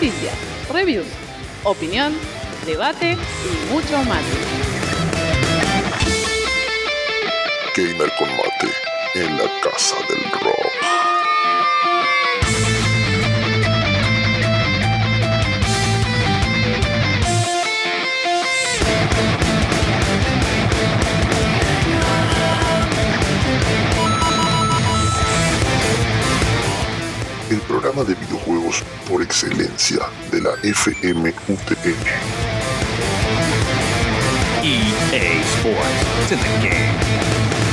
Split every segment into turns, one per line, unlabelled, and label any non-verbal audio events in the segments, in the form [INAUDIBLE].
Noticias, reviews, opinión, debate y mucho más.
Gamer con mate en la casa del rock. Programa de videojuegos por excelencia de la FMUTN.
EA Sports. It's in the game.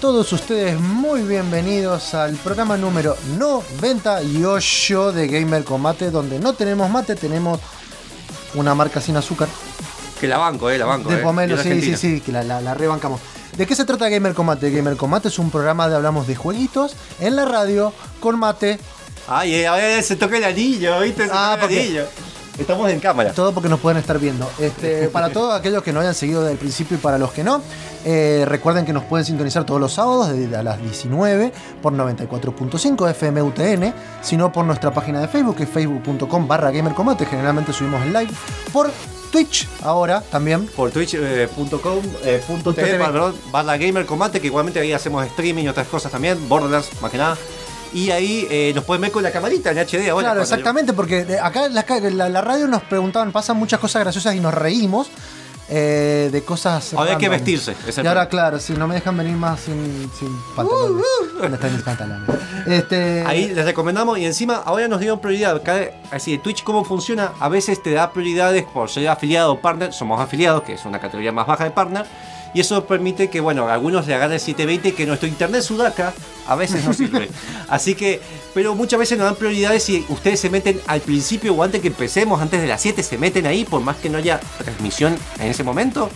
Todos ustedes muy bienvenidos al programa número 98 de Gamer con Mate, donde no tenemos mate, tenemos una marca sin azúcar.
Que la banco, eh, la banco.
De
eh.
pomelo,
Y
sí,
Argentina.
sí, sí, que la, la- la rebancamos. ¿De qué se trata Gamer con Mate? Gamer con Mate es un programa de hablamos de jueguitos en la radio con mate.
Ay, eh, a ver, se toca el anillo, ¿viste? Se
Ah,
toca el anillo. Estamos en cámara.
Todo porque nos pueden estar viendo. Este, [LAUGHS] para todos aquellos que no hayan seguido desde el principio y para los que no, eh, recuerden que nos pueden sintonizar todos los sábados desde a las 19 por 94.5 FMUTN, sino por nuestra página de Facebook, que es facebook.com barra gamercombate. Generalmente subimos el live. Por Twitch ahora también.
Por twitch.com, eh, perdón, barra Gamer Combate, que igualmente ahí hacemos streaming y otras cosas también, Borderlands, más que nada. Y ahí eh, nos pueden ver con la camarita en HD ahora.
Claro, exactamente, porque acá la, la- la radio nos preguntaban, pasan muchas cosas graciosas y nos reímos eh, de cosas.
Ahora hay que vestirse,
Y ahora, claro, si no me dejan venir más sin, sin pantalones. ¿Dónde están mis pantalones? Este,
Ahí les recomendamos y encima ahora nos dieron prioridad. Así de Twitch cómo funciona, a veces te da prioridades por ser afiliado o partner, somos afiliados, que es una categoría más baja de partner, y eso permite que, bueno, algunos le agarren el 720 que nuestro internet sudaca a veces no sirve. [LAUGHS] Así que, pero muchas veces nos dan prioridades y ustedes se meten al principio o antes que empecemos, antes de las 7, se meten ahí, por más que no haya transmisión en ese momento.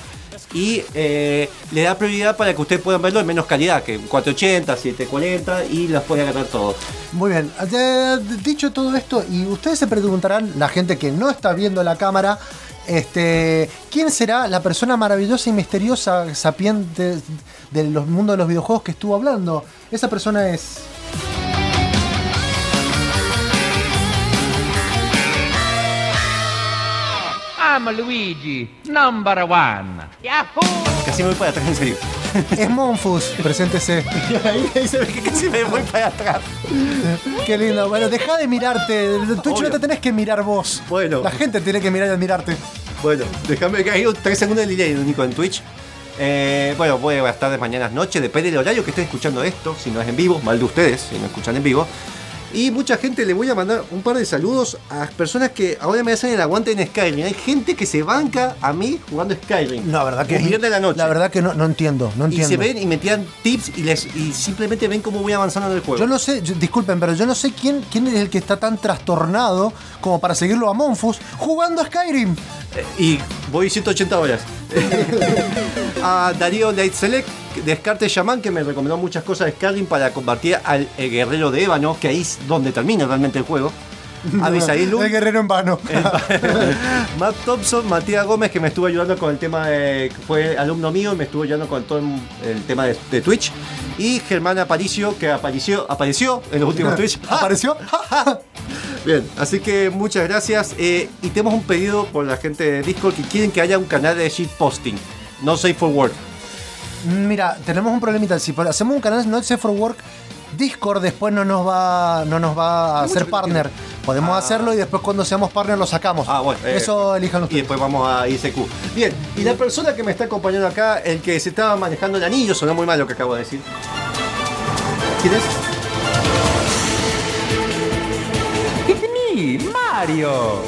Y eh, le da prioridad para que ustedes puedan verlo en menos calidad, que 480, 740 y las puede agarrar todo.
Muy bien, Eh, dicho todo esto, y ustedes se preguntarán, la gente que no está viendo la cámara, este, ¿quién será la persona maravillosa y misteriosa, sapiente del los- mundo de los videojuegos que estuvo hablando? Esa persona es...
I'm Luigi, number one. Yahoo!
Casi me voy para atrás, en serio.
Es Monfus, preséntese. [LAUGHS]
ahí, se ve que casi me voy para atrás.
Qué lindo. Bueno, deja de mirarte. En Twitch
Obvio.
no te tenés que mirar vos.
Bueno.
La gente tiene que mirar y admirarte.
Bueno, déjame que hay un 3 segundos de delay, único en Twitch. Eh, bueno, voy a estar de mañanas noche, depende del horario que estén escuchando esto, si no es en vivo, mal de ustedes, si no escuchan en vivo. Y mucha gente le voy a mandar un par de saludos a personas que ahora me hacen el aguante en Skyrim. Hay gente que se banca a mí jugando Skyrim.
La verdad que
de la noche.
La verdad que no, no entiendo, no
y
entiendo.
se ven y me tiran tips y, les, y simplemente ven cómo voy avanzando en el juego.
Yo no sé, yo- disculpen, pero yo no sé quién, quién es el que está tan trastornado como para seguirlo a Monfus jugando a Skyrim.
Y voy 180 horas. [LAUGHS] a Darío Light Select Descarte Shaman, que me recomendó muchas cosas de Skyrim para combatir al guerrero de Ébano, que ahí es donde termina realmente el juego. [LAUGHS] Abisail Lund,
El guerrero en [LAUGHS] vano.
Matt Thompson, Matías Gómez, que me estuvo ayudando con el tema de. que fue alumno mío y me estuvo ayudando con todo el tema de, de Twitch. Y Germán Aparicio, que apareció, apareció en los últimos [LAUGHS] Twitch.
¿Apareció?
Bien, así que muchas gracias. eh, y tenemos un pedido por la gente de Discord que quieren que haya un canal de shitposting. No safe for work.
Mira, tenemos un problemita. Si hacemos un canal no Safe for Work, Discord después no nos va, no nos va a hacer
que
partner. Podemos hacerlo y después cuando seamos partner lo sacamos.
Ah, bueno. eh,
Eso elijan
Y
ustedes.
después vamos a ICQ. Bien, y la persona que me está acompañando acá, el que se estaba manejando el anillo, sonó muy mal lo que acabo de decir. ¿Quién es?
It's me, Mario.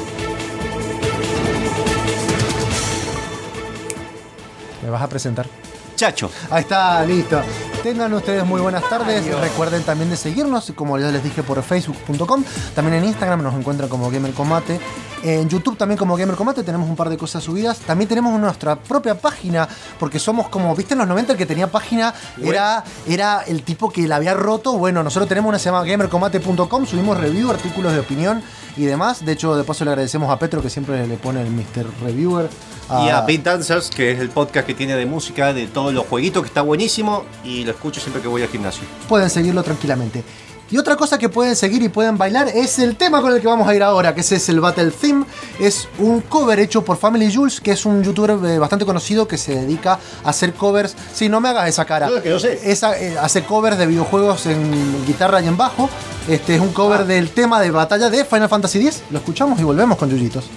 ¿Me vas a presentar?
Chacho.
Ahí está, listo. Tengan ustedes muy buenas tardes. Recuerden también de seguirnos, como ya les dije, por facebook.com. También en Instagram nos encuentran como Gamer Combate. En YouTube también como Gamer Combate tenemos un par de cosas subidas. También tenemos nuestra propia página, porque somos como, viste, en los 90 el que tenía página era, era el tipo que la había roto. Bueno, nosotros tenemos una que se llama gamercombate.com. Subimos review, artículos de opinión y demás. De hecho, de paso le agradecemos a Petro que siempre le pone el Mr. Reviewer.
Y a Beat Dancers, que es el podcast que tiene de música, de los jueguitos, que está buenísimo. Y lo escucho siempre que voy al gimnasio.
pueden seguirlo tranquilamente. Y otra cosa que pueden seguir y pueden bailar es el tema con el que vamos a ir ahora, que ese es el Battle Theme. Es un cover hecho por Family Jules, que es un youtuber eh, bastante conocido que se dedica a hacer covers. Sí, no me hagas esa cara.
No, que no sé.
Esa, eh, hace covers de videojuegos en guitarra y en bajo. Este es un cover del tema de batalla de Final Fantasy X. Lo escuchamos y volvemos con Yuyitos.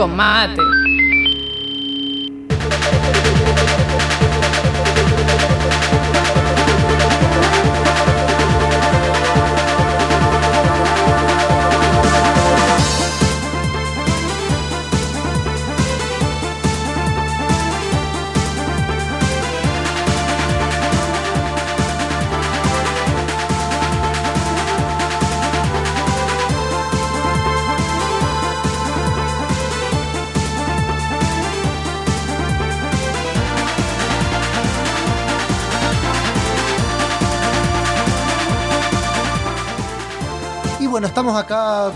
Con mate.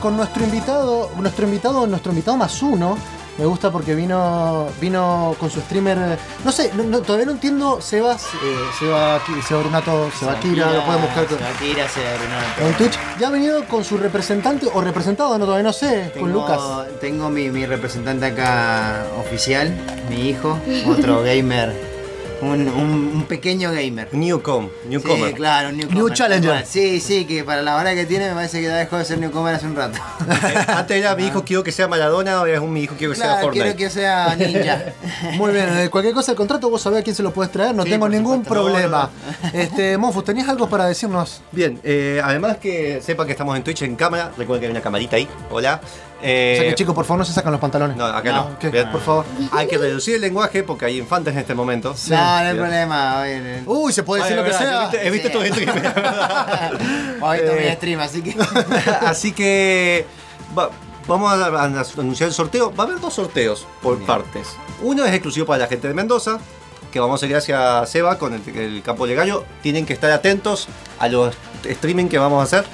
Con nuestro invitado, nuestro invitado, nuestro invitado más uno. Me gusta porque vino vino con su streamer. No sé, no- no, todavía no entiendo. Sebas, eh, Seba, Seba Brunato, Seba Kira, lo pueden buscar con-
Shakira, Sebastián.
en Twitch. Ya ha venido con su representante o representado, no todavía no sé, con Lucas.
Tengo mi, mi representante acá oficial, mi hijo, otro [LAUGHS] gamer, un, un- un pequeño gamer.
Newcom, Newcomer.
Sí, claro, newcomer.
New challenger.
Sí, sí, que para la hora que tiene me parece que ya dejó de ser newcomer hace un rato.
Eh, Antes era mi hijo quiero que sea Maradona, ahora es un mi hijo quiero que sea
Claro,
Fortnite.
quiero que sea ninja. [LAUGHS]
Muy bien, eh, cualquier cosa del contrato vos sabés a quién se lo puedes traer, no
Sí,
tengo ningún
supuesto.
problema. [LAUGHS] Este, Monfus, ¿tenías algo para decirnos?
Bien, eh, además que sepan que estamos en Twitch en cámara, recuerden que hay una camarita ahí. Hola.
O
Eh,
sea que chicos, por favor, no se sacan los pantalones.
No, acá
No,
no.
por favor.
Hay que reducir el lenguaje porque hay infantes en este momento.
No, no hay problema. Eh,
Uy, se puede decir lo que
verdad,
sea.
He visto, tu stream. [LAUGHS] [LAUGHS]
hoy
Eh.
tomé stream, así que. [LAUGHS]
Así que va- vamos a, a anunciar el sorteo. Va a haber dos sorteos por
Bien.
partes. Uno es exclusivo para la gente de Mendoza, que vamos a hacer gracias a Seba con el, el campo de gallo. Tienen que estar atentos a los streaming que vamos a hacer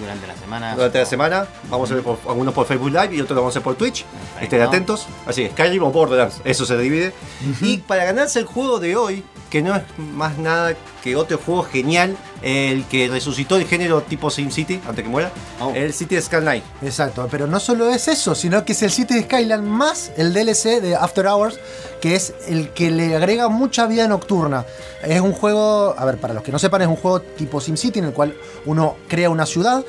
Durante la semana.
durante la semana. Vamos a hacer por- algunos por Facebook Live y otros lo vamos a hacer por Twitch.
Perfecto.
Estén atentos. Así, Skyrim o Borderlands, eso se divide. Y para ganarse el juego de hoy, que no es más nada que otro juego genial, el que resucitó el género tipo SimCity antes que muera,
Oh.
el City Skyline.
Exacto, pero no solo es eso, sino que es el City Skyline más el DLC de After Hours, que es el que le agrega mucha vida nocturna. Es un juego, a ver, para los que no sepan, es un juego tipo SimCity en el cual uno crea una ciudad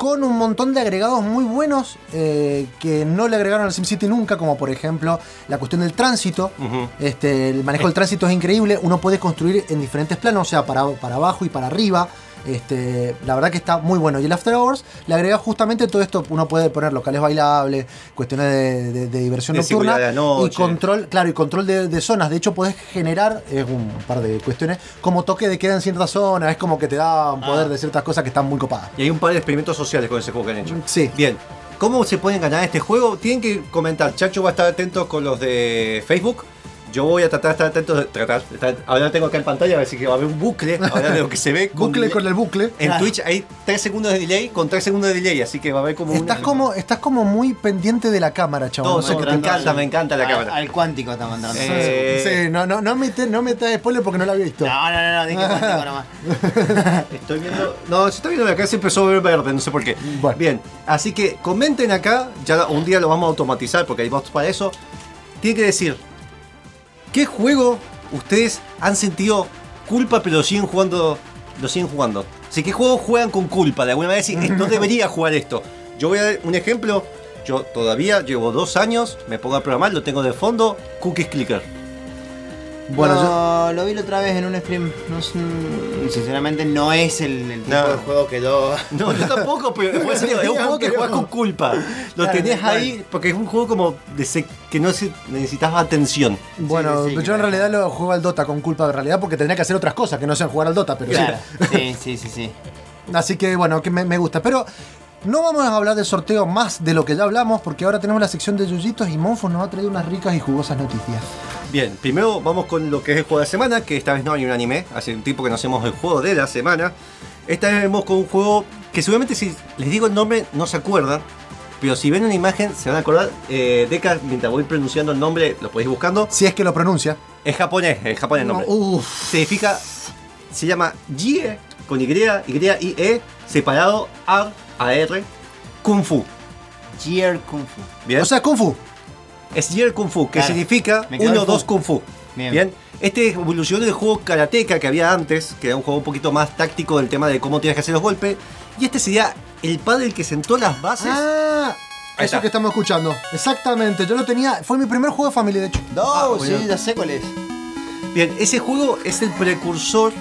con un montón de agregados muy buenos eh, que no le agregaron al SimCity nunca, como por ejemplo la cuestión del tránsito. Este, el manejo del tránsito es increíble. Uno puede construir en diferentes planos, o sea, para, para abajo y para arriba. Este, la verdad que está muy bueno. Y el After Hours le agrega justamente todo esto. Uno puede poner locales bailables, cuestiones de, de- de diversión
De
nocturna
de
y control, claro, y control de, de zonas. De hecho, podés generar es un par de cuestiones como toque de queda en ciertas zonas. Es como que te da un poder de ciertas cosas que están muy copadas.
Y hay un par de experimentos sociales con ese juego que han hecho.
Sí.
Bien. ¿Cómo se pueden ganar este juego? Tienen que comentar. Chacho va a estar atento con los de Facebook. Yo voy a tratar de estar atento. de- Tratar, de estar- ahora tengo acá en pantalla, a ver si que va a haber un bucle. Ahora de lo que se ve.
Bucle
delay.
con el bucle.
En Twitch hay 3 segundos de delay con 3 segundos de delay, así que va a haber como
Estás
una-
como, estás como muy pendiente de la cámara.
Todo
No qué
me
te
encanta, me encanta la
Al-
cámara.
Al cuántico está mandando.
Eh,
Sí, no, no, no me no metas spoiler porque no lo había visto.
No, no, no, no, dije cuántico [LAUGHS] nomás.
Estoy viendo. No, se está viendo acá, se empezó a ver verde, no sé por qué.
Bueno.
Bien, así que comenten acá, ya un día lo vamos a automatizar porque hay bots para eso. Tienen que decir, ¿qué juego ustedes han sentido culpa pero lo siguen jugando? Lo siguen jugando. Así que juegos juegan con culpa, de alguna manera decir, no [LAUGHS] debería jugar esto. Yo voy a dar un ejemplo. Yo todavía llevo dos años, me pongo a programar, lo tengo de fondo, Cookies Clicker.
Bueno,
no, lo vi la otra vez en un stream. No es un- sinceramente no es el, el tipo
No.
de juego que yo. [LAUGHS]
No, yo tampoco, pero es un [LAUGHS] juego que juegas con culpa. [LAUGHS] Lo
Claro,
tenés ahí porque es un juego como de se- que no se, necesitas atención.
Bueno,
sí, sí,
yo en realidad lo juego al Dota con culpa de realidad porque tendría que hacer otras cosas que no sean jugar al Dota, pero
Claro.
sí.
Sí, sí, sí, sí.
Así que bueno, que me, me gusta. Pero no vamos a hablar del sorteo más de lo que ya hablamos porque ahora tenemos la sección de Yuyitos y Monfo nos ha traído unas ricas y jugosas noticias.
Bien, primero vamos con lo que es el juego de la semana, que esta vez no hay un anime, hace un tiempo que no hacemos el juego de la semana. Esta vez vemos con un juego que seguramente si les digo el nombre no se acuerdan, pero si ven una imagen se van a acordar. Eh, Deca, mientras voy pronunciando el nombre, lo podéis buscando.
Si es que lo pronuncia.
Es japonés, es japonés el nombre.
Uf.
Significa, se llama Jie, con Y, Y, I, E, separado A, A, R, Kung Fu.
Gear Kung Fu.
Bien.
O sea, Kung Fu.
es Jier Kung Fu, que
Claro.
significa
Me quedó
1,
el
2
fu.
Kung Fu. Bien.
Bien.
Este evolucionó del juego Karateka que había antes, que era un juego un poquito más táctico del tema de cómo tienes que hacer los golpes. Y este sería el padre el que sentó las bases
Ah,
Ahí
eso
está.
que estamos escuchando. Exactamente. Yo lo tenía. Fue mi primer juego de familia, de hecho.
No,
Ah,
sí, ya sé cuál es.
Bien, ese juego es el precursor.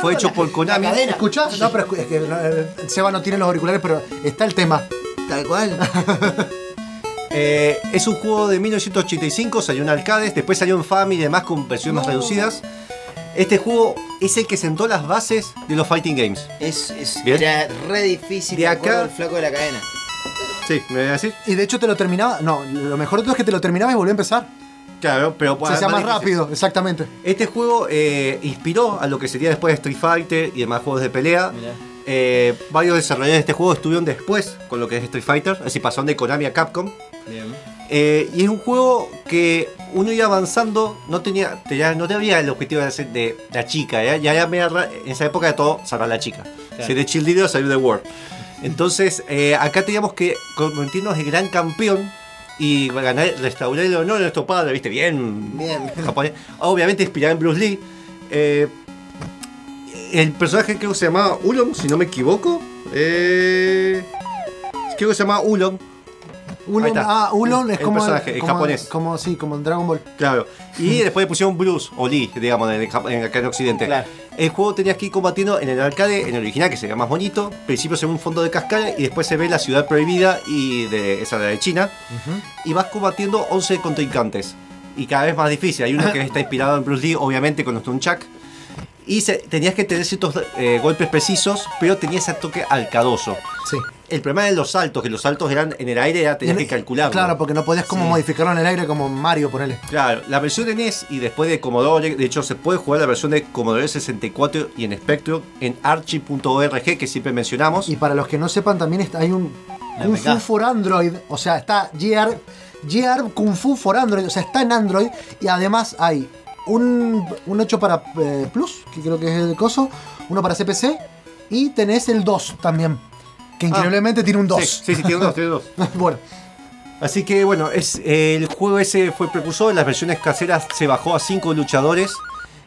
Fue hecho por Konami.
¿Escuchás? No, pero es que eh, Seba no tiene los auriculares, pero está el tema.
Tal cual. [LAUGHS]
Eh, es un juego de 1985, salió en arcades, después salió en Family y demás con versiones más reducidas. Este juego es el que sentó las bases de los fighting games.
Es, es
Bien.
era re difícil.
De acá-
del flaco de la cadena.
Sí, ¿me voy a decir?
Y de hecho te lo terminaba. No, lo mejor de todo es que te lo terminaba y volvió a empezar.
Claro, pero
Se hacía más
difícil.
rápido, exactamente.
Este juego eh, inspiró a lo que sería después Street Fighter y demás juegos de pelea. Eh, varios desarrolladores de este juego estuvieron después con lo que es Street Fighter, es decir, pasaron de Konami a Capcom.
Bien.
Eh, y es un juego que uno iba avanzando, no tenía, tenía- no tenía el objetivo de ser de la chica, ¿eh? ya, media en esa época de todo salvar a la chica.
Claro.
Ser de cheerleader o salir de World. Entonces, eh, acá teníamos que convertirnos en gran campeón y restaurar el honor de nuestro padre, ¿viste? Bien,
Bien.
japonés. Obviamente inspirado en Bruce Lee. Eh, el personaje creo que se llamaba Ulong, si no me equivoco. Eh, creo que se llamaba Ulong.
Ulon, ah, Ulon es
El
como.
personaje, el
como-
japonés.
Como, sí, como en Dragon Ball.
Claro. [LAUGHS] Y después le pusieron Bruce o Lee, digamos, en, el en- acá en Occidente.
Claro.
El juego tenías que ir combatiendo en el arcade, en el original, que sería más bonito. Principio se ve un fondo de cascada y después se ve la ciudad prohibida y de esa de China. Y vas combatiendo 11 contrincantes. Y cada vez más difícil. Hay uno que [LAUGHS] está inspirado en Bruce Lee, obviamente, con los Nunchak. Y se- tenías que tener ciertos eh, golpes precisos, pero tenía ese toque alcadoso.
Sí.
El problema de los saltos, que los saltos eran en el aire, ya tenías que calcularlo.
Claro, porque no podías como
Sí.
modificarlo en el aire como Mario, ponele.
Claro, la versión de NES y después de Commodore, de hecho se puede jugar la versión de Commodore 64 y en Spectrum en archie.org que siempre mencionamos.
Y para los que no sepan, también está, hay un Kung. Fu for Android. O sea, está GR, GR Kung Fu for Android. O sea, está en Android. Y además hay un, un 8 para eh, Plus, que creo que es el coso. Uno para CPC. Y tenés el 2 también. Que increíblemente tiene un 2.
Sí, sí, sí, tiene dos, tiene dos. [LAUGHS]
bueno,
Así que bueno, es, el juego ese fue precursor, las versiones caseras se bajó a 5 luchadores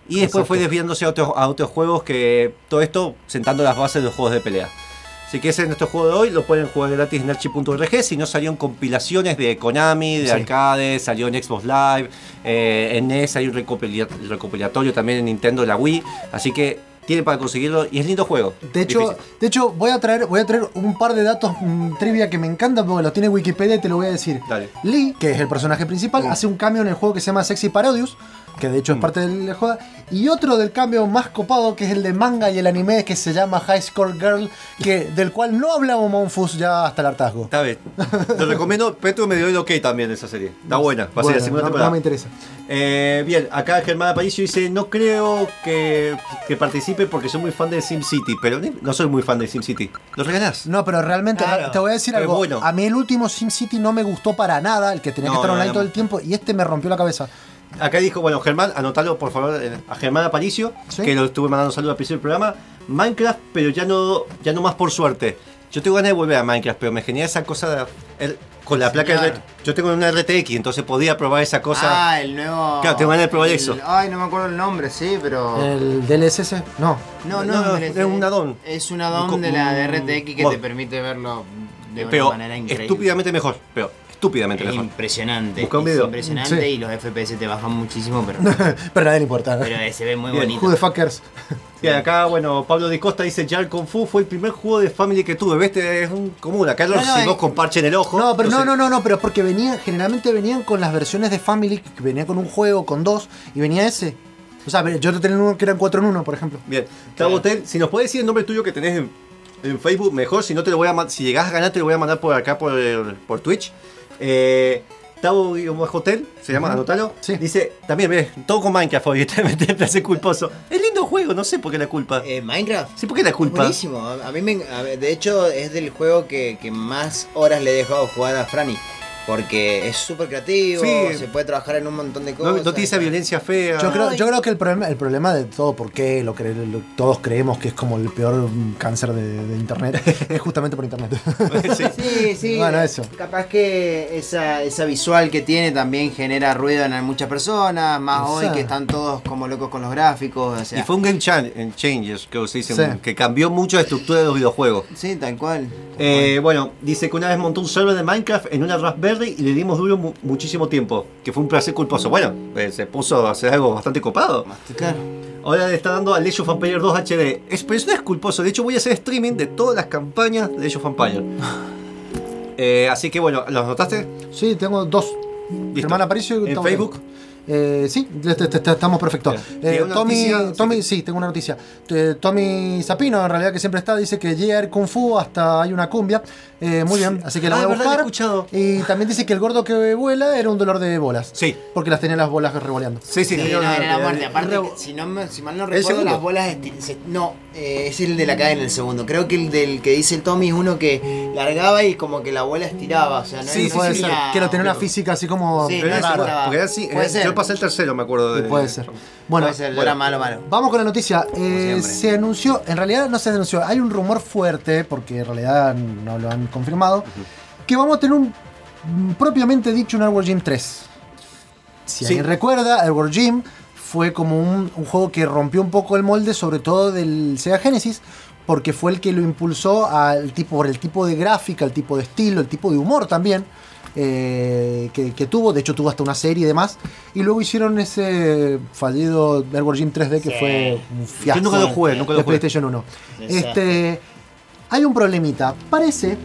y después
Exacto.
fue desviándose a otros, a otros juegos que todo esto sentando las bases de los juegos de pelea. Así que ese es nuestro juego de hoy, lo pueden jugar gratis en archi.org, si no salieron compilaciones de Konami, de
Sí.
arcade, salió en Xbox Live, eh, en NES hay un recopila- recopilatorio también en Nintendo, la Wii, así que tienen para conseguirlo y es lindo juego.
de hecho,
Difícil.
de hecho voy, a traer, voy a traer un par de datos mm, trivia que me encantan porque los tiene Wikipedia y te lo voy a decir.
Dale.
Lee, que es el personaje principal, hace un cambio en el juego que se llama Sexy Parodius, que de hecho es parte del juego. Y otro del cambio más copado, que es el de manga y el anime, que se llama High Score Girl, que, del cual no hablamos Monfus ya hasta el hartazgo.
Está bien. Lo recomiendo. Petro me dio el ok también de esa serie. Está buena. Va a ser la segunda
no,
temporada.
no me interesa.
Eh, bien, acá Germán Aparicio dice: No creo que, que participe porque soy muy fan de SimCity. Pero no soy muy fan de SimCity. ¿Lo regalás?
No, pero realmente,
Claro.
te voy a decir algo.
bueno.
A mí el último SimCity no me gustó para nada, el que tenía
No,
que estar online
no.
todo el tiempo, y este me rompió la cabeza.
Acá dijo: Bueno, Germán, anotalo por favor a Germán Aparicio,
Sí.
que lo estuve mandando un saludo al principio del programa. Minecraft, pero ya no, ya no más por suerte. Yo tengo ganas de volver a Minecraft, pero me genera esa cosa de- el- con la placa.
Claro.
de- yo tengo una RTX, entonces podía probar esa cosa.
Ah, el nuevo.
Claro, tengo ganas de probar
el-
eso.
Ay, no me acuerdo el nombre, sí, pero.
El DLSS, no.
No,
No,
no,
es un add-on.
Es un add-on de la de RTX que te permite verlo de una
pero
manera increíble.
estúpidamente mejor. Pero estúpidamente
Es
mejor.
impresionante.
Busca un
es
video.
impresionante
Sí.
y los FPS te bajan muchísimo, pero, [LAUGHS]
pero a nadie le importa.
pero eh, se ve muy
Bien,
bonito.
Who the fuckers. [LAUGHS]
Bien, acá, bueno, Pablo Di Costa dice, Jar Kung Fu fue el primer juego de Family que tuve. ¿Ves? Este Es un común. Acá lo
No, no,
recibimos
eh.
con parche en el ojo.
No, pero no,
Entonces,
no, no, no, pero es porque venían, generalmente venían con las versiones de Family, que venía con un juego, con dos, y venía ese. O sea, yo tenía uno que eran 4 en 1, por ejemplo.
Bien, Tabo Hotel, si nos puedes decir el nombre tuyo que tenés en, en Facebook, mejor. Si no, te lo voy a si llegás a ganar, te lo voy a mandar por acá, por, por Twitch. Eh, Tabo Hotel, se llama, anótalo.
Sí.
Dice, también, ves, todo con Minecraft hoy, [LAUGHS] te, hace culposo. Es lindo juego, no sé por qué la culpa.
Eh, Minecraft.
Sí, ¿por qué la culpa?
Buenísimo. A, a mí me, a de hecho es del juego que, que más horas le he dejado jugar a Franny. Porque es súper creativo,
Sí.
se puede trabajar en un montón de
No,
cosas.
no tiene esa violencia fea.
Yo creo, yo creo que el problema, el problema de todo, por qué lo cre- lo- todos creemos que es como el peor cáncer de, de internet, [LAUGHS] es justamente por internet. [LAUGHS]
Sí, sí.
Bueno, eso.
Capaz que esa, esa visual que tiene también genera ruido en muchas personas, más hoy que están todos como locos con los gráficos. O sea,
Y fue un game changes, que se dice,
Sí.
que cambió mucho la estructura de los videojuegos.
Sí, tal cual.
Eh, bueno, dice que una vez montó un server de Minecraft en una Raspberry y le dimos duro mu- muchísimo tiempo, que fue un placer culposo. Bueno, eh, se puso a hacer algo bastante copado.
Claro.
Ahora le está dando a Age of Empires 2 HD. Es, pero eso no es culposo, de hecho voy a hacer streaming de todas las campañas de Age of. [LAUGHS] Eh, así que bueno, ¿los notaste?
sí, tengo dos.
Listo.
Hermana Aparicio y
¿En Facebook?
Leo. Eh, sí, te- te- te- estamos perfectos. Eh,
¿Tiene una
Tommy,
noticia?
Tommy, sí, tengo una noticia. Eh, Tommy Zapino, en realidad que siempre está, dice que J.R. Kung Fu hasta hay una cumbia. Eh, muy bien, así que la
Ah,
voy a buscar.
escuchado.
Y también dice que el gordo que vuela era un dolor de bolas.
Sí.
Porque las tenía las bolas revoleando.
Sí, sí,
Sí,
sí,
no,
no,
era la muerte. Aparte, que, si, no si mal no
¿El
recuerdo, las bolas. se- no, eh, es el de la cadena, el segundo. Creo que el del que dice el Tommy es uno que largaba y como que la bola estiraba. O sea, no
Sí,
puede ser. lo tenía una física así como
Sí,
ese, porque así,
Puede
eh,
ser.
yo pasé el tercero, me acuerdo de.
Puede ser. Bueno,
Puede ser,
bueno.
era malo, malo.
Vamos con la noticia. Eh, se anunció, en realidad no se anunció, hay un rumor fuerte, porque en realidad no lo han confirmado, que vamos a tener un propiamente dicho un Airward Gym 3. Si
Sí.
alguien recuerda, Airward Gym fue como un, un juego que rompió un poco el molde, sobre todo del Sega Genesis, porque fue el que lo impulsó al tipo, por el tipo de gráfica, el tipo de estilo, el tipo de humor también. Eh, que, que tuvo, de hecho tuvo hasta una serie y demás, y luego hicieron ese fallido Airward Gym 3D que
Sí.
fue un fiasco.
Yo nunca lo jugué, nunca lo
de
jugué.
PlayStation 1.
Desastre.
Este, hay un problemita. Parece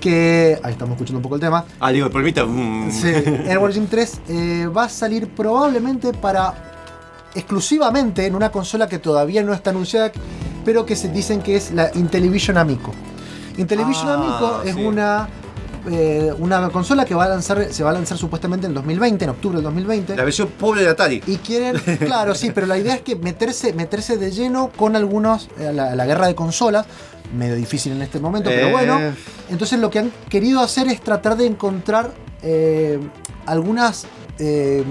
que. Ahí estamos escuchando un poco el tema.
Ah, digo, permita. mm.
Sí, Airward Gym 3 eh, va a salir probablemente para exclusivamente en una consola que todavía no está anunciada, pero que se dicen que es la Intellivision Amico. Intellivision
Ah,
Amico es
sí.
una eh, una consola que va a lanzar se va a lanzar supuestamente en 2020, en octubre del 2020.
La versión pobre de Atari.
Y quieren, [LAUGHS] claro, sí, pero la idea es que meterse, meterse de lleno con algunos, eh, la, la guerra de consolas, medio difícil en este momento, pero
Eh.
bueno. Entonces lo que han querido hacer es tratar de encontrar eh, algunas, eh,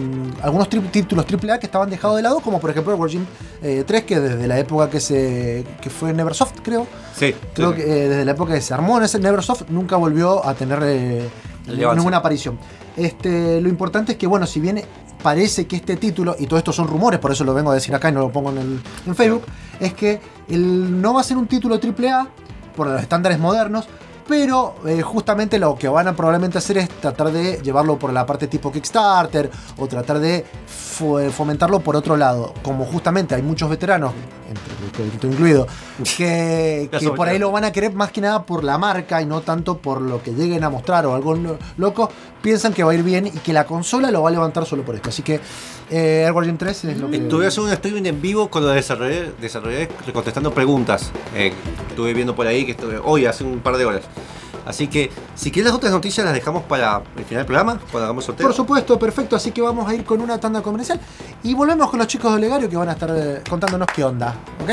algunos tri- títulos AAA que estaban dejados de lado, como por ejemplo el World Gym eh, 3, que desde la época que se que fue Neversoft, creo,
Sí.
Creo
sí.
que eh, desde la época que se armó en ese Neversoft nunca volvió a tener eh, ninguna aparición. Este, lo importante es que, bueno, si bien parece que este título, y todo esto son rumores, por eso lo vengo a decir acá y no lo pongo en, el, en Facebook, es que el, no va a ser un título AAA por los estándares modernos, pero eh, justamente lo que van a probablemente hacer es tratar de llevarlo por la parte tipo Kickstarter o tratar de fo- fomentarlo por otro lado. Como justamente hay muchos veteranos, entre incluido, [LAUGHS] que, por ahí lo van a querer más que nada por la marca y no tanto por lo que lleguen a mostrar o algo lo- loco, piensan que va a ir bien y que la consola lo va a levantar solo por esto. Así que eh, Airward Gym 3 es lo que...
Estuve haciendo un streaming en vivo con los desarrolladores, desarrolladores contestando preguntas. Eh, estuve viendo por ahí que estuve hoy, hace un par de horas. Así que, si quieres las otras noticias, las dejamos para el final del programa, cuando hagamos sorteo.
Por supuesto, perfecto. Así que vamos a ir con una tanda comercial y volvemos con los chicos de Olegario que van a estar eh, contándonos qué onda. ¿Ok?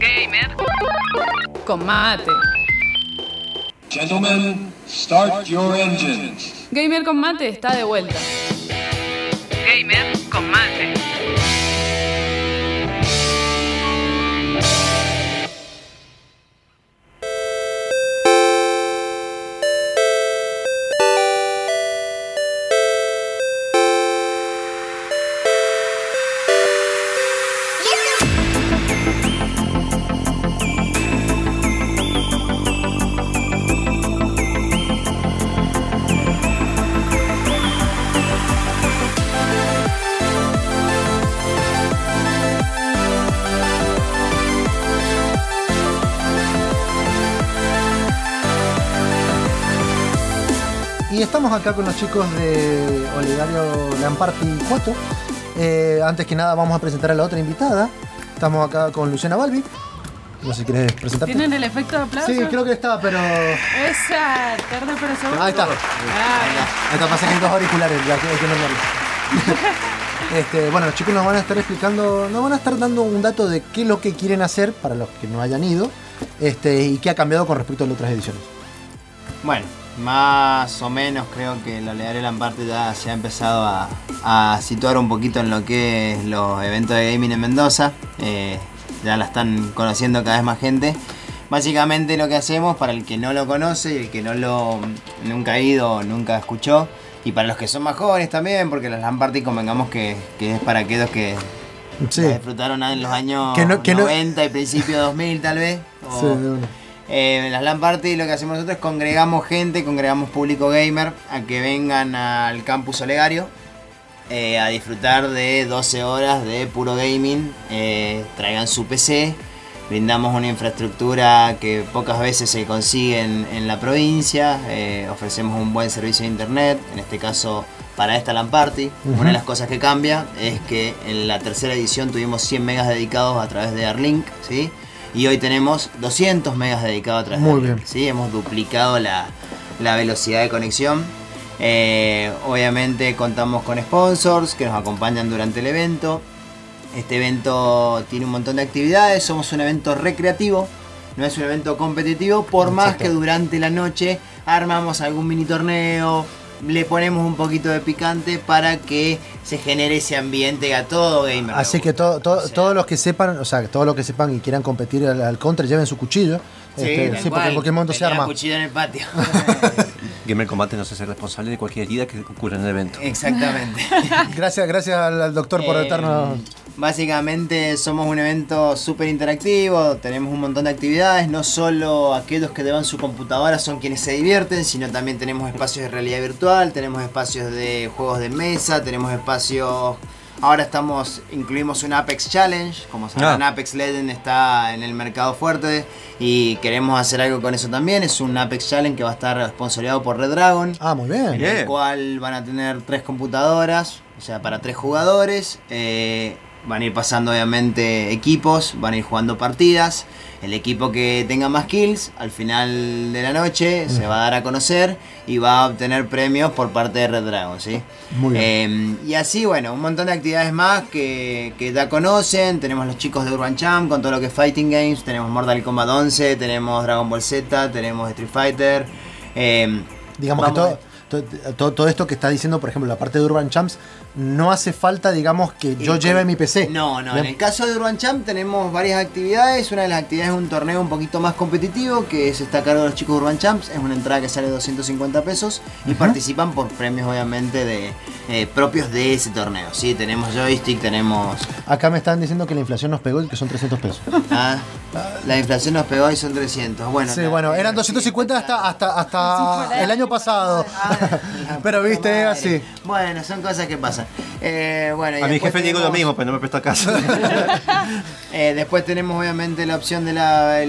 Gamer. Con mate.
Gentlemen, start your engines.
Gamer con mate está de vuelta. Gamer con mate.
Estamos acá con los chicos de Olegario Lamparty 4. Eh, antes que nada vamos a presentar a la otra invitada. Estamos acá con Luciana Balbi. No sé si quieres presentarte.
¿Tienen el efecto de aplauso?
Sí, creo que está, pero... Ahí
Esa, tarde pero seguro.
está.
Ah,
Está, pasa que hay dos auriculares, ya que que nombrarlo. [LAUGHS] Este, bueno, los chicos nos van a estar explicando, nos van a estar dando un dato de qué es lo que quieren hacer para los que no hayan ido. este, y qué ha cambiado con respecto a las otras ediciones.
Bueno, más o menos creo que la Learela en parte ya se ha empezado a, a situar un poquito en lo que es los eventos de gaming en Mendoza. Eh, ya la están conociendo cada vez más gente. Básicamente lo que hacemos, para el que no lo conoce y el que no lo nunca ha ido nunca escuchó, y para los que son más jóvenes también, porque las LAN Party convengamos que, que es para aquellos que
Sí.
la disfrutaron en los años
Que no- que no-
90 y principios de 2000 tal vez. o-
Sí.
Eh, en las LAN Party lo que hacemos nosotros es congregamos gente, congregamos público gamer a que vengan al campus Olegario eh, a disfrutar de 12 horas de puro gaming. eh, traigan su PC, brindamos una infraestructura que pocas veces se consigue en, en la provincia, eh, ofrecemos un buen servicio de internet, en este caso para esta LAN Party.
Ujú.
Una de las cosas que cambia es que en la tercera edición tuvimos 100 megas dedicados a través de Arlink, ¿sí? Y hoy tenemos 200 megas dedicados a través
Muy bien.
¿sí? Hemos duplicado la, la velocidad de conexión. Eh, obviamente contamos con sponsors que nos acompañan durante el evento. Este evento tiene un montón de actividades, somos un evento recreativo, no es un evento competitivo, por más que durante la noche armamos algún mini torneo, le ponemos un poquito de picante para que se genere ese ambiente a todo gamer.
Así que todo, todo-
O sea,
todos los que sepan, o sea, todos los que sepan y quieran competir al, al contra, lleven su cuchillo.
Sí,
Este, sí, porque en cualquier momento se arma.
cuchillo en el patio. [LAUGHS]
Gamer Combate no se hace responsable de cualquier herida que ocurra en el evento.
Exactamente. [LAUGHS]
Gracias, gracias al, al doctor por
Eh,
darnos.
Básicamente somos un evento súper interactivo, tenemos un montón de actividades, no solo aquellos que llevan su computadora son quienes se divierten, sino también tenemos espacios de realidad virtual, tenemos espacios de juegos de mesa, tenemos espacios... Ahora estamos, incluimos un Apex Challenge, como sabrán
Ah.
Apex Legend está en el mercado fuerte y queremos hacer algo con eso también, es un Apex Challenge que va a estar sponsoreado por Red Dragon
Ah, muy bien.
en el cual van a tener tres computadoras, o sea, para tres jugadores. eh, van a ir pasando obviamente equipos, van a ir jugando partidas. El equipo que tenga más kills al final de la noche se va a dar a conocer y va a obtener premios por parte de Red Dragon, ¿sí?
Muy bien.
Eh, y así, bueno, un montón de actividades más que, que ya conocen. Tenemos los chicos de Urban Champ con todo lo que es Fighting Games. Tenemos Mortal Kombat 11, tenemos Dragon Ball Z, tenemos Street Fighter. eh,
Digamos que todo, todo- todo esto que está diciendo, por ejemplo, la parte de Urban Champs, no hace falta, digamos, que yo lleve mi PC.
No, no.
Bien.
En el caso de Urban Champ tenemos varias actividades. Una de las actividades es un torneo un poquito más competitivo que se está a cargo de los chicos de Urban Champs. Es una entrada que sale 250 pesos y participan por premios, obviamente, de eh, propios de ese torneo. Sí, tenemos joystick, tenemos.
Acá me están diciendo que la inflación nos pegó y que son 300 pesos. [LAUGHS]
ah, la inflación nos pegó y son 300. Bueno,
Sí, bueno, eran
sí,
250 hasta, hasta, hasta el año pasado.
Ah, [LAUGHS]
Pero viste, así.
Bueno, son cosas que pasan. Eh, bueno, y
A mi jefe digo lo mismo, pero no me presta caso. [LAUGHS]
Eh, después tenemos obviamente la opción del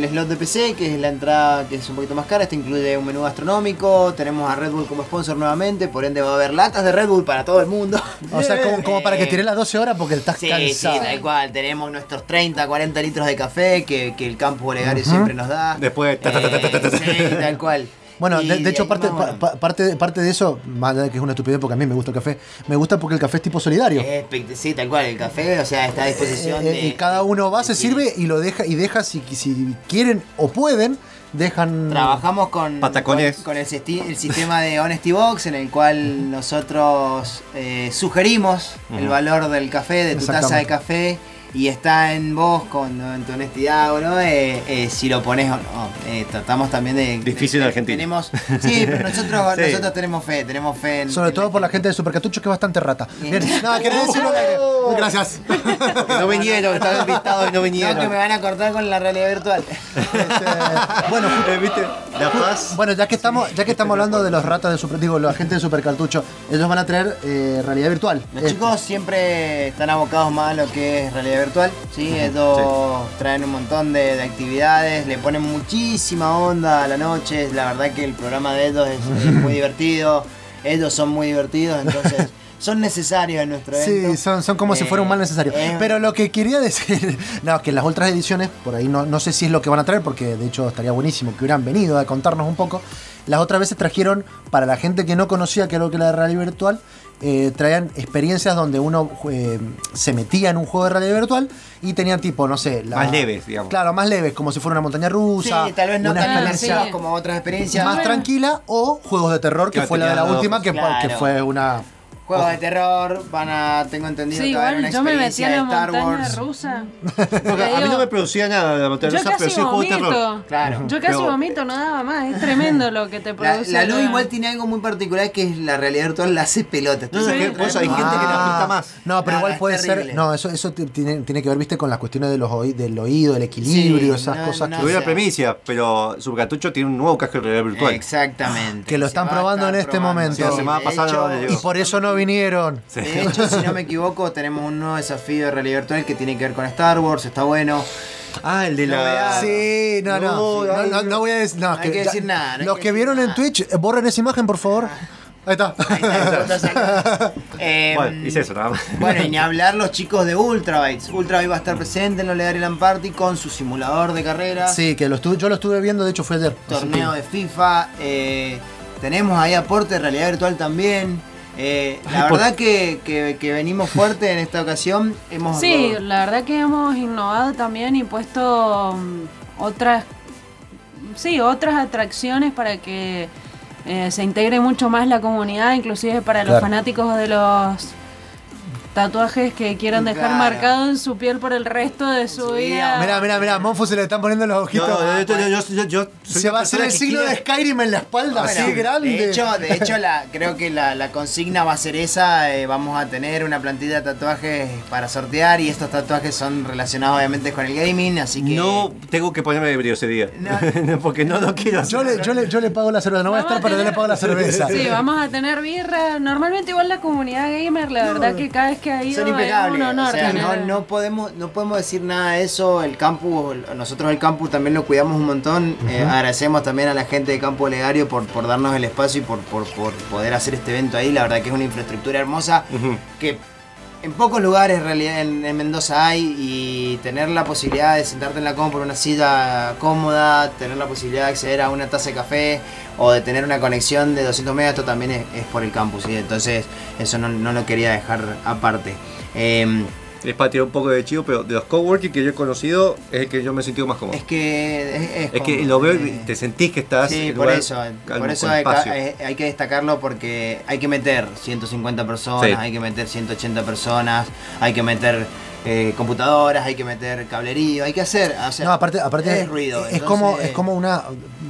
slot de PC, que es la entrada que es un poquito más cara. Este incluye un menú gastronómico. Tenemos a Red Bull como sponsor nuevamente, por ende va a haber latas de Red Bull para todo el mundo.
O sea, como, como para que tire las 12 horas porque estás
Sí,
cansado.
sí, tal cual. Tenemos nuestros 30, 40 litros de café que, que el campus Olegario siempre nos da.
Después, ta.
Eh, sí, tal cual.
Bueno, de, de hecho, parte,
vamos.
pa- pa- parte, parte de eso, más allá de que es una estupidez porque a mí me gusta el café, me gusta porque el café es tipo solidario.
Es sí, tal cual. El café, o sea, está a disposición
Eh,
de.
y cada uno va, se
de-
sirve y lo deja, y deja si, si quieren o pueden, dejan.
Trabajamos con,
Patacones.
con, con el, sistema de Honesty Box en el cual nosotros eh, sugerimos el valor del café, de tu taza de café y está en vos con en tu honestidad o no, eh, eh, si lo pones o no. Eh, tratamos también de...
Difícil en
de-
Argentina.
Tenemos, [LAUGHS] sí, pero nosotros,
Sí.
nosotros tenemos fe, tenemos fe en...
Sobre
en
todo
la
por la
gente.
de Supercatucho que es bastante rata. Bien, [LAUGHS] nada, querés decirlo al aire. Gracias. [LAUGHS]
Que no vinieron, estaban invitados y no
No,
vinieron.
que me van a cortar con la realidad virtual.
Este, bueno,
¿Viste? La paz.
Bueno, ya que estamos, ya que estamos hablando de los ratas de super, digo, la gente de Supercartucho, ellos van a traer eh, realidad virtual.
Los chicos siempre están abocados más a lo que es realidad virtual, ¿sí? Ellos traen un montón de, de actividades, le ponen muchísima onda a la noche, la verdad que el programa de ellos es, es [LAUGHS] muy divertido, ellos son muy divertidos, entonces [LAUGHS] son necesarios en nuestro evento.
Sí, son, son como si
Eh,
fuera un mal necesario.
eh,
Pero lo que quería decir, [LAUGHS] no, que las otras ediciones, por ahí no, no sé si es lo que van a traer, porque de hecho estaría buenísimo que hubieran venido a contarnos un poco. Las otras veces trajeron, para la gente que no conocía lo que era la realidad virtual, eh, traían experiencias donde uno eh, se metía en un juego de realidad virtual y tenían tipo, no sé, la-
Más leves, digamos.
Claro, más leves, como si fuera una montaña rusa.
Sí, tal vez no
una
tan
experiencia
como otras experiencias.
más tranquila o juegos de terror, que
Claro,
fue la de la última,
dos.
que,
Claro.
que fue una.
Juegos de terror, van a, tengo entendido
Sí,
que va a haber
igual
una
yo me metí
de
la
Star
montaña
Wars.
rusa.
A mí no me producía nada la montaña
Yo
rusa, pero sí juego de terror.
Claro.
Yo casi
Pero-
vomito, no daba más. Es tremendo lo que te
La,
produce.
la luz igual tiene algo muy particular que es la realidad virtual la hace pelota.
No, hay gente que la afecta más.
Ah, No, pero
No,
igual puede ser. No, eso, eso tiene, tiene que ver, viste, con las cuestiones de los oí- del oído, el equilibrio,
Sí,
esas
no,
cosas
no
que,
Tuve
sé.
la premisa, pero su cartucho tiene un nuevo casco de realidad virtual.
Exactamente.
que lo están probando en este momento.
La semana
de
pasada le.
Y por eso no vinieron.
De hecho, si no me equivoco, tenemos un nuevo desafío de realidad virtual que tiene que ver con Star Wars, está bueno.
Ah, el de la.
Sí, no, no. No, no, no voy a decir. No,
No hay que
ya-
decir nada,
los
que
vieron en. Twitch, eh, borren esa imagen, por favor. Ahí está.
Ahí está. Eh, [LAUGHS]
Bueno, hice eso nada más.
Bueno, y ni hablar los chicos de Ultrabytes. Ultrabytes va a estar presente en los Legaryland Party con su simulador de carrera,
Sí, que lo estuve, yo lo estuve viendo, de hecho fue ayer.
torneo de FIFA. eh, tenemos ahí aporte de realidad virtual también. Eh, la
Ay, por-
verdad que, que- que venimos fuerte en esta ocasión. Hemos
Sí, la verdad que hemos innovado también y puesto mm, otras, sí, otras atracciones para que eh, se integre mucho más la comunidad, inclusive para los fanáticos de los tatuajes que quieran dejar
Claro.
marcado en su piel por el resto de su vida.
Mirá, mirá, mirá, Monfu se le están poniendo los
No,
ojitos.
no, yo, yo, yo, yo- yo soy
se va a hacer el signo
quiere-
de Skyrim en la espalda,
Bueno,
así grande.
De hecho, de [LAUGHS] hecho la, creo que la, la consigna va a ser esa. eh, vamos a tener una plantilla de tatuajes para sortear y estos tatuajes son relacionados obviamente con el gaming, así que...
No tengo que ponerme ebrio ese día.
No. [LAUGHS]
Porque no lo quiero hacer.
yo, le, yo, le, yo le pago la cerveza, no voy a estar, pero yo le pago la cerveza.
Sí, vamos a tener birra. Normalmente igual la comunidad gamer, la verdad que cada vez que ha ido
Son
es
impecables.
un honor
o sea,
tener-
no, no podemos, no podemos decir nada de eso. El campus, nosotros el campus también lo cuidamos un montón. Eh, agradecemos también a la gente de Campo Legario por, por darnos el espacio y por, por, por poder hacer este evento ahí. La verdad que es una infraestructura hermosa que en pocos lugares en en, en Mendoza hay y tener la posibilidad de sentarte en la cama por una silla cómoda, tener la posibilidad de acceder a una taza de café o de tener una conexión de 200 megas, esto también es, por el campus, ¿sí? entonces eso no, no lo quería dejar aparte. Em,
Es para tirar un poco de chivo, pero de los coworking que yo he conocido es el que yo me he sentido más cómodo.
es que es, es
Es que lo veo y
eh,
te sentís que estás
Sí,
en
por
lugar
eso, por eso hay, eh, hay que destacarlo porque hay que meter 150 personas,
Sí.
hay que meter 180 personas, hay que meter eh, computadoras, hay que meter cablerío, hay que hacer, o sea,
No, aparte, aparte
es ruido.
es, como, es como una,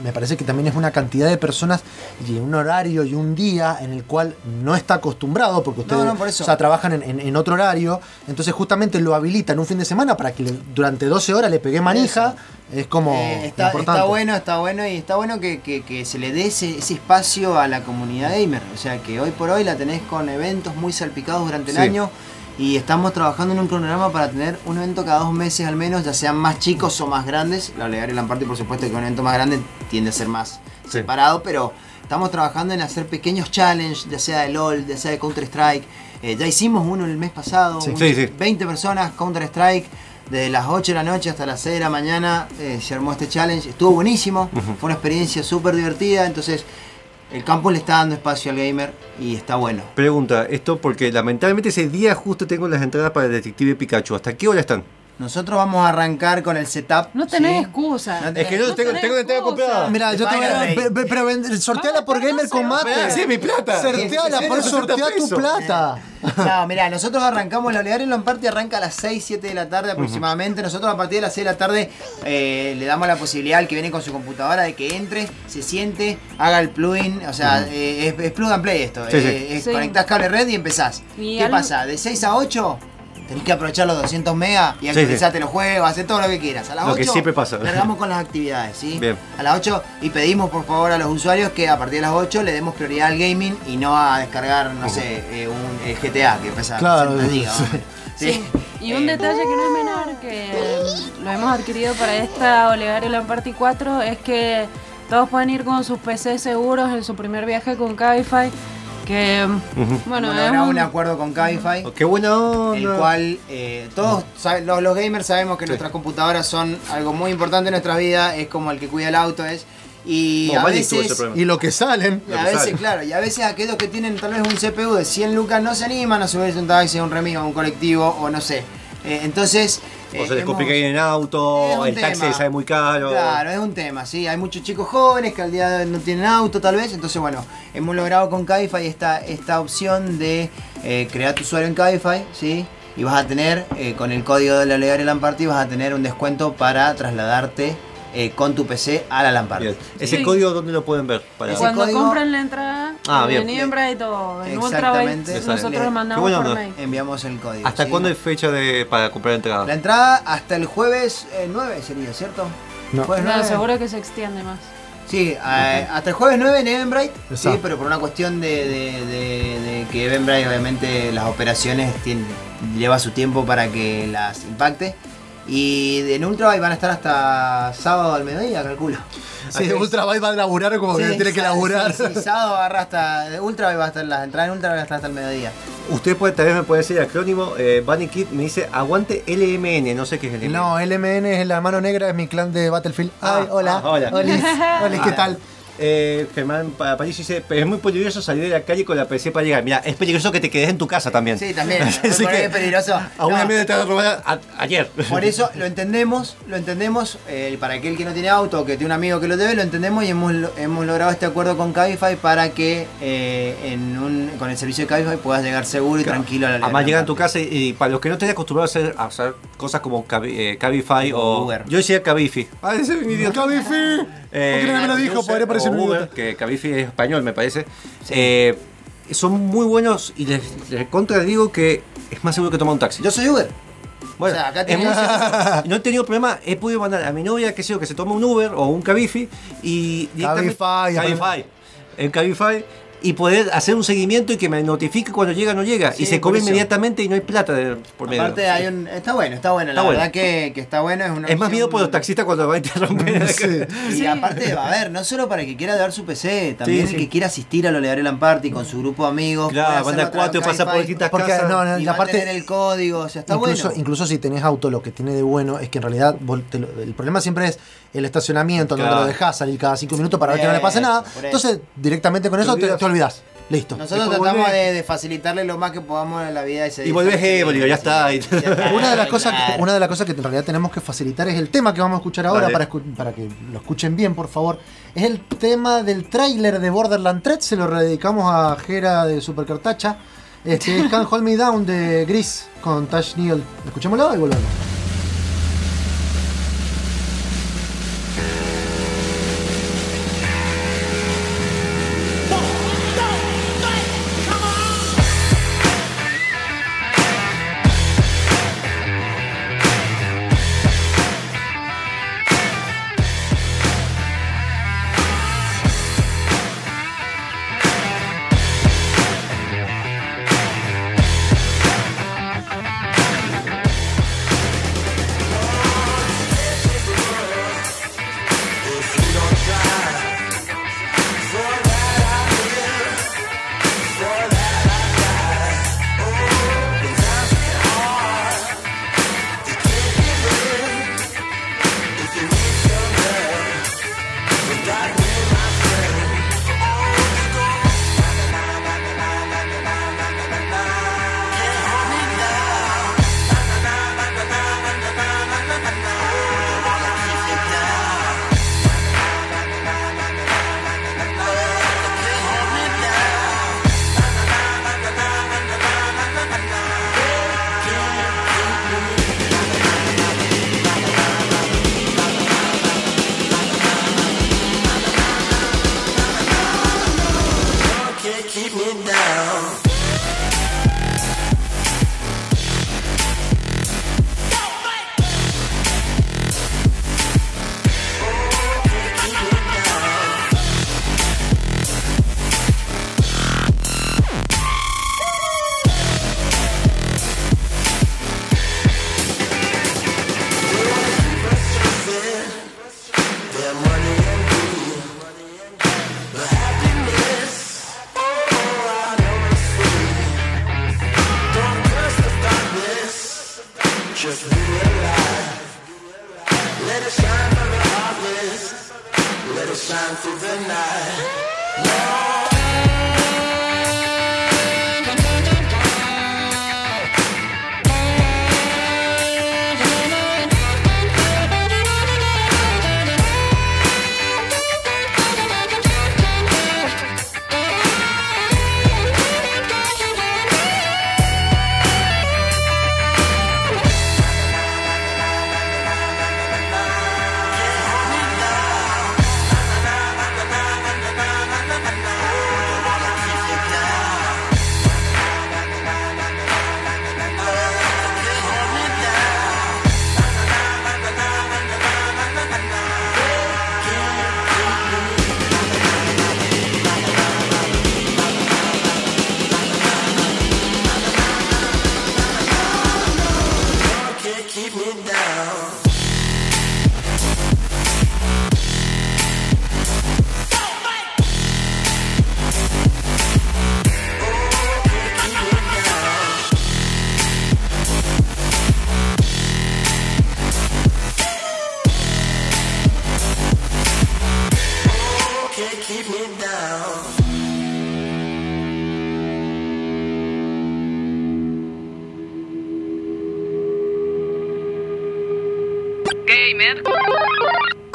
me parece que también es una cantidad de personas y un horario y un día en el cual no está acostumbrado, porque ustedes
no, por eso.
o sea, trabajan en, en- en otro horario, entonces justamente lo habilitan un fin de semana para que le- durante 12 horas le pegué manija, es como
Eh, está,
importante.
está bueno, está bueno y está bueno que, que- que se le dé ese, ese espacio a la comunidad gamer. O sea que hoy por hoy la tenés con eventos muy salpicados durante el
Sí.
año y estamos trabajando en un cronograma para tener un evento cada dos meses al menos, ya sean más chicos o más grandes. La Olegario Lamparty por supuesto que un evento más grande tiende a ser más separado, pero estamos trabajando en hacer pequeños challenges, ya sea de LOL, ya sea de Counter Strike. Eh, ya hicimos uno el mes pasado,
Sí.
un-
Sí, sí.
20 personas Counter Strike. Desde las 8 de la noche hasta las 6 de la mañana eh, se armó este challenge. Estuvo buenísimo. Fue una experiencia súper divertida. Entonces, el campo le está dando espacio al gamer y está bueno.
Pregunta, esto porque lamentablemente ese día justo tengo las entradas para el Detective Pikachu. ¿Hasta qué hora están?
Nosotros vamos a arrancar con el setup.
No tenés
¿sí?
excusa.
No
Es que yo tengo,
tenés
tengo entrada
excusa.
comprada.
Mira, yo te voy a.
Rey.
pe- pe- Pero, sorteala por Gamer Combate.
Sí, mi plata.
Sorteala, por
sí,
sortea
60
tu plata.
No, mira, nosotros arrancamos la Olegario Lamparte arranca a las 6, 7 de la tarde aproximadamente. Nosotros a partir de las 6 de la tarde eh, le damos la posibilidad al que viene con su computadora de que entre, se siente, haga el plugin. O sea, eh, es, es plug and play esto.
Sí, sí.
Eh, es
Sí.
Conectás cable red y empezás.
Y
¿Qué
algo-
pasa? De 6 a 8 tenés que aprovechar los 200 megas y
sí.
actualizarte los juegos, hacer todo lo que quieras. A las
Lo
8
que siempre pasa.
largamos con las [LAUGHS] actividades, ¿sí?
Bien.
A las 8 y pedimos por favor a los usuarios que a partir de las 8 le demos prioridad al gaming y no a descargar, no sé, eh, un eh, GTA que pesa
Claro,
60 [LAUGHS]
sí.
Sí.
Y un detalle que no es menor, que lo hemos adquirido para esta Olegario Lamparty 4, es que todos pueden ir con sus PC seguros en su primer viaje con Cabify. Que, bueno, es
logrado
un-
un acuerdo con Cabify.
Oh, qué buena onda.
El cual eh, todos sabe- los, los gamers sabemos que nuestras computadoras son algo muy importante en nuestra vida, es como el que cuida el auto es. Y
Bueno,
a veces.
Y lo que salen.
y a veces, claro, y a veces aquellos que tienen tal vez un CPU de 100 lucas no se animan a subirse un taxi, a un remigo, a un colectivo o no sé. Eh, entonces.
O se les complica ir en auto, el taxi les sale muy caro.
Claro, es un tema, sí. Hay muchos chicos jóvenes que al día de hoy no tienen auto, tal vez. Entonces, bueno, hemos logrado con Cabify esta, esta opción de eh, crear tu usuario en Cabify, ¿sí? Y vas a tener, eh, con el código de la Legal Lamparty, vas a tener un descuento para trasladarte eh, con tu PC a la.
Bien. ¿Ese
Sí.
código dónde lo pueden ver? Para...
Ese
Cuando
código-
compren la entrada,
Ah,
en
bien.
Embraer o en
Exactamente.
Ultrabyte, nosotros mandamos por mail.
Enviamos el código.
¿Hasta
¿sí?
cuándo hay fecha de, para comprar entrada?
La entrada hasta el jueves eh, 9 sería, ¿cierto?
No.
Jueves
No,
9.
seguro que se extiende más.
Sí, eh, hasta el jueves 9 en Eventbrite, sí, pero por una cuestión de, de- de- de que Eventbrite obviamente las operaciones lleva su tiempo para que las impacte. Y en Ultrabyte van a estar hasta sábado al mediodía, calculo.
Sí, Ultrabyte va a laburar como que
Sí,
tiene que laburar.
Sí, sí, sábado agarra hasta. Ultrabyte va a estar, las entradas en Ultrabyte van a estar hasta el mediodía.
Usted puede, tal vez me puede decir acrónimo. Eh, Bunny Kid me dice aguante LMN, no sé qué es LMN.
No, LMN es la mano negra, es mi clan de Battlefield. Ay, hola.
ah, hola.
Olis, [LAUGHS] Olis, ¿qué
Ah.
tal?
Eh, Germán Pa- París dice, pero es muy peligroso salir de la calle con la PC para llegar. Mira, es peligroso que te quedes en tu casa también.
Sí, también. [LAUGHS]
Así que
es peligroso.
A una
No.
amiga te a robar a- ayer.
Por eso lo entendemos, lo entendemos, eh, para aquel que no tiene auto o que tiene un amigo que lo debe, lo entendemos y hemos, hemos logrado este acuerdo con Cabify para que eh, en un, con el servicio de Cabify puedas llegar seguro y tranquilo a la
Además llegan a tu casa y, y para los que no estén acostumbrados a hacer, a hacer cosas como eh, Cabify o
Uber.
Yo decía Cabify. Ah, ese es mi idiota.
Cabify. [LAUGHS]
Eh,
¿Por qué no me lo dijo? Podría parecer
o Uber, que Cabify es español, me parece. Eh, son muy buenos y les, les contra digo que es más seguro que tomar un taxi.
Yo soy Uber.
Bueno,
O sea, acá
es
tenemos-
muy seguro. [LAUGHS] no he tenido problema, he podido mandar a mi novia que sé yo, que se tome un Uber o un Cabify y
Cabify,
Cabify, en Cabify y poder hacer un seguimiento y que me notifique cuando llega o no llega
Sí,
y se come
eso.
inmediatamente y no hay plata de- por medio.
Aparte hay un, está bueno, está bueno, la
bueno.
verdad que, que está bueno. Es, una
Es más miedo por los taxistas cuando van a interrumpir. [LAUGHS]
Y [LAUGHS]
Sí.
aparte va a haber, no solo para el que quiera dar su PC, también el que quiera asistir a lo Legal Party con su grupo de amigos.
Claro, banda
a través
4
de
pasa por distintas
Porque
casas.
no, no,
y
y
va
aparte,
tener el código, o sea, está
incluso,
bueno.
incluso si tenés auto, lo que tiene de bueno es que en realidad lo- el problema siempre es el estacionamiento, donde lo dejás salir cada cinco minutos para ver que no le pase nada. Entonces, directamente con eso te,
olvidas.
te olvidás. Listo.
Nosotros
Después
tratamos de, de facilitarle lo más que podamos en la vida. ese
Y volvés ebrio, ya está. Y-
ya está,
Una de las cosas, una de las cosas que en realidad tenemos que facilitar es el tema que vamos a escuchar ahora para, escu- para que lo escuchen bien, por favor. Es el tema del tráiler de Borderland 3, se lo dedicamos a Jera de Supercartacha. Este es Can't Hold Me Down de Gris con Tash Neal. Escuchémoslo y volvemos.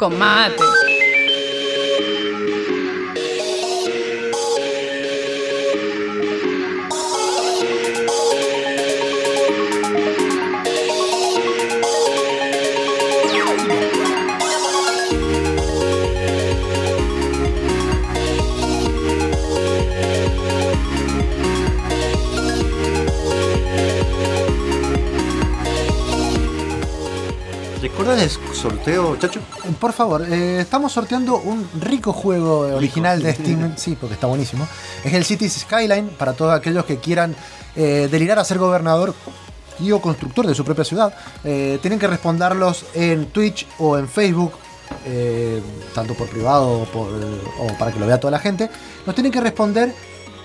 Con
Por favor, eh, estamos sorteando un rico juego original de [LAUGHS] Steam. Sí, porque está buenísimo. Es el Cities Skyline para todos aquellos que quieran eh, delirar a ser gobernador y o constructor de su propia ciudad. Eh, tienen que responderlos en Twitch o en Facebook. eh, tanto por privado o, por- o para que lo vea toda la gente. Nos tienen que responder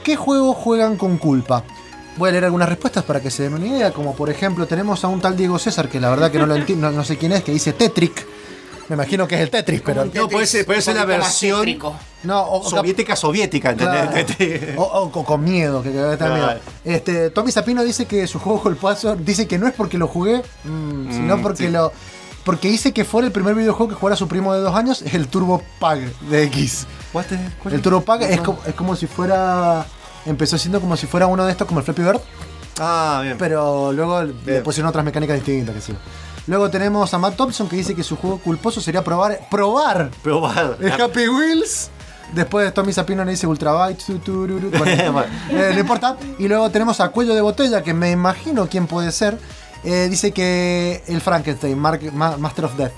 qué juegos juegan con culpa. Voy a leer algunas respuestas para que se den una idea, como por ejemplo tenemos a un tal Diego César, que la verdad que no lo [LAUGHS] entiendo, no, no sé quién es, que dice Tetric. Me imagino que es el Tetris, pero...
No, puede ser, puede ser la versión
No, o,
soviética soviética, ¿entendés?
Claro. [LAUGHS] O, o con- con miedo, que, que
Claro.
miedo. Este, Tommy Zapino dice que su juego culposo, dice que no es porque lo jugué, mm, sino
Mm,
porque
sí.
lo. Porque dice que fue el primer videojuego que jugara su primo de dos años, es el Turbo Pug de X. El Turbo Pug es, como, es como si fuera. Empezó siendo como si fuera uno de estos, como el Flappy Bird.
Ah, bien.
Pero luego le pusieron otras mecánicas distintas, que sí. Luego tenemos a Matt Thompson que dice que su juego culposo sería probar. ¡Probar!
Probar.
El Happy Wheels. Después Tommy Zapino le dice Ultrabyte. Bueno, [LAUGHS]
Bueno.
eh, no importa. Y luego tenemos a Cuello de Botella, que me imagino quién puede ser. Eh, dice que el Frankenstein, Mark- Ma- Master of Death.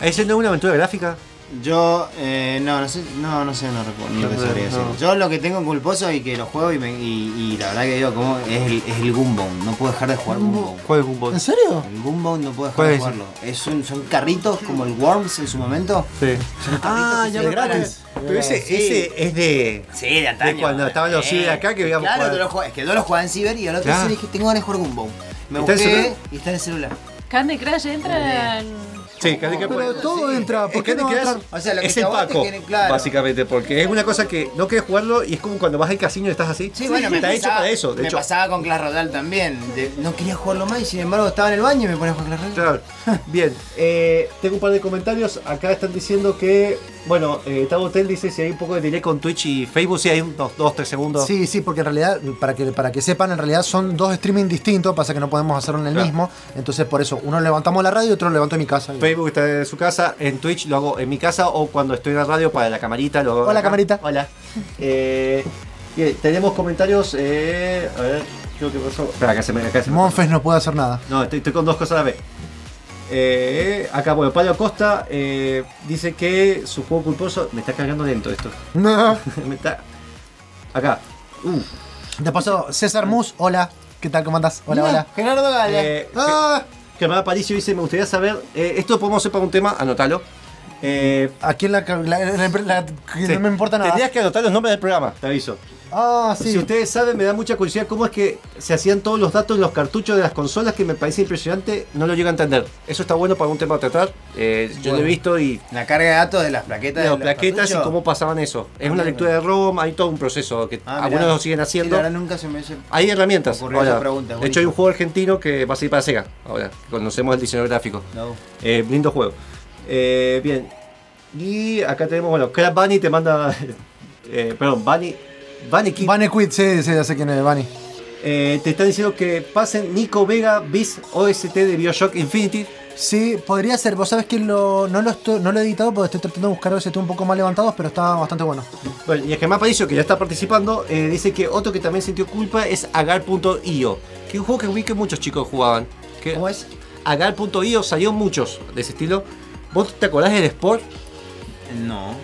¿Ese no es una aventura gráfica?
Yo, eh, no, no sé, no, no sé, no recuerdo ni lo que
No,
sabría
no.
decir. Yo lo que tengo culposo y que lo juego y, me- y- y la verdad que digo, como es el, es el Goombound. No puedo dejar de jugar Goombound.
¿Cuál es?
¿En serio?
El Goombound no puedo
¿Cuál
dejar de jugarlo. Es un, son carritos como el Worms en su momento.
Sí.
Son carritos
Ah,
que
ya acuerdo. Pero ese,
Sí.
ese es de.
Sí, de antaño.
de cuando estaban los ciber acá que veíamos
Claro,
jugar.
lo es que yo lo jugaba en Ciber y al otro
Claro.
día dije, tengo ganas de jugar Goombound. Me
¿Está en
busqué y está en el celular.
Candy Crush entra en.
Sí, casi que
Pero todo entra. ¿Por qué no va a entrar?
O sea, lo que
es
te
el Paco,
que- claro.
básicamente, porque es una cosa que no quieres jugarlo y es como cuando vas al casino y estás así.
Sí, bueno, me
está hecho
pasaba,
para eso. De
me
hecho,
pasaba con Clash Royale también. De- no quería jugarlo más y sin embargo estaba en el baño y me ponía jugar Clash Royale.
Claro. [LAUGHS] Bien, eh, tengo un par de comentarios. Acá están diciendo que, bueno, eh, Tabo Hotel dice si hay un poco de delay con Twitch y Facebook, si hay unos 2, 3 segundos.
Sí, sí, porque en realidad, para que, para que sepan, en realidad son dos streaming distintos, pasa que no podemos hacerlo en el
Claro.
mismo. Entonces, por eso, uno levantamos la radio y otro lo levanto en mi casa.
Facebook está en su casa, en Twitch lo hago en mi casa o cuando estoy en la radio para la camarita. Lo hago
Hola,
acá.
camarita.
Hola. Eh, bien, tenemos comentarios. Eh, a ver, creo que pasó. Espera, acá se me. Acá se me-
Monfes no puede hacer nada.
No, estoy, estoy con dos cosas a la vez. Eh, acá, bueno, Pablo Costa eh, dice que su juego culposo. Me está cargando lento esto.
No. [LAUGHS]
me está. Acá. Uh,
De paso, César Mus, hola. ¿Qué tal? ¿Cómo andás? Hola, hola.
Gerardo Gala.
Eh,
Ah,
Germán Paricio dice: Me gustaría saber. eh, esto podemos hacer para un tema, anótalo. Eh,
aquí en la. la- la- la- que
sí.
No me importa nada.
Tendrías que anotar los nombres del programa, te aviso.
Ah, sí.
Si ustedes saben, me da mucha curiosidad cómo es que se hacían todos los datos en los cartuchos de las consolas, que me parece impresionante, no lo llego a entender. Eso está bueno para un tema a tratar. Eh, yo lo he visto y
La carga de datos de las plaquetas
de las plaquetas y cómo pasaban eso. Es
Ah,
una lectura de ROM, hay todo un proceso que
Ah,
algunos
mirá.
lo siguen
Sí,
haciendo.
verdad nunca se me
Hay herramientas. Ahora,
pregunta,
de hecho, hay un juego argentino que va a salir para Sega. Ahora, conocemos el diseño gráfico.
No.
Eh, lindo juego. Eh, bien. Y acá tenemos, bueno, Crab Bunny te manda. [LAUGHS] eh, perdón, Bunny. Bunny Kid.
Bunny Quid, sí, sí, ya sé quién es Bunny.
Eh, te está diciendo que pasen Nico Vega bis OST de Bioshock Infinity.
Sí, podría ser. Vos sabés que lo- no, lo estoy- no lo he editado porque estoy tratando de buscar OST un poco más levantados, pero está bastante bueno.
Bueno, y el Germán Paricio, que ya está participando, eh, dice que otro que también sintió culpa es Agar.io, que es un juego que vi que muchos chicos jugaban. Que
¿Cómo es?
Agar.io salió muchos de ese estilo. ¿Vos te acordás del Sport?
No.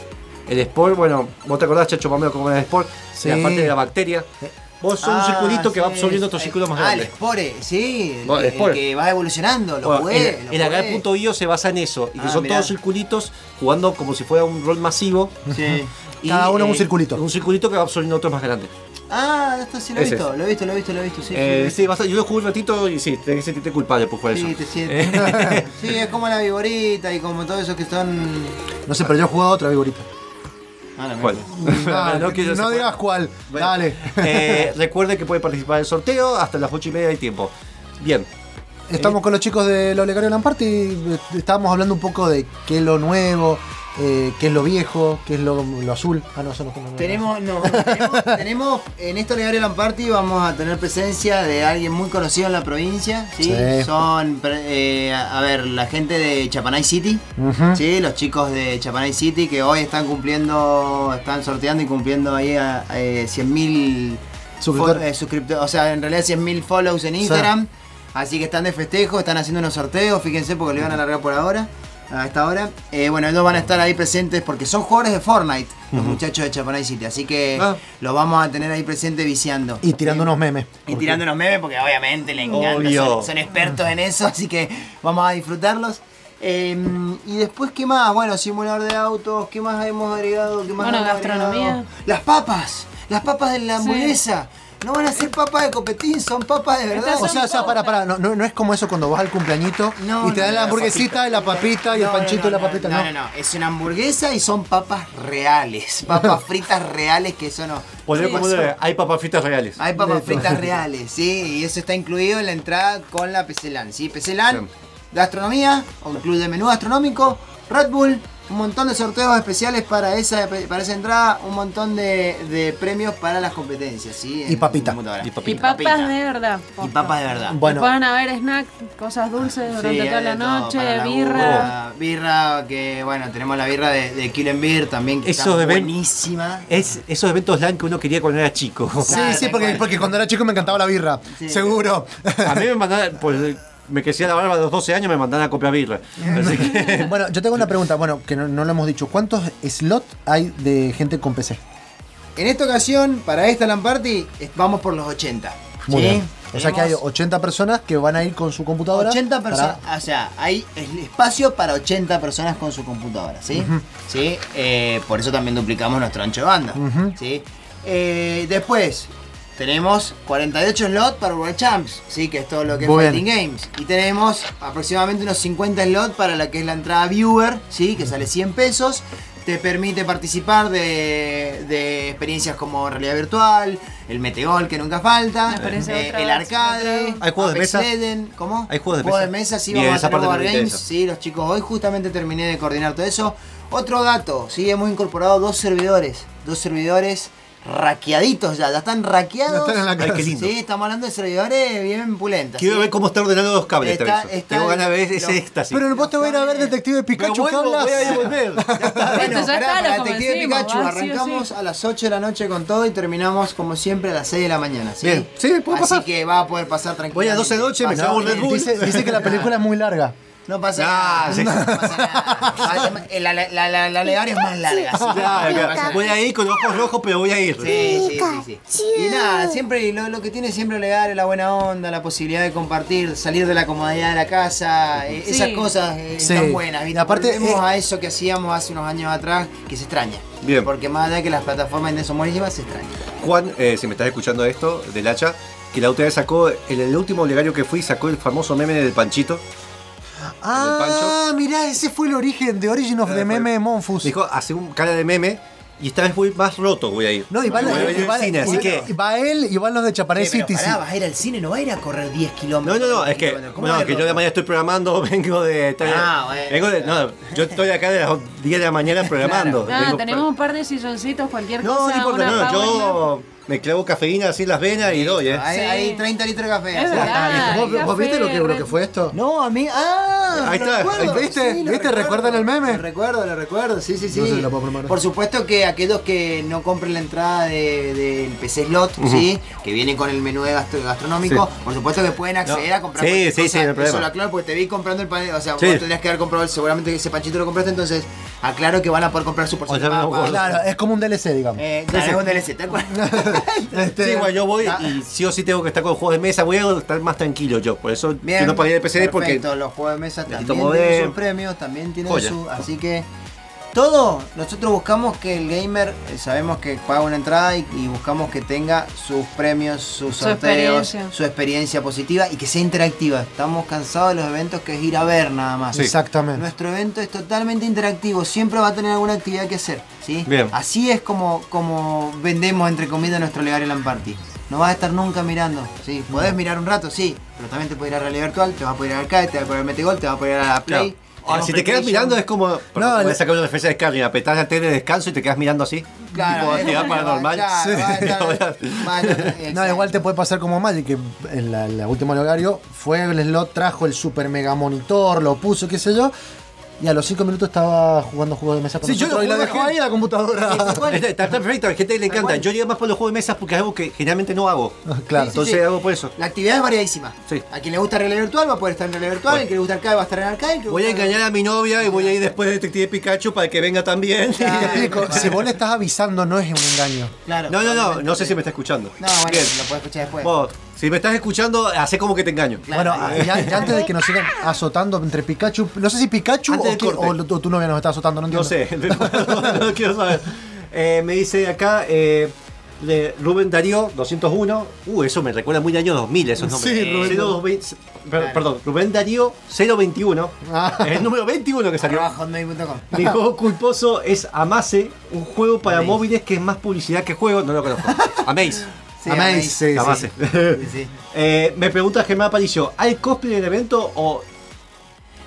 El Sport, bueno, vos te acordás, Chacho Mameo, cómo era el Sport,
Sí.
la parte de la bacteria. Vos sos un
Ah,
circulito que va absorbiendo otros círculos más
Ah, el
grandes.
Spore, sí. El,
el Spore.
el que va evolucionando. Lo
Bueno,
jugué.
el
jugué.
Agar.io se basa en eso, y que
Ah,
son
mirá.
todos circulitos jugando como si fuera un rol masivo.
Sí. [LAUGHS]
y,
Cada uno es un
eh,
circulito.
Un circulito que va absorbiendo otros más grandes.
Ah, esto sí lo he visto. Lo he visto, lo he visto, lo he visto. Sí,
Eh,
sí,
sí, bastante- yo lo jugué un ratito y sí, tenés que sentirte culpable por jugar
sí,
eso.
te [LAUGHS] sientes. [LAUGHS] sí, es como la viborita y como todos esos que son.
No sé, pero yo he jugado otra figurita.
Ah,
¿Cuál?
Ah,
No [LAUGHS]
no
quiero
digas cuál.
Bueno,
Dale.
eh, [LAUGHS] recuerde que puede participar del sorteo hasta las 8 y media del tiempo. Bien.
Estamos con los chicos de Lamparte y eh, estábamos hablando un poco de qué es lo nuevo, eh, qué es lo viejo, qué es lo, lo azul. Ah, no, eso no, no, no.
Tenemos, no, tenemos, [LAUGHS] tenemos en esta Legario Lamparty vamos a tener presencia de alguien muy conocido en la provincia, ¿sí?
Sí.
Son, eh, a a ver, la gente de Chapanay City. ¿sí? Los chicos de Chapanay City que hoy están cumpliendo, están sorteando y cumpliendo ahí a, eh, 100.000
Suscriptor.
fo- eh, suscriptores, o sea, en realidad 100.000 follows en Instagram. Así que están de festejo, están haciendo unos sorteos, fíjense porque le van a alargar por ahora, a esta hora. Eh, bueno, ellos van a estar ahí presentes porque son jugadores de Fortnite, los muchachos de Chapanay City. Así que
Ah.
los vamos a tener ahí presentes viciando.
Y tirando unos memes.
Y tirando unos memes porque obviamente le encanta, son, son expertos en eso, así que vamos a disfrutarlos. Eh, y después, ¿qué más? Bueno, simulador de autos, ¿qué más hemos agregado? ¿Qué más
Bueno,
hemos
gastronomía.
agregado? Las papas, las papas de la
Sí.
No van a ser papas de copetín, son papas de verdad.
O sea, o sea, para, para, no, no, no es como eso cuando vas al cumpleañito
No,
y te
no,
dan la hamburguesita y la papita y el
No,
panchito
no,
y la papita.
No,
No,
no, no, es una hamburguesa y son papas reales, [LAUGHS] papas fritas reales que eso no.
Poner
Sí,
como de- hay papas fritas reales.
Hay papas fritas [LAUGHS] reales, sí, y eso está incluido en la entrada con la PCLAN, ¿sí?
Bien.
gastronomía, o un club de menú gastronómico, Red Bull, un montón de sorteos especiales para esa, para esa entrada, un montón de, de premios para las competencias, ¿sí?
Y
En
papita.
computadora.
Y
Y
papita.
papas de verdad.
Y papas de verdad.
Bueno.
Pueden haber snacks, cosas dulces durante
Sí,
toda la noche,
la
birra.
birra, que bueno, tenemos la birra de, de Killen Beer también, que
Eso
está buenísima.
Es esos eventos LAN que uno quería cuando era chico.
Sí,
Claro,
sí, porque, porque cuando era chico me encantaba la birra.
Sí.
Seguro.
A mí me mandaban, pues me crecía la barba a los 12 años, me mandaban a copiar birra. Así que, [LAUGHS]
bueno, yo tengo una pregunta, bueno, que no, no lo hemos dicho. ¿Cuántos slots hay de gente con PC?
En esta ocasión, para esta LAN Party, vamos por los 80.
Muy
¿sí?
bien. O sea que hay
Tenemos
80 personas que van a ir con su computadora.
80
para-
personas, o sea, hay espacio para 80 personas con su computadora, ¿sí? ¿Sí? Eh, por eso también duplicamos nuestro ancho de banda. ¿sí? Eh, después, tenemos 48 slots para World Champs, ¿sí? Que es todo lo que es Fighting Games. Y tenemos aproximadamente unos 50 slots para la que es la entrada Viewer, ¿sí? Que sale 100 pesos. Te permite participar de, de experiencias como realidad virtual, el metegol que nunca falta, eh, el arcade,
¿Hay juegos de mesa?
¿cómo?
¿Hay juegos de
Juegos
mesa?
de mesa, sí, vamos a
me
Games, sí, los chicos, hoy justamente terminé de coordinar todo eso. Otro dato, sí, hemos incorporado dos servidores, dos servidores raqueaditos ya, ya están raqueados.
Ya están en la
Ay, qué
casa.
lindo.
Sí, estamos hablando de servidores bien pulentas.
quiero
¿sí?
ver cómo está ordenando los cables.
Está- está
Tengo ganas de ver ese
lo-
éxtasis.
Pero vos te voy a ir a ver Detective Pikachu, ¿qué
vuelvo,
hablas?
voy a ir a volver.
Bueno,
Esto ya está,
pará,
lo
Detective Pikachu,
va, sí o sí.
arrancamos a las 8 de la noche con todo y terminamos como siempre a las 6 de la mañana. ¿sí?
Bien, sí, puede
Así
pasar.
que va a poder pasar tranquilo.
Voy a 12 de noche, me traigo un. Red Bull.
Dice, dice que la película es muy larga.
No pasa nada.
sí.
No pasa nada. Vaya, [LAUGHS] La, la, la, la, la legaria es más larga. así que
Claro,
no
claro.
pasa nada.
Voy a ir con ojos rojos, pero voy a ir.
Sí, sí, sí, sí. Y nada, siempre lo, lo que tiene siempre legal es la buena onda, la posibilidad de compartir, salir de la comodidad de la casa, eh,
Sí.
esas cosas eh,
Sí.
están buenas. ¿viste?
Y aparte,
Volvemos
eh,
a eso que hacíamos hace unos años atrás, que se extraña.
Bien.
Porque más allá de que las plataformas de son buenísimas, se extraña.
Juan, eh, si me estás escuchando esto, del hacha, que la UTE sacó, en el último legario que fui, sacó el famoso meme del panchito.
Ah, mirá, ese fue el origen, de Origin of the Meme de Monfus.
Dijo, hace un cara de meme y esta vez voy más roto, voy a ir.
No, y va,
Voy a ir
y
al
va-
cine, así que...
va él y van los de Chaparé
Eh, pero
City.
pará,
sí.
vas a ir al cine, no vas a ir a correr 10
No,
kilómetros.
no, no, es que,
¿Cómo
no,
a
que yo de mañana estoy programando, [LAUGHS] vengo de... estoy-
Ah, bueno.
vengo de no, yo estoy acá de las 10 de la mañana [LAUGHS] programando.
Ah,
Vengo-
tenemos un par de silloncitos, cualquier
No,
cosa.
no importa, no,
power nap.
yo me clavo cafeína así en las venas y doy, ¿eh?
Hay,
Sí.
hay 30 litros de café.
Es verdad.
¿Vos, vos
café,
viste lo que, lo que fue esto?
No, a mí. ¡Ah!
Ahí está,
recuerdo,
¿viste?
sí,
¿Viste?
recuerdo.
¿Recuerdan el meme?
Lo recuerdo, lo recuerdo, sí, sí, sí.
No sé si lo puedo poner.
Por supuesto que aquellos que no compren la entrada de- del PC Slot, ¿sí? Que viene con el menú de gastro- gastronómico, por supuesto que pueden acceder
No.
a comprar
Sí, sí,
cosa.
sí, no
Eso
problema.
lo aclaro porque te vi comprando el pan, o sea,
Sí.
vos tendrías que haber comprado, seguramente ese panchito lo compraste, entonces aclaro que van a poder comprar su porción
O sea,
de
no,
papas.
Claro, es como un DLC, digamos.
Eh, claro, es un DLC, ¿te acuerdas? [LAUGHS] [LAUGHS]
Este,
Sí, bueno, yo voy y sí o sí tengo que estar con juegos de mesa, voy a estar más tranquilo yo, por eso
Bien,
yo no pagué el PCD porque
los juegos de mesa también tienen sus premios, también tienen
Joya.
su, así que todo, nosotros buscamos que el gamer, eh, sabemos que paga una entrada y, y buscamos que tenga sus premios, sus
Su
sorteos,
experiencia.
su experiencia positiva y que sea interactiva. Estamos cansados de los eventos que es ir a ver nada más.
Exactamente.
Nuestro evento es totalmente interactivo, siempre va a tener alguna actividad que hacer, ¿sí?
Bien.
Así es como, como vendemos entre comillas nuestro Legario Land Party. No vas a estar nunca mirando, ¿sí? Podés mirar un rato, sí, pero también te puedes ir a realidad virtual, te vas a poder ir al arcade, te vas a poder ir a Metegol, te vas a poder ir a la Play.
Claro. Si te quedas mirando es como.
No,
voy
le-
a sacar una referencia de Skyrim, apretás la tele de descanso y te quedas mirando así.
Claro,
tipo
es
actividad paranormal.
claro, estar- [LAUGHS] [LAUGHS]
No, igual te puede pasar como Magic, que en la, la última horario fue el slot, trajo el super mega monitor, lo puso, qué sé yo, y a los 5 minutos estaba jugando juegos de mesa con
Sí, yo
nosotros y la dejó ahí en la computadora. [LAUGHS]
Está, está perfecto, a la gente le encanta. Yo llego más por los juegos de mesas porque es algo que generalmente no hago.
claro.
Sí,
Entonces hago por eso.
La actividad es variadísima.
Sí.
A quien le gusta realidad virtual va a poder estar en realidad virtual,
Bueno.
el que le gusta arcade va a estar en arcade.
Voy a engañar a mi novia y voy a ir después de Detective Pikachu para que venga también.
Te [LAUGHS] explico, si vos le estás avisando no es un engaño.
Claro.
No, no, no, no sé si me está escuchando.
No, bueno,
Bien.
lo puedes escuchar después.
Vos, si me estás escuchando, hace como que te engaño.
Bueno, ya, ya antes de que nos sigan azotando entre Pikachu, no sé si Pikachu o, o o tu novia nos está azotando, no
No
entiendo.
sé, [LAUGHS] no, no quiero saber. Eh, me dice acá eh, de Rubén Darío 201. Uh, eso me recuerda muy de año 2000 esos nombres.
Sí, Rubén.
020 per- Perdón, Rubén Darío 021.
Ah.
Es el número 21 que salió.
Arroba hotmail.com.
Mi juego culposo es Amaze, un juego para
Amaze.
móviles que es más publicidad que juego. No lo conozco. [LAUGHS] Amaze.
Sí,
Amaze, sí, sí. [LAUGHS]
Eh, me pregunta Germán Aparicio, ¿hay cosplay en el evento o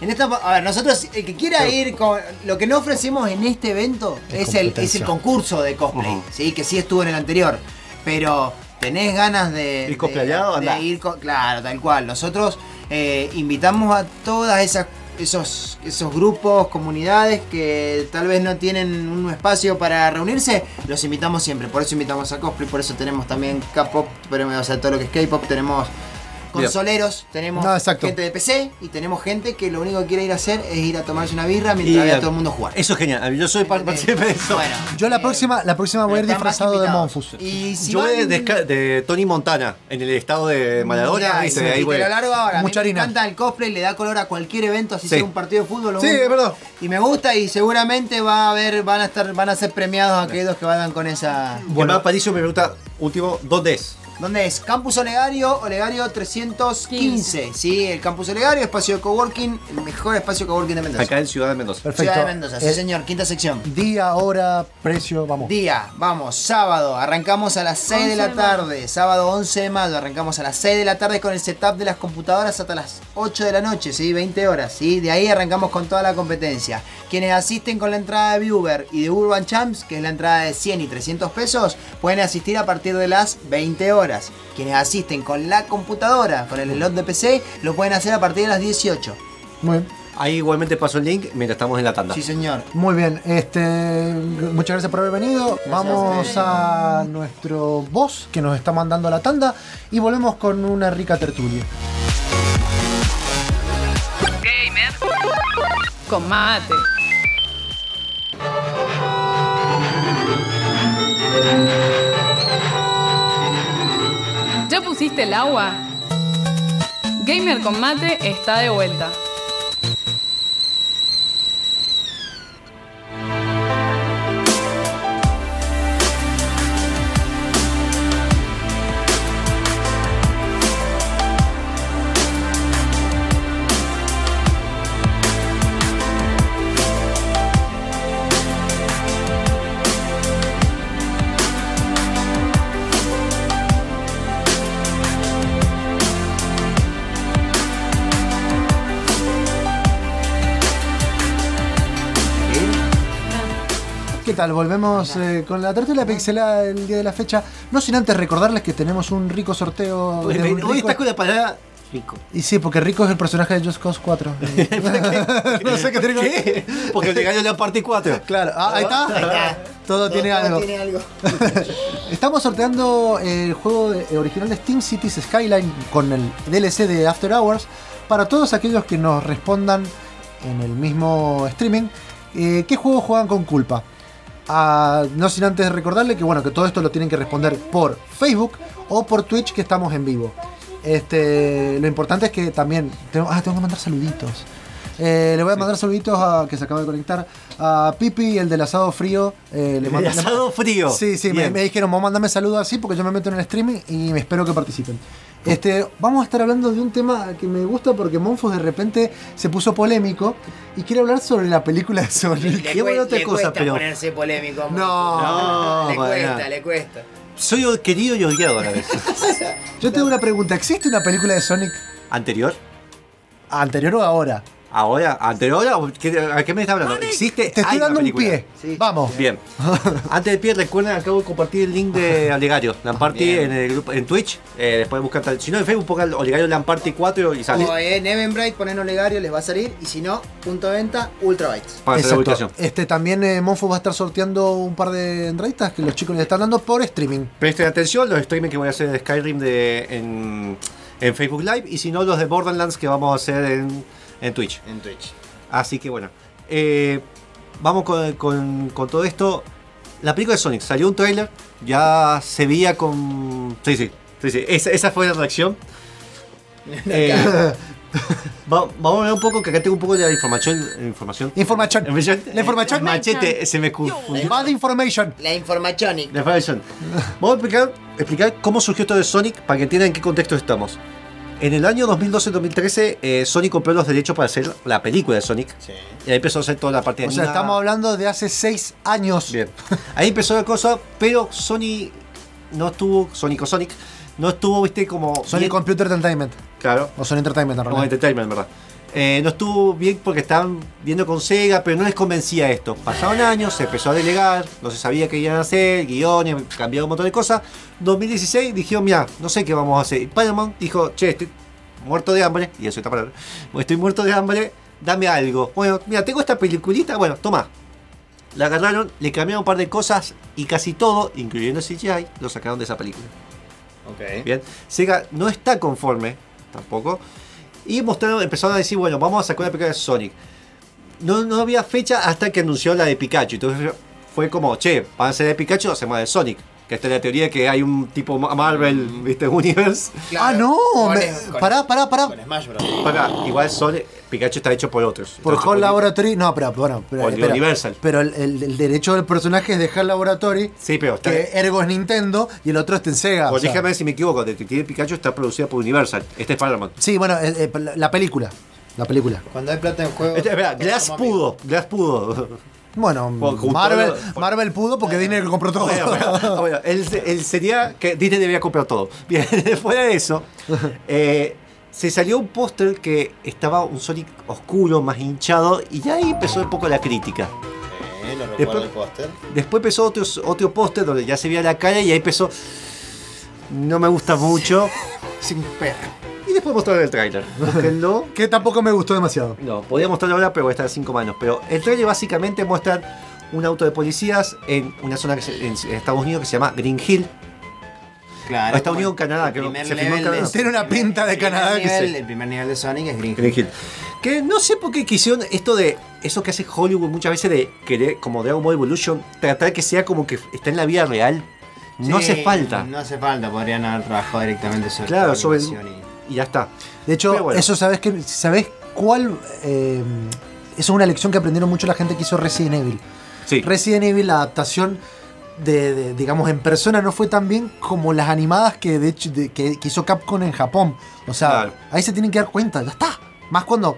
En esta, a ver, nosotros, el que quiera ir con. Lo que no ofrecemos en este evento
Es
es, el, es
competencia.
el concurso de cosplay,
Ujú.
¿sí? Que sí estuvo en el anterior. Pero tenés ganas de.
¿Ir cosplayado?
de- de
Andá.
ir con- Claro, tal cual. Nosotros eh, invitamos a todas esas. Esos, esos grupos, comunidades que tal vez no tienen un espacio para reunirse, los invitamos siempre. Por eso invitamos a cosplay, por eso tenemos también K-pop, pero, o sea, todo lo que es K-pop, tenemos consoleros, tenemos
No,
gente de PC y tenemos gente que lo único que quiere ir a hacer es ir a tomarse una birra mientras ve a todo el mundo jugar.
Eso es genial. Yo soy par- partícipe de eso.
Bueno,
Yo la próxima, la próxima voy a ir disfrazado de. Monfus.
Y si
Yo
van-
de, Tony Montana, en el estado de Maradona,
sí,
ahí
y
voy.
te lo largo ahora.
Mucha
me
harina.
encanta el cosplay, le da color a cualquier evento, así
Sí.
sea un partido de fútbol. o
Sí,
un-
es verdad.
Y me gusta y seguramente va a haber, van a estar, van a ser premiados aquellos que vayan con esa.
Bueno, Aparicio me pregunta, último, ¿dónde es?
¿Dónde es? Campus Olegario, Olegario 315. Sí, el Campus Olegario, espacio de coworking, el mejor espacio de coworking de Mendoza.
Acá en Ciudad de Mendoza.
Perfecto.
Ciudad de Mendoza, sí señor, quinta sección.
Día, hora, precio, vamos.
Día, vamos, sábado, arrancamos a las 6 de
11
la
de
tarde, sábado 11 de mayo, arrancamos a las 6 de la tarde con el setup de las computadoras hasta las 8 de la noche, ¿sí? 20 horas, ¿sí? De ahí arrancamos con toda la competencia. Quienes asisten con la entrada de Viewer y de Urban Champs, que es la entrada de 100 y 300 pesos, pueden asistir a partir de las 20 horas. Quienes asisten con la computadora, con el slot de PC, lo pueden hacer a partir de las 18.
Muy bien.
Ahí igualmente paso el link mientras estamos en la tanda.
Sí, señor.
Muy bien, este, muchas gracias por haber venido. Vamos a nuestro boss que nos está mandando a la tanda y volvemos con una rica tertulia.
Gamer. Con mate. Pusiste el agua? Gamer con mate está de vuelta.
¿Qué tal? Volvemos eh, con la tertulia pixelada el día de la fecha. No sin antes recordarles que tenemos un rico sorteo.
Hoy,
de un
hoy
rico-
está con la palabra rico.
Y sí, porque Rico es el personaje de Just Cause 4. [LAUGHS] [LAUGHS] no sé qué que
¿Qué? Porque le ganó la parte 4. [LAUGHS]
Claro, ah, ahí está.
Ahí está.
Todo, tiene algo.
tiene algo.
Estamos sorteando el juego de- original de Steam Cities Skyline con el DLC de After Hours para todos aquellos que nos respondan en el mismo streaming eh, qué juegos juegan con culpa. No sin antes recordarle que bueno que todo esto lo tienen que responder por Facebook o por Twitch que estamos en vivo. Este, lo importante es que también tengo, ah, tengo que mandar saluditos. Eh, le voy a mandar saluditos a que se acaba de conectar a Pipi, el del asado frío. eh, le
El
mando-
asado frío.
Sí, sí, me, me dijeron, vos mandame saludos así porque yo me meto en el streaming y me espero que participen. Este, vamos a estar hablando de un tema que me gusta porque Monfos de repente se puso polémico y quiere hablar sobre la película de Sonic.
Le,
otra
le
cosa,
cuesta
pero-
ponerse polémico.
No,
le
para
cuesta,
nada.
le cuesta.
Soy querido y odiado a la vez. [LAUGHS]
Yo tengo una pregunta, ¿existe una película de Sonic
¿Anterior?
anterior o ahora?
¿Ahora? Qué- ¿A qué me está hablando? ¿Existe?
Te estoy
hay
dando un pie. Vamos.
Bien. [LAUGHS] Antes del pie, recuerden, acabo de compartir el link de [LAUGHS] Olegario Lamparty en el grupo en Twitch. Eh, después buscan, tal- si no en Facebook, pongan Olegario Lamparty 4 y sale.
O en Eventbrite ponen Olegario, les va a salir. Y si no, punto de venta, Ultrabytes.
Para hacer la
Exacto.
ubicación.
Este, también eh, Monfos va a estar sorteando un par de entraditas que los chicos les están dando por streaming.
Presten atención, los streaming que voy a hacer de Skyrim de, en, en Facebook Live y si no, los de Borderlands que vamos a hacer en, en Twitch.
En Twitch.
Así que bueno, eh, vamos con, con- con todo esto. La película de Sonic salió un tráiler, ya se veía con. Sí, sí, sí, sí, esa, esa fue la reacción. [LAUGHS] Eh, [LAUGHS] va- vamos a ver un poco, que acá tengo un poco de la información. Información.
Información.
Información.
La información.
Machete se me confundió.
Bad information.
La Informationic.
La información. Vamos a explicar, explicar cómo surgió esto de Sonic para que entiendan en qué contexto estamos. En el año 2012-2013, eh, Sonic compró los derechos para hacer la película de Sonic. Y ahí empezó a hacer toda la parte
O sea, estamos hablando de hace seis años.
Bien. Ahí empezó la cosa, pero Sony no estuvo, Sonic o Sonic, no estuvo, viste, como. Bien-
Computer Entertainment.
Claro.
O Sony Entertainment, en realidad.
Entertainment, ¿verdad? Eh, no estuvo bien porque estaban viendo con Sega, pero no les convencía esto. Pasaron años, se empezó a delegar, no se sabía qué iban a hacer, guiones, cambiaron un montón de cosas. 2016 dijeron, mira, no sé qué vamos a hacer. Y Paramount dijo, che, estoy muerto de hambre, y eso está palabra, estoy muerto de hambre, dame algo. Bueno, mira, tengo esta peliculita, bueno, toma. La agarraron, le cambiaron un par de cosas y casi todo, incluyendo CGI, lo sacaron de esa película.
Ok.
Bien, Sega no está conforme tampoco. Y mostraron, empezaron a decir, bueno, vamos a sacar una película de Sonic. No, no había fecha hasta que anunció la de Pikachu. Entonces fue como, che, van a ser de Pikachu o hacemos de Sonic. Que esta es la teoría que hay un tipo Ma- Marvel, ¿viste? [LAUGHS] Universe.
Ah, no.
Con-
me-
con-
pará, pará, pará.
Con Smash Bros.
Para, igual Sonic, Pikachu está hecho por otros.
Por Hall Laboratory. No, pero bueno. Pero,
Por
espera.
Universal.
Pero el, el- el derecho del personaje es de Hall Laboratory.
Sí, pero está.
Que ergo es Nintendo y el otro es en Sega. o sea.
Corrígeme si me equivoco, Detective Pikachu está producida por Universal. Este es Paramount.
Sí, bueno, eh, eh, la- la película. La película.
Cuando hay plata en juego.
Este, espera, Glass pudo, Glass pudo.
Bueno, [LAUGHS] Marvel,
lo-
Marvel pudo porque Disney compró todo.
Bueno, bueno, bueno, él, él sería que Disney debía comprar todo. Bien, [LAUGHS] fuera de eso, eh, [LAUGHS] se salió un póster que estaba un Sonic oscuro, más hinchado, y ya ahí empezó un poco la crítica.
Eh, recuerdo
Después-
el póster.
Después empezó otro, otro póster donde ya se veía la cara y ahí empezó. No me gusta mucho. [LAUGHS]
Sin perro.
Y después mostraron el tráiler. [LAUGHS] Búsquenlo.
que tampoco me gustó demasiado.
No, podía mostrarlo ahora, pero voy a estar cinco manos. Pero el trailer básicamente muestra un auto de policías en una zona que se- en Estados Unidos que se llama Green Hill.
Claro.
Estados Unidos, Canadá, creo se filmó en Canadá.
Tiene una pinta de Canadá que
nivel-
sí.
El primer nivel de Sonic es Green Hill.
Green Hill. Que no sé por qué quisieron esto de. Eso que hace Hollywood muchas veces de querer, como Dragon Ball Evolution, tratar que sea como que está en la vida real. No
Sí,
hace falta.
No hace falta, podrían haber trabajado directamente sobre
Claro, sobre.
y-
Y ya está.
De hecho,
bueno.
eso sabes que sabes cuál eh, eso es una lección que aprendieron mucho la gente que hizo Resident Evil.
Sí.
Resident Evil, la adaptación de, de, digamos en persona no fue tan bien como las animadas que de hecho de- que, que hizo Capcom en Japón. O sea,
Claro.
ahí se tienen que dar cuenta, ya está. Más cuando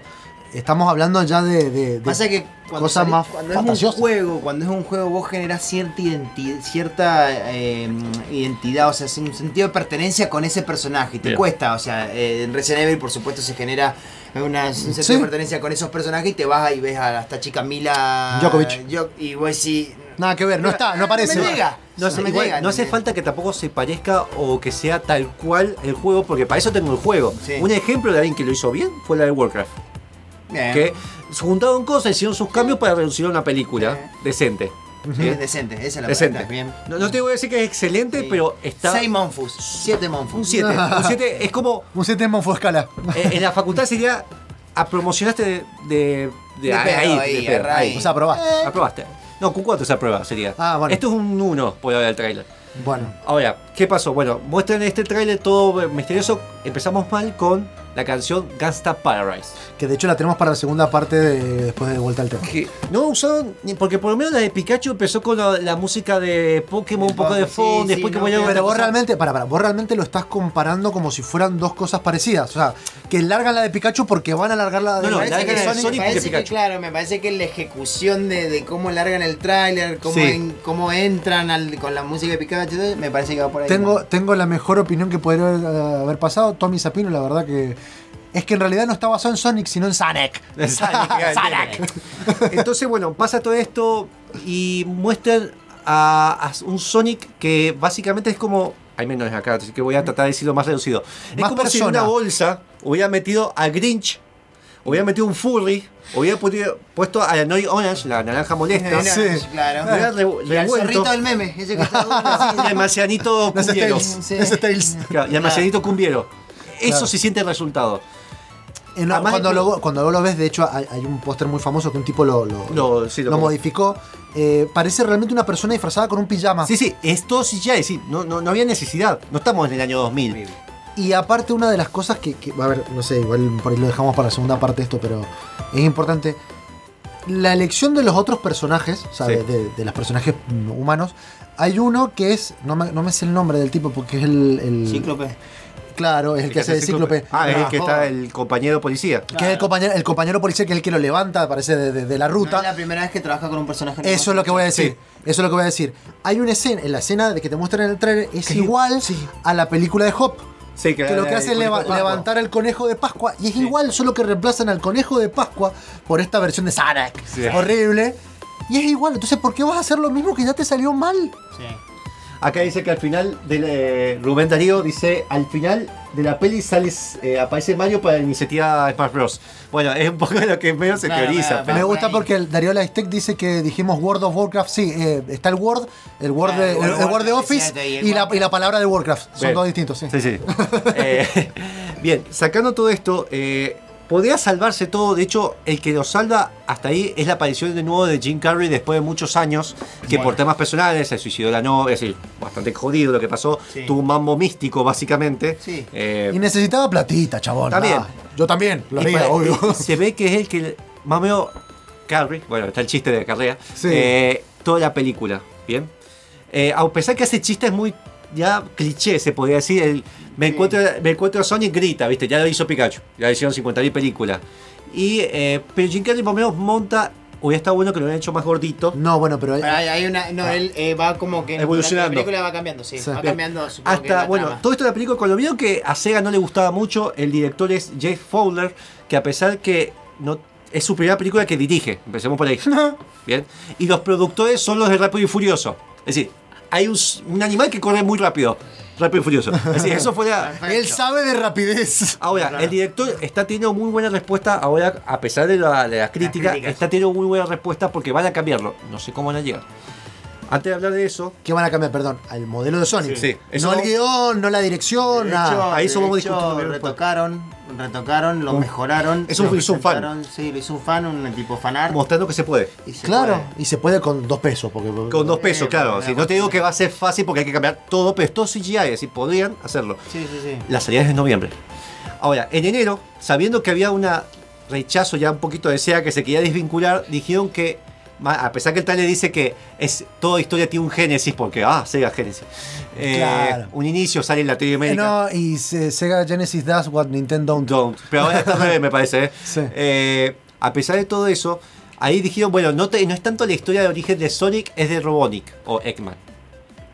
estamos hablando ya de, de- de
Pasa que cuando,
cosas más
cuando es un juego, cuando es un juego vos generás cierta identidad, cierta eh, identidad, o sea, un sentido de pertenencia con ese personaje. y Te
Bien.
cuesta, o sea, eh, en Resident Evil por supuesto se genera una, un sentido
Sí.
de pertenencia con esos personajes y te vas y ves a esta chica Mila
Djokovic.
Jo- y vos decís,
Nada que ver, no está, no aparece.
me llega.
No, hace,
No me
igual,
llega,
no hace falta que tampoco se parezca o que sea tal cual el juego, porque para eso tengo el juego.
Sí.
Un ejemplo de alguien que lo hizo bien fue la de Warcraft.
Bien.
Que juntaron cosas, hicieron sus cambios para reducir a una película decente. ¿sí?
Es decente, esa es la
Decente.
Bien.
No, no te voy a decir que es excelente, pero está.
6 Monfus, 7 Monfus.
Un 7. Un [LAUGHS] 7 es como.
Un 7 en Monfoscala.
eh, en la facultad sería. A promocionaste de. de, de
De pedo
ahí,
ahí,
de pedo, ahí.
O sea, aprobaste.
Aprobaste. No, Q4 se aprueba, sería.
Ah, bueno.
Esto es un 1 por ahora del trailer.
Bueno,
Ahora, ¿qué pasó? Bueno, muestran este tráiler todo misterioso. Empezamos mal con la canción Gangsta Paradise.
que de hecho la tenemos para la segunda parte de- después de vuelta al tema.
Que no usaron, ni- porque por lo menos la de Pikachu empezó con la, la música de Pokémon, un poco de fondo,
sí,
después que
no,
voy a
Pero vos realmente, para, para, vos realmente lo estás comparando como si fueran dos cosas parecidas. O sea, que largan la de Pikachu porque van a largar la de
No, no,
Me
la
parece,
de
que,
Sonic
me parece que,
Pikachu.
claro, me parece que la ejecución de, de cómo largan el tráiler, cómo,
Sí.
en- cómo entran al- con la música de Pikachu, me parece que va por ahí.
Tengo, tengo la mejor opinión que podría haber, eh, haber pasado. Tommy Sapino, la verdad que. Es que en realidad no está basado en Sonic, sino en Sonic. [LAUGHS] [LAUGHS]
Sonic. Entonces, bueno, pasa todo esto y muestran a, a un Sonic que básicamente es como. Hay menos acá, así que voy a tratar de decirlo más reducido. Es
Más
como si en
persona.
una bolsa hubiera metido a Grinch, hubiera metido un Furry, hubiera puedo- puesto a la Noi Orange, la naranja molesta. [LAUGHS]
Sí.
Claro.
Hubiera re-
Y al
revuelto.
zorrito del meme, ese que está duro así.
Y el marcianito
No, ese es
cumbiero.
Tails.
Sí.
Ese es Tails.
Claro, y el marcianito cumbiero. Eso
Claro.
se siente el resultado.
No,
Además,
cuando,
el-
lo, cuando lo ves, de hecho, hay, hay un póster muy famoso que un tipo lo, lo,
Lo- sí, lo
lo
como-
modificó. Eh, parece realmente una persona disfrazada con un pijama.
Sí, sí, es todo CGI, sí, no, no, no había necesidad. No estamos en el año 2000.
Y aparte una de las cosas que, que- a ver, no sé, igual por ahí lo dejamos para la segunda parte esto, pero es importante. La elección de los otros personajes, o sea,
Sí.
de, de- de los personajes humanos, hay uno que es, no me, no me sé el nombre del tipo porque es el... el-
Cíclope.
Claro, es el, que hace de Cíclope.
Ah, es el
Ah,
que está el compañero policía.
Que es el compañero, el compañero policía que es el que lo levanta, parece, de, de- de la
No
ruta.
es la primera vez que trabaja con un personaje.
Eso es lo que voy a decir. Eso es lo que voy a decir. Hay una escena, en la escena de que te muestran en el trailer, es igual a la película de Hop.
Sí,
Que lo que hace es leva- levantar el conejo de Pascua. Y es igual, solo que reemplazan al conejo de Pascua por esta versión de.
Sí.
Horrible. Y es igual. Entonces, ¿por qué vas a hacer lo mismo que ya te salió mal?
Sí.
Acá dice que al final de eh, Rubén Darío dice al final de la peli sale eh, aparece Mario para la iniciativa Smash Bros. Bueno, es un poco lo que medio se
Claro,
teoriza.
claro,
pero-
Me gusta porque el Darío Lightech dice que dijimos World of Warcraft. Sí, eh, está el Word, el Word,
Claro,
de,
el
el,
Word
el Word de Office
y el
y la, y la palabra de Warcraft. Son
Bien.
dos distintos, sí.
Sí, sí. [LAUGHS] Eh, [LAUGHS] bien, sacando todo esto, eh, podría salvarse todo. De hecho, el que lo salva hasta ahí es la aparición de nuevo de Jim Carrey después de muchos años, que por temas personales se suicidó la novia, es decir, bastante jodido lo que pasó.
Sí.
Tuvo un mambo místico, básicamente.
Sí.
Eh,
Y necesitaba platita, chabón.
Bien.
Ah, yo también, lo haría, obvio.
se ve que es el que más o menos Carrey, bueno, está el chiste de carrera,
Sí.
eh, toda la película, ¿bien? Eh, a pesar que ese chiste es muy ya cliché, se podría decir, el, me, encuentro, me encuentro a Sonic grita, ¿viste? Ya lo hizo Pikachu, ya hicieron 50.000 películas. Y, eh, pero Jim Carrey por lo menos monta, hubiera estado bueno que lo hubieran hecho más gordito.
No, bueno, pero.
Pero hay, hay una. No, él eh, va como que.
Evolucionando.
La película va cambiando, sí.
Sí.
Va cambiando. supongo que
Hasta,
la
bueno,
trama.
todo esto de la película, cuando vieron que a Sega no le gustaba mucho, el director es Jeff Fowler, que a pesar que no es su primera película que dirige, empecemos por ahí. [LAUGHS] Bien. Y los productores son los de Rápido y Furioso. Es decir, hay un, un animal que corre muy rápido. Rápido y Furioso. [LAUGHS] Decir, eso fue la-
Él sabe de rapidez.
Ahora, el director está teniendo muy buena respuesta. Ahora, a pesar de la, de la crítica,
críticas.
está teniendo muy buena respuesta porque van a cambiarlo. No sé cómo van a llegar. Antes de hablar de eso,
¿Qué van a cambiar? Perdón, al modelo de Sonic.
Sí. Eso-
no el guion, no la dirección,
De
nada.
hecho,
ahí somos
hecho,
discutiendo
retocaron, retocaron, lo mejoraron.
Es un-
lo
hizo un fan.
Sí, lo hizo un fan, un tipo fanart.
mostrando que se puede.
y se
Claro,
puede.
y se puede con dos pesos. Porque,
Con dos pesos,
Eh,
claro. Si no te digo que va a ser fácil porque hay que cambiar todo, pero es todo CGI, es decir, podrían hacerlo.
Sí, sí, sí.
La salida es en noviembre. Ahora, en enero, sabiendo que había un rechazo ya un poquito de SEA que se quería desvincular, dijeron que, a pesar que el trailer dice que es toda historia tiene un génesis, porque, ah, Sega Genesis. Eh,
Claro.
Un inicio sale en
Eh,
Latinoamérica.
no, y se- Sega Genesis does what Nintendo don't.
Don't. Pero ahora está me parece. ¿eh? [LAUGHS]
Sí.
Eh, a pesar de todo eso, ahí dijeron, bueno, no, te- no es tanto la historia de origen de Sonic, es de Robotnik o Eggman.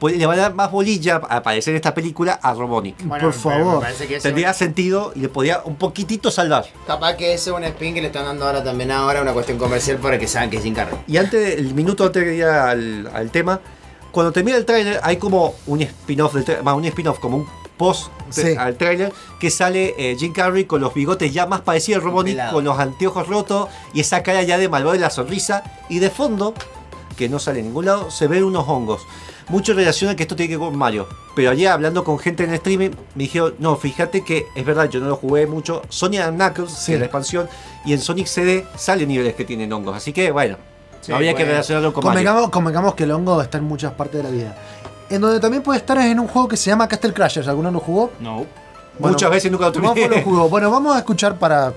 Pues, le va a dar más bolilla a aparecer en esta película a Robotnik.
Bueno, Por favor.
Tendría sentido y le podía un poquitito salvar.
Capaz que eso es un spin que le están dando ahora también ahora, una cuestión comercial para que sepan que es Jim Carrey.
Y antes, el minuto antes de ir al, al tema, cuando termina el tráiler hay como un spin-off va, un spin-off, como un post
Sí.
al tráiler que sale eh, Jim Carrey con los bigotes ya más parecidos a
Pelado.
con los anteojos rotos y esa cara ya de malvado y la sonrisa. Y de fondo, que no sale en ningún lado, se ven unos hongos. Muchos relacionan que esto tiene que ver con Mario. Pero ayer hablando con gente en el streaming, me dijeron, no, fíjate que es verdad, yo no lo jugué mucho. Sonic and Knuckles,
Sí.
que es la expansión, y en Sonic CD salen niveles que tienen hongos. Así que bueno,
Sí,
no había que relacionarlo con Mario.
Convengamos, que el hongo está en muchas partes de la vida. En donde también puede estar es en un juego que se llama Castle Crashers. ¿Alguno lo jugó?
No.
Bueno,
Muchas veces nunca lo terminé.
lo [LAUGHS] jugó. Bueno, vamos a escuchar para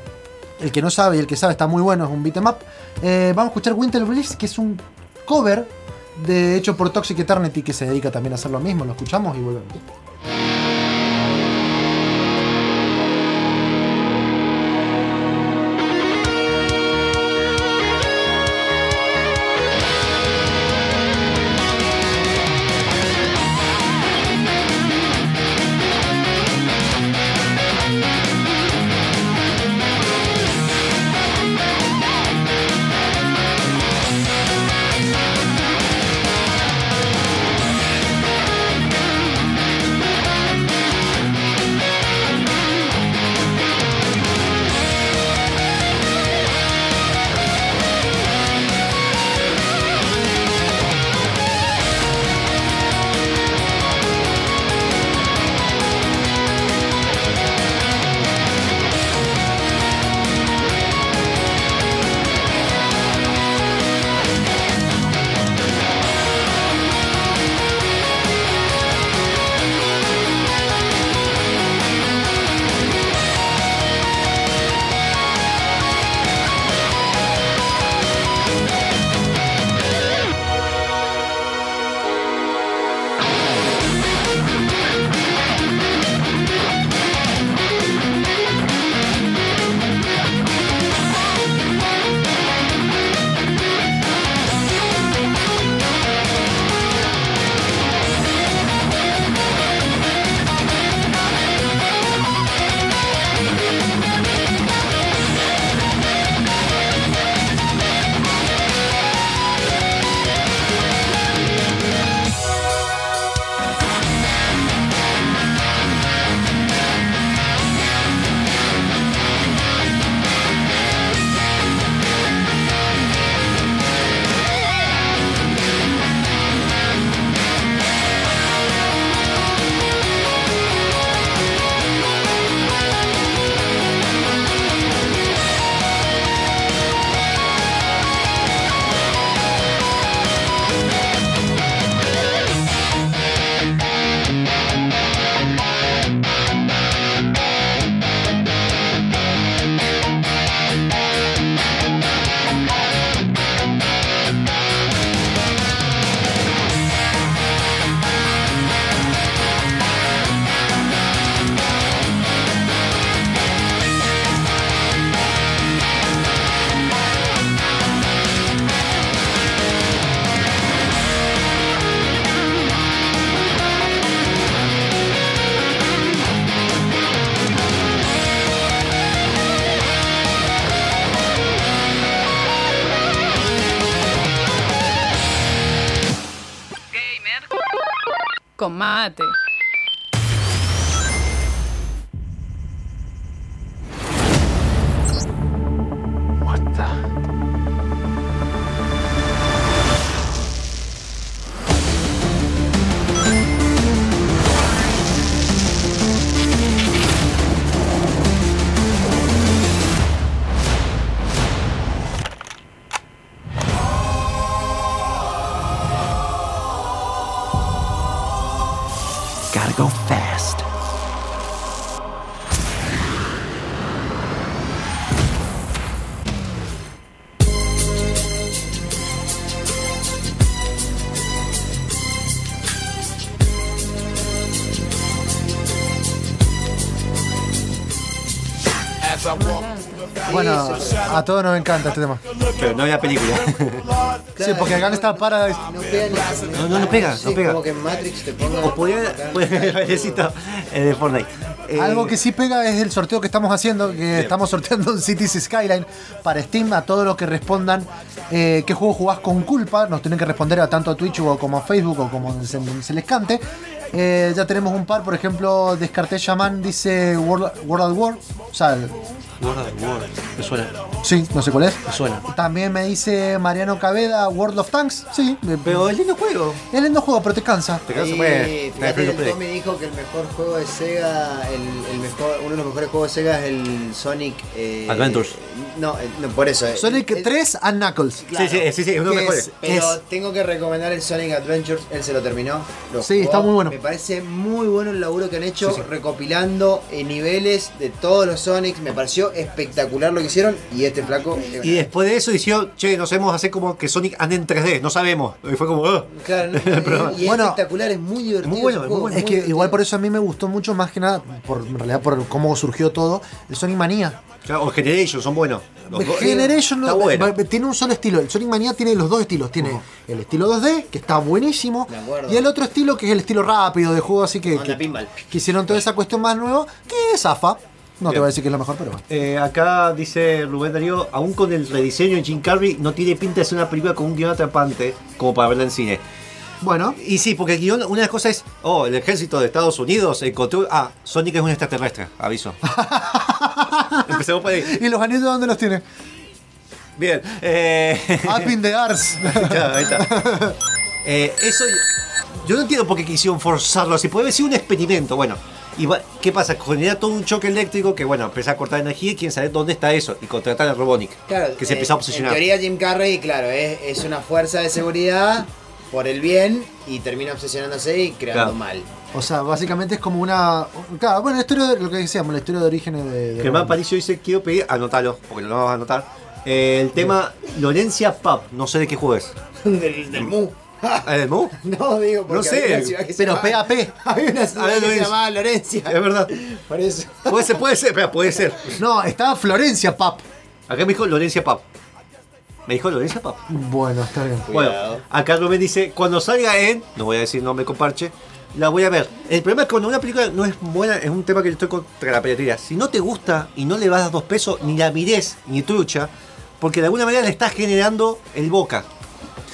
el que no sabe y el que sabe está muy bueno, es un beat'em up. Eh, vamos a escuchar Winter Bliss, que es un cover de hecho por Toxic Eternity que se dedica también a hacer lo mismo. Lo escuchamos y volvemos. A todos nos encanta este tema.
Pero no había película.
Sí, porque Gangsta Paradise.
No pega ni-
No, no, no pega,
Sí,
no pega.
Como que en Matrix te pongan.
O podía el bailecito eh, de Fortnite. Eh,
Algo que sí pega es el sorteo que estamos haciendo, que estamos sorteando un Cities Skyline para Steam a todos los que respondan eh, qué juego jugás con culpa. Nos tienen que responder a tanto a Twitch o como a Facebook o como se, se les cante. Eh, ya tenemos un par, por ejemplo, Descarté Shaman dice World, World at War. O sea, el-
World of War, me suena,
sí, no sé cuál es.
me suena.
También me dice Mariano Cabeda World of Tanks. Sí,
Pero es lindo juego.
es lindo juego, pero te cansa.
Te cansa, pues,
el Tommy dijo que el mejor juego de Sega, el, el mejor, uno de los mejores juegos de Sega es el Sonic eh,
Adventures.
No, eh, no, por eso. eh,
Sonic
el-
3 and Knuckles.
claro,
Sí, sí, sí, sí, es uno de los mejores.
es-
Pero
es-
tengo que recomendar el Sonic Adventures, él se lo terminó. lo
Sí,
jugó.
está muy bueno.
Me parece muy bueno el laburo que han hecho recopilando eh, niveles de todos los Sonics. Me pareció espectacular lo que hicieron y este flaco. eh,
Y después de eso dijeron, che, no sabemos hacer como que Sonic ande en 3D, no sabemos. Y fue como, "Ah".
Claro, no, [LAUGHS] y es
Bueno,
espectacular, es muy divertido.
muy bueno, es muy
juego,
bueno.
Es que
divertido.
igual por eso a mí me gustó mucho más que nada, por, en realidad por cómo surgió todo, el Sonic Manía.
Claro, o Generation, son buenos. Los dos-
Generation
está
no-
bueno.
tiene un solo estilo. El Sonic Mania tiene los dos estilos. Tiene el estilo 2D, que está buenísimo, y el otro estilo, que es el estilo rápido de juego, así que, que,
pinball.
que hicieron toda esa cuestión más nueva, que es AFA. No te voy a decir que es lo mejor, pero bueno.
Eh, acá dice Rubén Darío, aún con el rediseño de Jim Carrey, no tiene pinta de ser una película con un guion atrapante como para verla en cine.
Bueno,
Y sí, porque el guion, una de las cosas es, oh, el ejército de Estados Unidos encontró... Ah, Sonic es un extraterrestre, aviso. [LAUGHS] Empecemos por ahí.
¿y los anillos dónde los tiene?
Bien. Eh...
Up in the Ars. [LAUGHS]
Claro, ahí está. Eh, eso yo no entiendo por qué quisieron forzarlo así. Puede haber sido un experimento. Bueno, y va- ¿qué pasa? Genera todo un choque eléctrico que, bueno, empieza a cortar energía y quién sabe dónde está eso. Y contratar a Robotnik.
Claro,
que se
eh,
empezó a obsesionar.
En teoría Jim Carrey, claro, es, es una fuerza de seguridad por el bien y termina obsesionándose y creando
Claro.
mal.
O sea, básicamente es como una. Claro, bueno, la historia de lo que decíamos, la historia de orígenes de. de
Germán Paricio dice, quiero pedir, anotalo, porque no lo vamos a anotar. eh, el tema Lorencia Pub, no sé de qué juego es. [LAUGHS]
del, del Mu.
¿Ah, del Mu? [LAUGHS]
No, digo, porque
No sé,
había una ciudad que se
Pero PAP. [LAUGHS]
Había una ciudad que se llamaba Lorencia.
Es verdad.
Por eso.
Puede ser, puede ser, puede ser.
No, estaba Florencia Pap.
Acá me dijo Lorencia Pub. ¿Me dijo Lorencia Pub?
Bueno, está bien.
Bueno,
Cuidado.
acá Rubén dice, cuando salga en, no voy a decir nombre con parche, la voy a ver. El problema es que cuando una película no es buena, es un tema que yo estoy contra la piratería. Si no te gusta y no le vas a dar dos pesos, ni la mires, ni trucha, porque de alguna manera le estás generando el boca.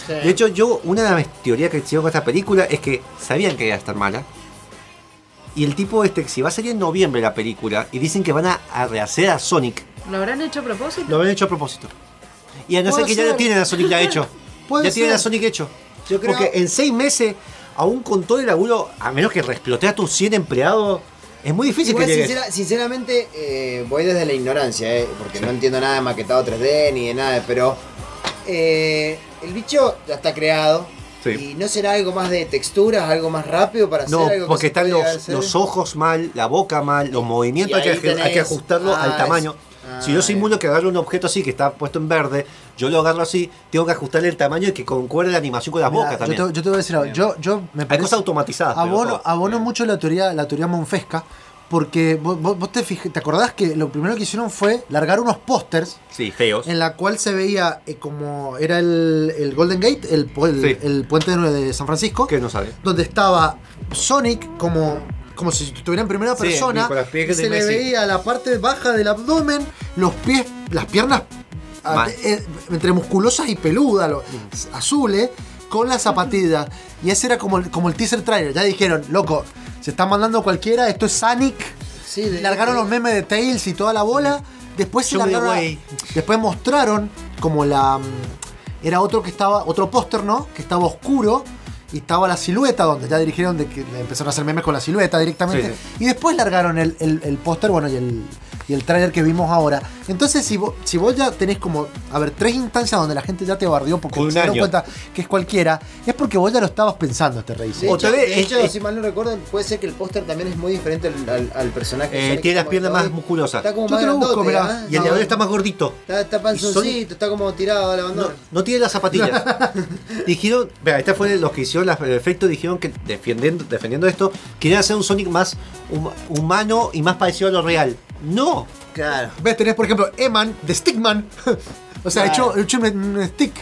De hecho, yo, una de las teorías que hicieron con esta película es que sabían que iba a estar mala. Y el tipo este, si va a salir en noviembre la película, y dicen que van a, a rehacer a Sonic,
¿Lo habrán hecho a propósito?
lo habrán hecho a propósito. Y a no ser que ya
ser.
tienen a Sonic ya [LAUGHS] hecho.
Puede
ya tienen
ser.
a Sonic hecho.
Yo creo-
Porque en seis meses, aún con todo el laburo, a menos que reexplote a tus 100 empleados, es muy difícil
Igual,
que llegues.
sincera- sinceramente, eh, voy desde la ignorancia, eh, porque no entiendo nada de maquetado 3D ni de nada, pero eh, el bicho ya está creado.
Sí.
Y no será algo más de texturas, algo más rápido para hacer
No,
algo
porque están los, los ojos mal, la boca mal, los movimientos hay que, hay que
tenés-
ajustarlo
ah,
al tamaño.
es-
si yo soy mundo que agarro un objeto así que está puesto en verde, yo lo agarro así, tengo que ajustarle el tamaño y que concuerde la animación con las
Mira,
bocas
yo,
también.
te, yo te voy a decir algo. Yo, yo me
Hay cosas automatizadas.
Abono, abono mucho la teoría, la teoría monfesca, porque vos, vos- te, fij- te acordás que lo primero que hicieron fue largar unos pósters
Sí, feos.
en la cual se veía eh, como era el, el Golden Gate, el, el,
Sí.
el puente de, de San Francisco,
Que no sabe.
donde estaba Sonic como, como si estuviera en primera
Sí,
persona, y se le veía la parte baja del abdomen, los pies, las piernas ah, eh, entre musculosas y peludas, azules, con las zapatillas. Y ese era como el, como el teaser trailer. Ya dijeron, loco, se está mandando cualquiera, esto es Sonic.
Sí, de-
Largaron los memes de Tails y toda la bola. Después se largaron. después mostraron como la. mm, Era otro que estaba. Otro póster, ¿no? Que estaba oscuro. Y estaba la silueta, donde ya dirigieron de que empezaron a hacer memes con la silueta directamente.
Sí,
Y después largaron el, el, el póster, bueno, y el, y el trailer que vimos ahora. Entonces, si vos, si vos ya tenés como, a ver, tres instancias donde la gente ya te barrió porque
un
se dieron
año.
cuenta que es cualquiera, es porque vos ya lo estabas pensando este rey.
De
O
hecho,
tal vez
de
es-
hecho,
es-
si mal no recuerdo, puede ser que el póster también es muy diferente al, al- al personaje.
Eh,
Sonic
tiene las
como
piernas
está
más
hoy.
musculosas.
Está como
Yo
más
te lo busco,
grandote,
mirá.
¿ah?
Y el de ahora está más gordito.
Está, está panzoncito, está como tirado al
No,
abandono.
no tiene las zapatillas. [LAUGHS] dijeron, vea, esta fue los que hicieron las- el efecto, dijeron que defendiendo, defendiendo esto, querían hacer un Sonic más hum- humano y más parecido a lo real. No.
Claro.
¿Ves? Tenés, por ejemplo, Eman de Stickman. [LAUGHS] o sea,
Claro.
hecho, hecho un, un stick.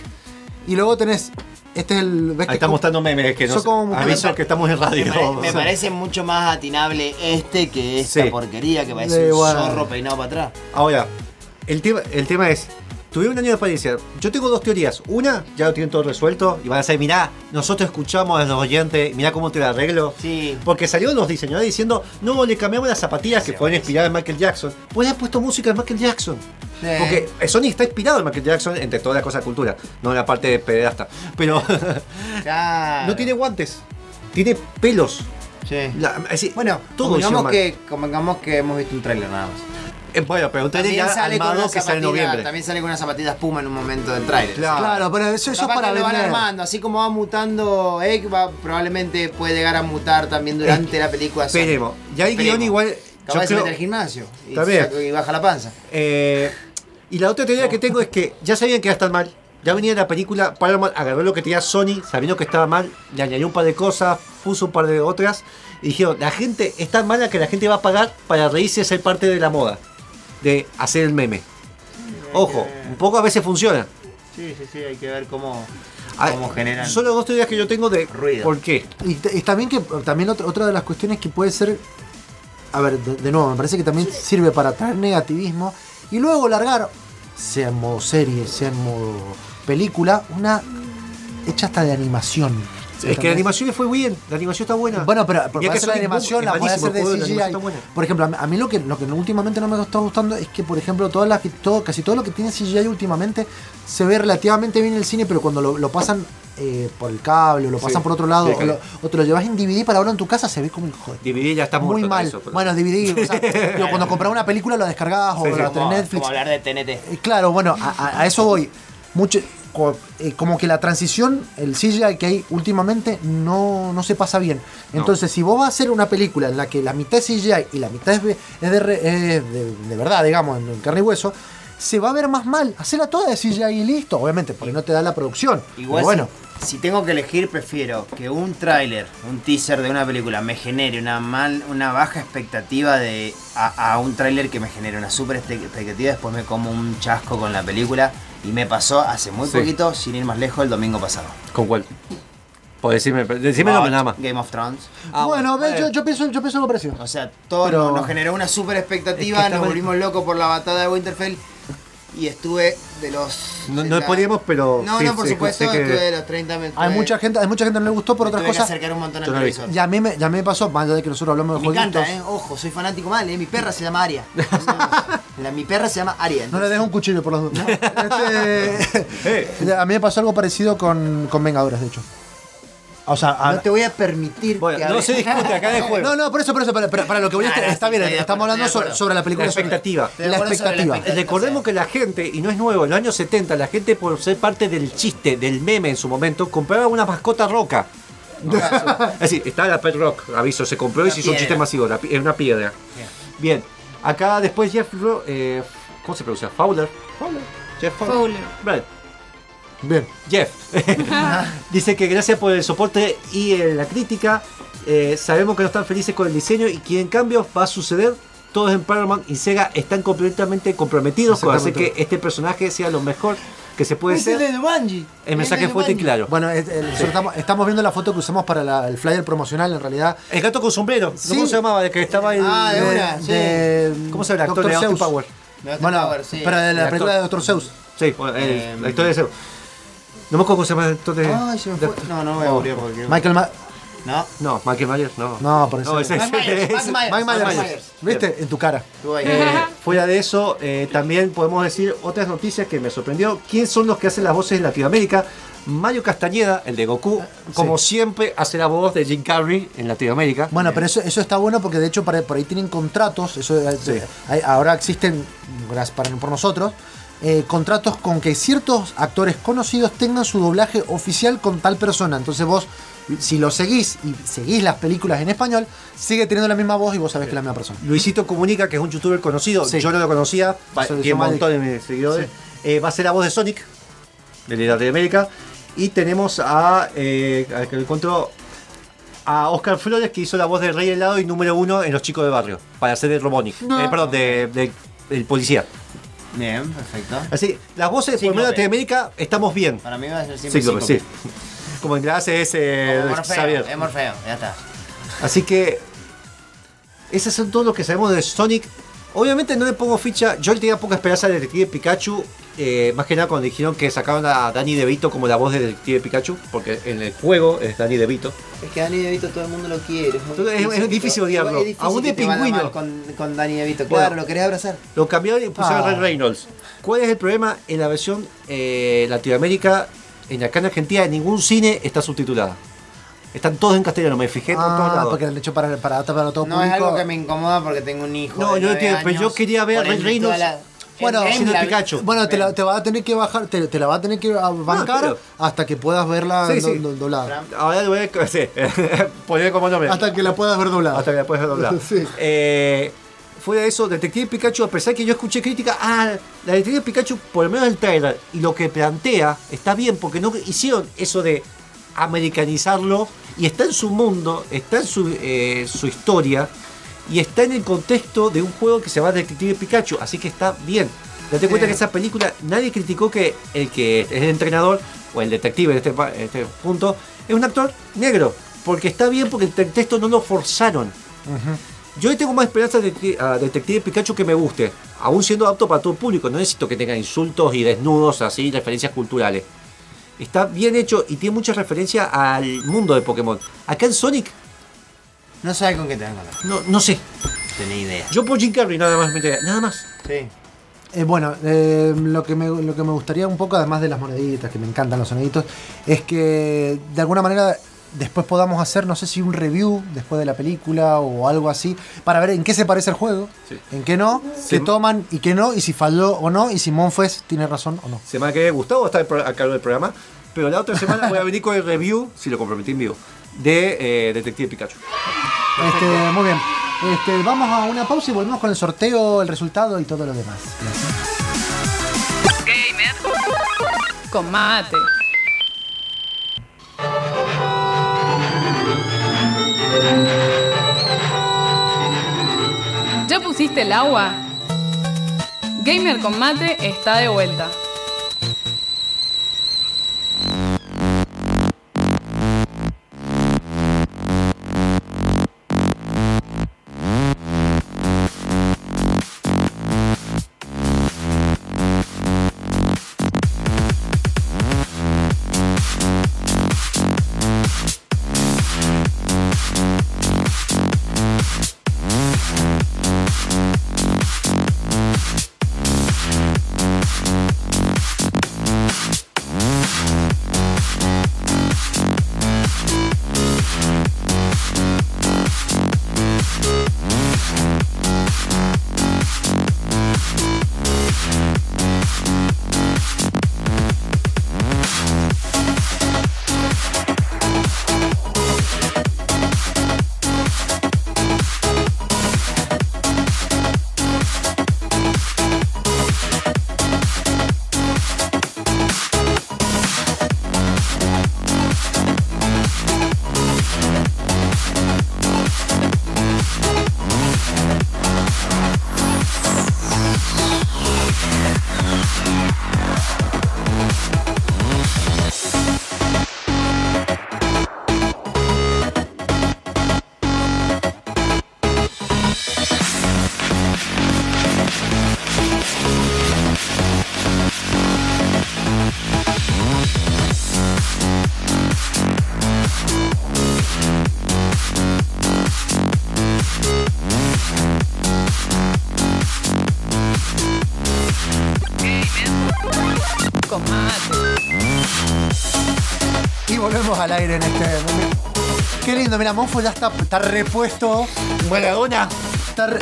Y luego tenés. Este es el. ¿ves
Ahí está mostrando memes que no
son
sé.
como-
aviso que estamos en radio.
Me, pare- me [LAUGHS] parece mucho más atinable este que esta
Sí.
porquería que parece
Eh,
un
bueno.
zorro peinado para atrás.
Ahora, el tema, el tema es, tuvieron un año de experiencia. Yo tengo dos teorías. Una, ya lo tienen todo resuelto y van a decir, mirá, nosotros escuchamos a los oyentes, mirá cómo te lo arreglo.
Sí.
Porque salieron los diseñadores diciendo, no, le cambiamos las zapatillas que fueron inspiradas en Michael Jackson. Pues haber puesto música de Michael Jackson.
Sí.
Porque Sony está inspirado en Michael Jackson entre toda la cosa de cultura, no en la parte de pederasta. Pero [LAUGHS]
Claro.
no tiene guantes, tiene pelos.
Sí.
La-
Bueno,
todo
convengamos que, convengamos que hemos visto un tráiler nada más.
Eh, bueno, pero trailer
También
ya
sale, con una
que sale en
zapatilla-
noviembre.
también sale con unas zapatillas Puma en un momento del tráiler.
Claro.
Claro, pero eso, eso es para
que lo van
vender.
armando, así como va mutando Egg, va, probablemente puede llegar a mutar también durante la película.
Esperemos. Ya hay
guion
igual.
Capaz
yo
que se
creo-
mete al gimnasio y,
También.
saca- y baja la panza.
Eh, y la otra teoría que tengo es que ya sabían que iba a estar mal. Ya venía la película, Paramount agarró lo que tenía Sony, sabiendo que estaba mal, le añadió un par de cosas, puso un par de otras, y dijeron, la gente es tan mala que la gente va a pagar para reírse y ser parte de la moda, de hacer el meme. Ojo, un poco a veces funciona.
Sí, sí, sí, hay que ver cómo,
Ah,
cómo generan.
Son las dos teorías que yo tengo de
Ruido.
por qué.
Y, también que también otra, otra de las cuestiones que puede ser, a ver, de, de nuevo, me parece que también sirve para traer negativismo y luego largar, sea en modo serie, sea en modo película, una hecha hasta de animación.
Es que la animación fue bien, la animación está buena.
Bueno, pero para
que
hacer la animación la puede hacer de CGI. Por ejemplo, a mí- lo que, lo que últimamente no me está gustando es que, por ejemplo, todas las que- todo, casi todo lo que tiene CGI últimamente se ve relativamente bien en el cine, pero cuando lo, lo pasan eh, por el cable o lo pasan
Sí.
por otro lado
Sí,
o, lo, te lo llevas en DVD para verlo en tu casa, se ve como el joder.
DVD ya está
Muy mal.
eso, pero-
Bueno, DVD, o sea, [LAUGHS] digo, cuando compras una película lo descargabas
Sí,
o
sí.
la tenés en Netflix.
Como hablar de TNT.
Eh, Claro, bueno, a, a- a eso voy. Mucho, eh, como que la transición, el CGI que hay últimamente, no, no se pasa bien. Entonces, si vos vas a hacer una película en la que la mitad es CGI y la mitad es, de, es de, de- de verdad, digamos, en, en carne y hueso, se va a ver más mal. Hacerla toda de CGI y listo, obviamente, porque no te da la producción.
Igual
Pero bueno,
si, si tengo que elegir, prefiero que un tráiler, un teaser de una película me genere una mal, una baja expectativa de a, a un tráiler que me genere una super expectativa, después me como un chasco con la película y me pasó hace muy
Sí.
poquito, sin ir más lejos, el domingo pasado.
¿Con cuál? Puedo decirme, decime
Bot,
nada más.
Game of Thrones.
Ah,
bueno,
eh.
yo, yo pienso, yo pienso lo parecido.
O sea, todo
Pero-
nos, generó una super expectativa,
Es que
nos volvimos locos por la batalla de Winterfell y estuve de los...
No,
de
no
la-
podíamos, pero.
No,
sí,
no, por
sí,
supuesto,
que-
estuve de los 30 minutos.
Hay mucha gente, hay mucha gente que no le gustó por otras
tuve que
cosas.
acercar un montón al televisor.
Ya a mí me, ya me pasó, más allá de que nosotros hablamos de
Me encanta, eh. Ojo, soy fanático mal, eh. Mi perra se llama Aria. [LAUGHS] La- mi perra se llama Aria.
No le dejes un cuchillo por los dos. No, [LAUGHS] este, [LAUGHS] a mí me pasó algo parecido con, con Vengadores, de hecho. O sea, a-
No te voy a permitir
Bueno,
que
no
hables.
se discute acá de juego. [LAUGHS]
no, no, por eso, por eso, para, para- para lo que voy a
Ah,
estar,
no,
está bien, estamos
acuerdo,
hablando sobre, la película.
La expectativa.
La
acuerdo sobre la
expectativa.
Recordemos que la gente, y no es nuevo, en los años 70, la gente por ser parte del chiste, del meme en su momento, compraba una mascota roca. [LAUGHS] es decir, está la Pet Rock, aviso, se compró y se hizo un chiste masivo, es una piedra. Bien, acá después Jeff, eh, ¿cómo se pronuncia? Fowler. Fowler. Jeff Fowler.
Fowler.
Right.
Bien.
Jeff [LAUGHS] dice que gracias por el soporte y eh, la crítica. eh, sabemos que no están felices con el diseño y que en cambio va a suceder. Todos en Paramount y Sega están completamente comprometidos con hacer que este personaje sea lo mejor que se puede
Es el
ser.
de Bungie.
El mensaje fuerte y claro.
Bueno, el- estamos, estamos viendo la foto que usamos para la- el flyer promocional, en realidad.
El gato con sombrero. ¿no?
Sí.
¿Cómo se llamaba? De que estaba el.
Ah, de
de-
una, sí.
de-
¿Cómo se llama el actor
Dr.
de Austin. Power?
No,
Bueno,
Power, sí.
pero de
El
la película de Doctor Zeus.
Sí, bueno, el,
Eh,
el actor de Zeus. No me acuerdo cómo se llama el actor de.
Ay, se me fue. No, no voy a morir porque.
Michael Ma-
No.
No, Michael Myers, no.
No, por eso.
No, ese es.
Mike Myers.
¿Viste? En tu cara.
Eh, fuera de eso, eh, también podemos decir otras noticias que me sorprendió. ¿Quién son los que hacen las voces en Latinoamérica? Mario Castañeda, el de Goku, como siempre, hace la voz de Jim Carrey en Latinoamérica.
Bueno, pero eso, eso está bueno porque de hecho para- por ahí tienen contratos, eso eh,
Sí.
hay- ahora existen, por nosotros, eh, contratos con que ciertos actores conocidos tengan su doblaje oficial con tal persona. Entonces vos, si lo seguís y seguís las películas en español, sigue teniendo la misma voz y vos sabés que es la misma persona.
Luisito Comunica, que es un youtuber conocido,
Sí.
yo no lo conocía, tiene un montón de seguidores, eh, va a ser la voz de Sonic, de Latinoamérica. Y tenemos a, eh, a ver que lo encuentro, a Oscar Flores, que hizo la voz de Rey Helado y número uno en Los Chicos de Barrio, para hacer de Robonic.
No.
Eh, perdón, de, de- del policía.
Bien, perfecto.
Así, las voces por lo menos de Latinoamérica estamos bien.
Para mí va a ser siempre
sí.
Cíclope. [LAUGHS]
Como en clase es eh,
Como Morfeo,
Xavier.
es Morfeo, ya está.
Así que. Esos son todos los que sabemos de Sonic. Obviamente no le pongo ficha. Yo le tenía poca esperanza del Detective Pikachu. eh, más que nada cuando dijeron que sacaron a Danny DeVito como la voz del Detective Pikachu. Porque en el juego es Danny DeVito.
Es que Danny DeVito todo el mundo lo quiere. muy
es- es difícil odiarlo.
Es difícil
Aún de pingüino.
Con, con Danny DeVito, claro, lo querés abrazar.
Lo cambiaron y pusieron
Ah.
a Ray Reynolds. ¿Cuál es el problema? En la versión eh, Latinoamérica, en acá en Argentina, en ningún cine está subtitulada. Están todos en castellano, me fijé por todos
Ah,
lados.
porque han hecho para, para, para todo
No es
público.
algo que me incomoda porque tengo un hijo.
No,
de
yo pero yo quería ver a
ende,
Reynolds
la-
Bueno,
siendo
la-
Pikachu.
Bueno, te la, te va a tener que bajar, te, te la va a tener que bancar
pero-
hasta que puedas verla
Sí,
do-
sí.
do- doblada.
Ahora voy a sí, [LAUGHS] poner como nombre.
Hasta que la puedas ver doblada.
Hasta que la puedas ver doblada. [LAUGHS]
Sí.
Eh, fuera de eso, Detective Pikachu, a pesar que yo escuché crítica, ah, la Detective Pikachu, por lo menos el trailer y lo que plantea, está bien, porque no hicieron eso de americanizarlo y está en su mundo, está en su, eh, su historia y está en el contexto de un juego que se llama Detective Pikachu, así que está bien. Date cuenta que esa película nadie criticó que el que es el entrenador o el detective en este, en este punto es un actor negro, porque está bien porque el texto no lo forzaron. Yo le tengo más esperanza de a Detective Pikachu que me guste, aún siendo apto para todo el público. No necesito que tenga insultos y desnudos, así, referencias culturales. Está bien hecho y tiene mucha referencia al mundo de Pokémon. Acá en Sonic,
No sabes con qué te van a
no, no sé.
Tenés idea.
Yo por Jim Carrey nada más me interesa, nada más.
Sí.
Eh, bueno, eh, lo, que me, lo que me gustaría un poco, además de las moneditas, que me encantan los soniditos, es que de alguna manera después podamos hacer, no sé si un review después de la película o algo así, para ver en qué se parece el juego,
Sí.
en qué no,
Sí.
qué toman y qué no, y si falló o no, y si Monfes tiene razón o no.
Semana que Gustavo está a cargo del programa, pero la otra semana voy a venir con el review, si lo comprometí en vivo, de eh, Detective Pikachu.
Este, muy bien. Este, vamos a una pausa y volvemos con el sorteo, el resultado y todo lo demás.
Con mate. ¿Ya pusiste el agua? Gamer con mate está de vuelta.
Al aire en este. Qué lindo, mira, Monfo ya está, está repuesto.
Maradona.
Está, re-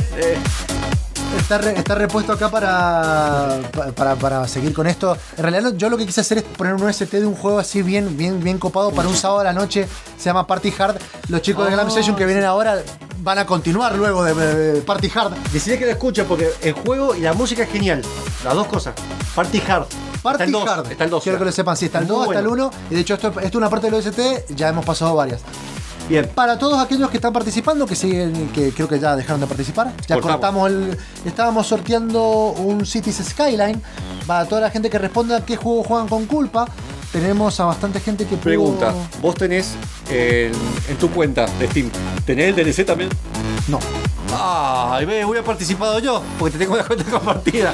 está, re- está repuesto acá para, para, para seguir con esto. En realidad, yo lo que quise hacer es poner un UST de un juego así bien, bien, bien copado para un sábado a la noche. Se llama Party Hard. Los chicos de Glam Session que vienen ahora van a continuar luego de, de Party Hard.
Decirle que lo escucha porque el juego y la música es genial. Las dos cosas. Party Hard.
Party
está el 2.
Hard.
Está el 2.
Quiero que lo sepan, sí, está el
Muy
2, está el
bueno.
1. Y de hecho, esto, esto es una parte del OST, ya hemos pasado varias.
Bien.
Para todos aquellos que están participando, que siguen, que creo que ya dejaron de participar, ya
Cortamos.
el. Estábamos sorteando un Cities Skyline. Para toda la gente que responda qué juego juegan con culpa. Tenemos a bastante gente que pudo-
Pregunta, vos tenés en, en tu cuenta de Steam, ¿tenés el DLC también?
No.
Ah, ve, hubiera participado yo, porque te tengo una cuenta [LAUGHS] compartida.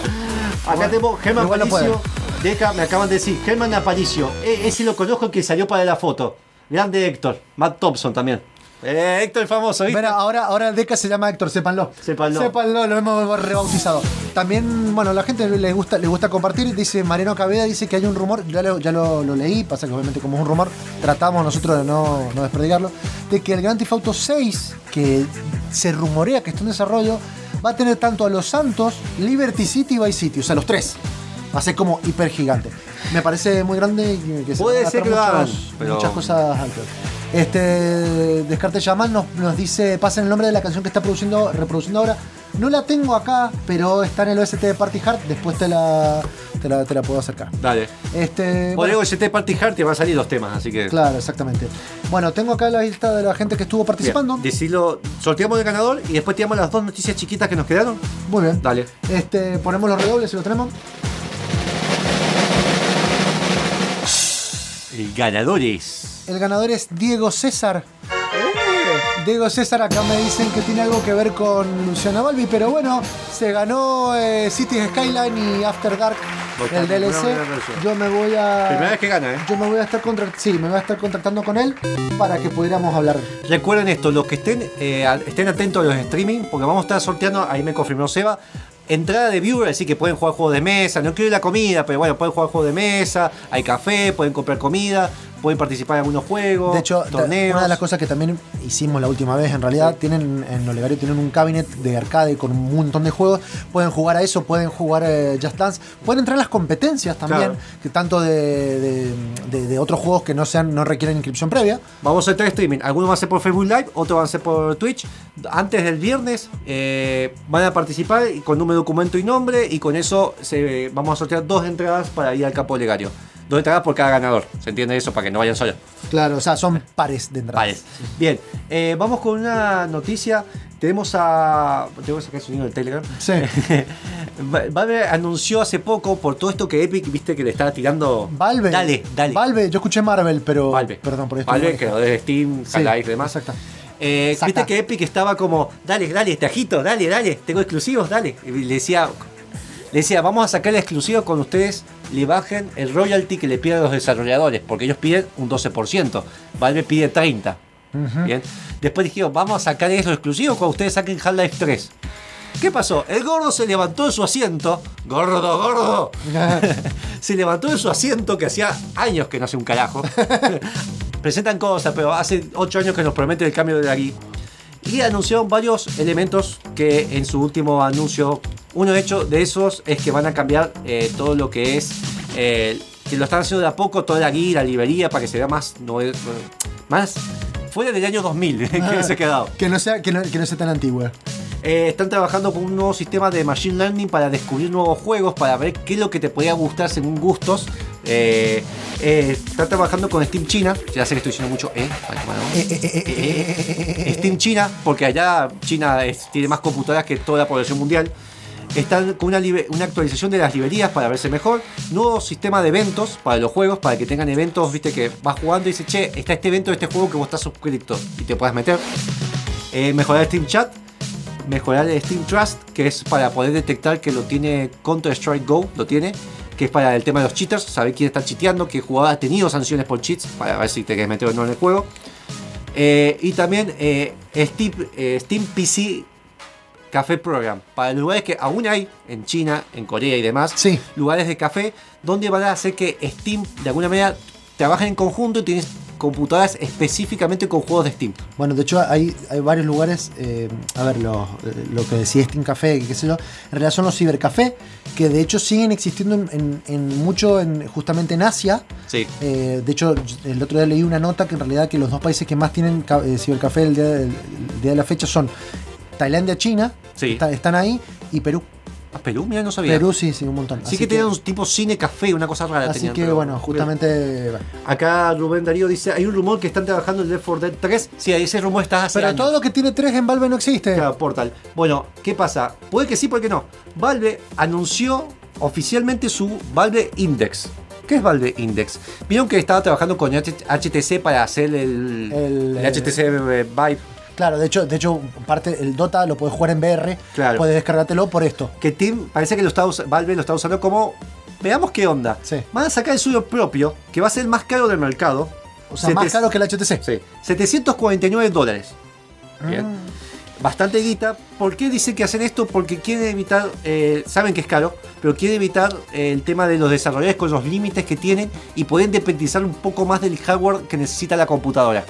Acá tenemos Germán
igual no
Aparicio. Deca, me acaban de decir, Germán Aparicio. E- ese lo conozco que salió para la foto. Grande Héctor. Matt Thompson también. Eh, Héctor el famoso, ¿viste?
Mira, ahora, ahora el Deca se llama Héctor, sépanlo.
Sépanlo.
Sépanlo, lo hemos rebautizado. También, bueno, la gente les gusta, les gusta compartir. Dice Mariano Cabeda, dice que hay un rumor, ya lo, ya lo, lo leí, pasa que obviamente como es un rumor, tratamos nosotros de no, no desperdigarlo, de que el Grand Theft Auto 6, que se rumorea que está en desarrollo, va a tener tanto a Los Santos, Liberty City y Vice City, o sea, los tres. Va a ser como hiper gigante. Me parece muy grande y que se
Puede ser que
muchos-
hagan, pero-
muchas cosas altas. Este Descarte Yaman nos, nos dice, pasen el nombre de la canción que está produciendo, reproduciendo ahora. No la tengo acá, pero está en el OST de Party Hard. Después te la, te la, te la puedo acercar.
Dale.
Este,
Por
bueno,
el ST Party Hard te van a salir los temas, así que.
claro, exactamente. Bueno, tengo acá la lista de la gente que estuvo participando.
Bien, decilo, sorteamos el ganador y después tiramos las dos noticias chiquitas que nos quedaron.
Muy bien.
Dale.
Este, ponemos los redobles si lo tenemos.
El ganador es.
El ganador es Diego César. Diego César acá me dicen que tiene algo que ver con Luciana Balbi, pero bueno, se ganó eh, Cities Skyline y After Dark el DLC. Yo me voy a.
Primera vez que gana, ¿eh?
Yo me voy a estar contra- sí, me voy a estar contactando con él para que pudiéramos hablar.
Recuerden esto, los que estén, eh, estén atentos a los streaming, porque vamos a estar sorteando, ahí me confirmó Seba, entrada de viewer, así que pueden jugar juegos de mesa, no quiero la comida, pero bueno, pueden jugar juegos de mesa, hay café, pueden comprar comida, pueden participar en algunos juegos,
De hecho,
torneos.
una de las cosas que también hicimos la última vez, en realidad, tienen en Olegario tienen un cabinet de arcade con un montón de juegos. Pueden jugar a eso, pueden jugar eh, Just Dance, pueden entrar a las competencias también,
Claro.
que tanto de, de- de- de otros juegos que no sean, no requieren inscripción previa.
Vamos a hacer streaming. Algunos van a ser por Facebook Live, otros van a ser por Twitch. Antes del viernes eh, van a participar con número documento y nombre. Y con eso se, vamos a sortear dos entradas para ir al campo legario. Dos entradas por cada ganador. ¿Se entiende eso? Para que no vayan solos.
Claro, o sea, son pares de entradas.
Pares. Bien, eh, vamos con una noticia. Tenemos a. Tengo que sacar el sonido del Telegram.
Sí. [LAUGHS]
Va- Valve anunció hace poco por todo esto que Epic, viste que le estaba tirando.
Valve.
Dale, dale.
Valve, yo escuché Marvel, pero.
Valve.
Perdón por esto.
Valve, que lo de Steam,
Sí,
y demás.
exacto.
Eh. Viste que Epic estaba como, dale, dale, tajito, dale, dale, tengo exclusivos, dale. Y le decía, le decía, vamos a sacar el exclusivo con ustedes, le bajen el royalty que le piden a los desarrolladores, porque ellos piden un 12%, Valve pide 30%.
Ujú.
Bien. Después dijeron, vamos a sacar eso exclusivo cuando ustedes saquen Half-Life 3. ¿Qué pasó? El gordo se levantó de su asiento. Gordo, gordo. [LAUGHS] se levantó de su asiento que hacía años que no hace un carajo. [LAUGHS] Presentan cosas, pero hace 8 años que nos prometen el cambio de la guía. Y anunciaron varios elementos que en su último anuncio, uno de hecho de esos es que van a cambiar eh, todo lo que es, eh, que lo están haciendo de a poco, toda la guía, la librería, para que se vea más, nove- más fuera del año 2000 [LAUGHS] que se ha quedado.
Que no sea, que no, que no sea tan antigua.
Eh, están trabajando con un nuevo sistema de Machine Learning para descubrir nuevos juegos, para ver qué es lo que te podría gustar según gustos. Eh, eh, están trabajando con Steam China, ya sé que estoy diciendo mucho, Steam China, porque allá China es- tiene más computadoras que toda la población mundial. Están con una, actualización de las librerías para verse mejor. Nuevo sistema de eventos para los juegos, para que tengan eventos, viste, que vas jugando y dice, che, está este evento de este juego que vos estás suscrito y te puedas meter. Mejorar Steam Chat, mejorar el Steam Trust, que es para poder detectar que lo tiene Counter Strike Go, lo tiene, que es para el tema de los cheaters, saber quién está chiteando, qué jugador ha tenido sanciones por cheats, para ver si te quieres meter o no en el juego. Eh, y también eh, Steam, eh, Steam PC Café Program, para lugares que aún hay en China, en Corea y demás, lugares de café donde van a hacer que Steam de alguna manera trabajen en conjunto y tienes computadoras específicamente con juegos de Steam.
Bueno, de hecho hay, hay varios lugares, eh, a ver, lo, lo que decía Steam Café, qué sé yo, en realidad son los cibercafé, que de hecho siguen existiendo en, en- en mucho, en, justamente en Asia.
Sí.
Eh, de hecho, el otro día leí una nota que en realidad que los dos países que más tienen eh, cibercafé el día, del- el día de la fecha son Tailandia, China,
Sí.
está- están ahí, y Perú.
Ah, Perú, mira, no sabía.
Perú sí, sí, un montón.
Sí que, tenían un tipo cine café, una cosa rara.
Así
tenían,
que
pero-
bueno, justamente. bueno.
Acá Rubén Darío dice, hay un rumor que están trabajando en Left 4 Dead 3. Sí, ese rumor está hace
Pero
años.
todo lo que tiene 3 en Valve no existe.
Claro, Portal. Bueno, ¿qué pasa? Puede que sí, puede que no. Valve anunció oficialmente su Valve Index. ¿Qué es Valve Index? Vieron que estaba trabajando con HTC para hacer el,
El,
el
eh,
HTC Vive.
Claro, de hecho, de hecho, parte el Dota lo puedes jugar en VR,
Claro.
puedes descargártelo por esto.
Que Team parece que lo está Valve lo está usando como. Veamos qué onda. Van a sacar el suyo propio, que va a ser el más caro del mercado.
O sea, más caro que el HTC.
Sí. 749 dólares. Bien.
Ah.
Bastante guita. ¿Por qué dicen que hacen esto? Porque quieren evitar, eh, saben que es caro, pero quieren evitar eh, el tema de los desarrolladores con los límites que tienen y poder independizar un poco más del hardware que necesita la computadora.